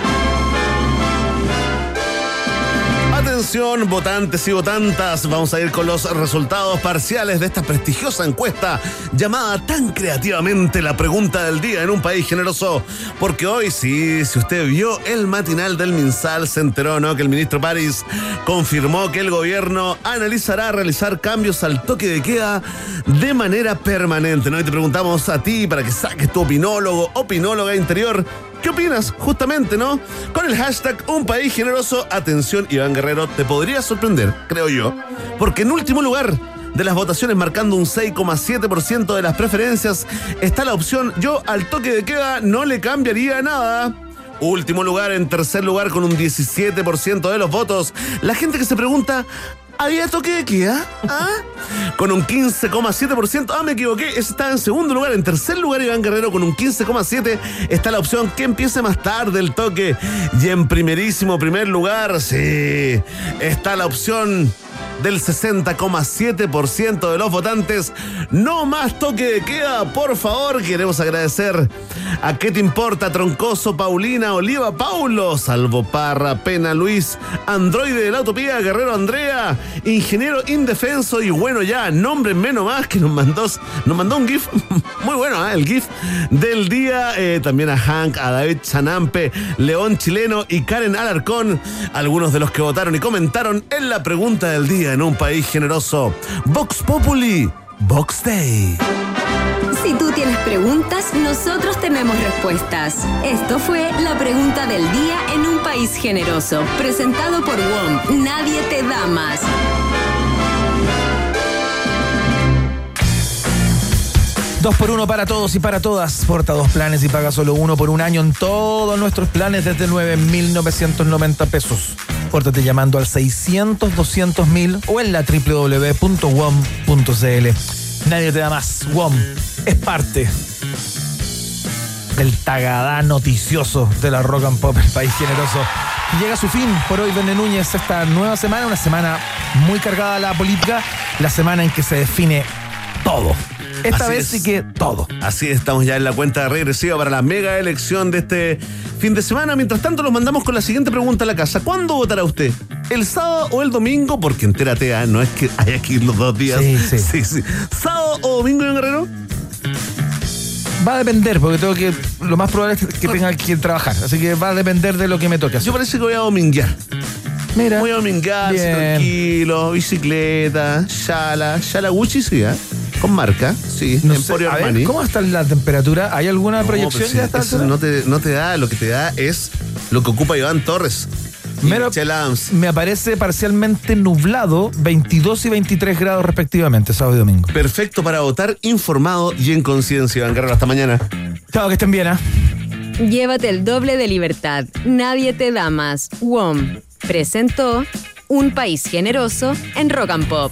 Atención, votantes y votantas, vamos a ir con los resultados parciales de esta prestigiosa encuesta llamada tan creativamente la pregunta del día en un país generoso. Porque hoy sí, si usted vio el matinal del Minsal, se enteró, ¿no? Que el ministro París confirmó que el gobierno analizará realizar cambios al toque de queda de manera permanente, ¿no? Y te preguntamos a ti para que saques tu opinólogo, opinóloga interior. ¿Qué opinas? Justamente, ¿no? Con el hashtag Un País Generoso, atención, Iván Guerrero, te podría sorprender, creo yo. Porque en último lugar de las votaciones, marcando un 6,7% de las preferencias, está la opción Yo al toque de queda no le cambiaría nada. Último lugar, en tercer lugar, con un 17% de los votos. La gente que se pregunta, ¿había toque de queda? ¿Ah? Con un 15,7%. Ah, me equivoqué. Ese está en segundo lugar. En tercer lugar, Iván Guerrero con un 15,7%. Está la opción que empiece más tarde el toque. Y en primerísimo primer lugar, sí, está la opción del 60,7% de los votantes. No más toque de queda, por favor. Queremos agradecer a qué te importa, Troncoso, Paulina, Oliva, Paulo, Salvo Parra, Pena, Luis, Androide de la Utopía, Guerrero Andrea, Ingeniero Indefenso y bueno ya, nombre menos más que nos mandó, nos mandó un GIF *laughs* muy bueno, ¿eh? el GIF del día. Eh, también a Hank, a David Chanampe, León Chileno y Karen Alarcón, algunos de los que votaron y comentaron en la pregunta del día en un país generoso. Vox Populi, Vox Day. Si tú tienes preguntas, nosotros tenemos respuestas. Esto fue la pregunta del día en un país generoso. Presentado por WOM. Nadie te da más. Dos por uno para todos y para todas. Porta dos planes y paga solo uno por un año en todos nuestros planes desde 9.990 pesos. Pórtate llamando al 600 200 mil o en la www.wom.cl. Nadie te da más. WOM es parte del tagadá noticioso de la rock and pop, el país generoso. Llega a su fin por hoy, Verne Núñez, esta nueva semana, una semana muy cargada a la política, la semana en que se define todo. Esta Así vez es. sí que todo. Así es, estamos ya en la cuenta regresiva para la mega elección de este fin de semana. Mientras tanto, los mandamos con la siguiente pregunta a la casa. ¿Cuándo votará usted? ¿El sábado o el domingo? Porque entérate, ah, no es que *laughs* haya que ir los dos días. Sí, sí. sí. ¿Sábado o domingo, Iván Guerrero? Va a depender, porque tengo que. Lo más probable es que tenga que trabajar. Así que va a depender de lo que me toque. hacer. Yo parece que voy a dominguear. Mira. Voy a dominguear, tranquilo, bicicleta, shala, shala Gucci, sí, ¿eh? Con marca, sí, No sé, a ver. ¿Cómo está la temperatura? ¿Hay alguna No, proyección ya sí, está? eso no te, no te da, lo que te da es lo que ocupa Iván Torres. Adams. me aparece parcialmente nublado, 22 y 23 grados respectivamente, sábado y domingo. Perfecto para votar informado y en conciencia, Iván Guerrero. Hasta mañana. Chao, que estén bien, ¿ah? Llévate el doble de libertad. Nadie te da más. WOM presentó Un País Generoso en Rock and Pop.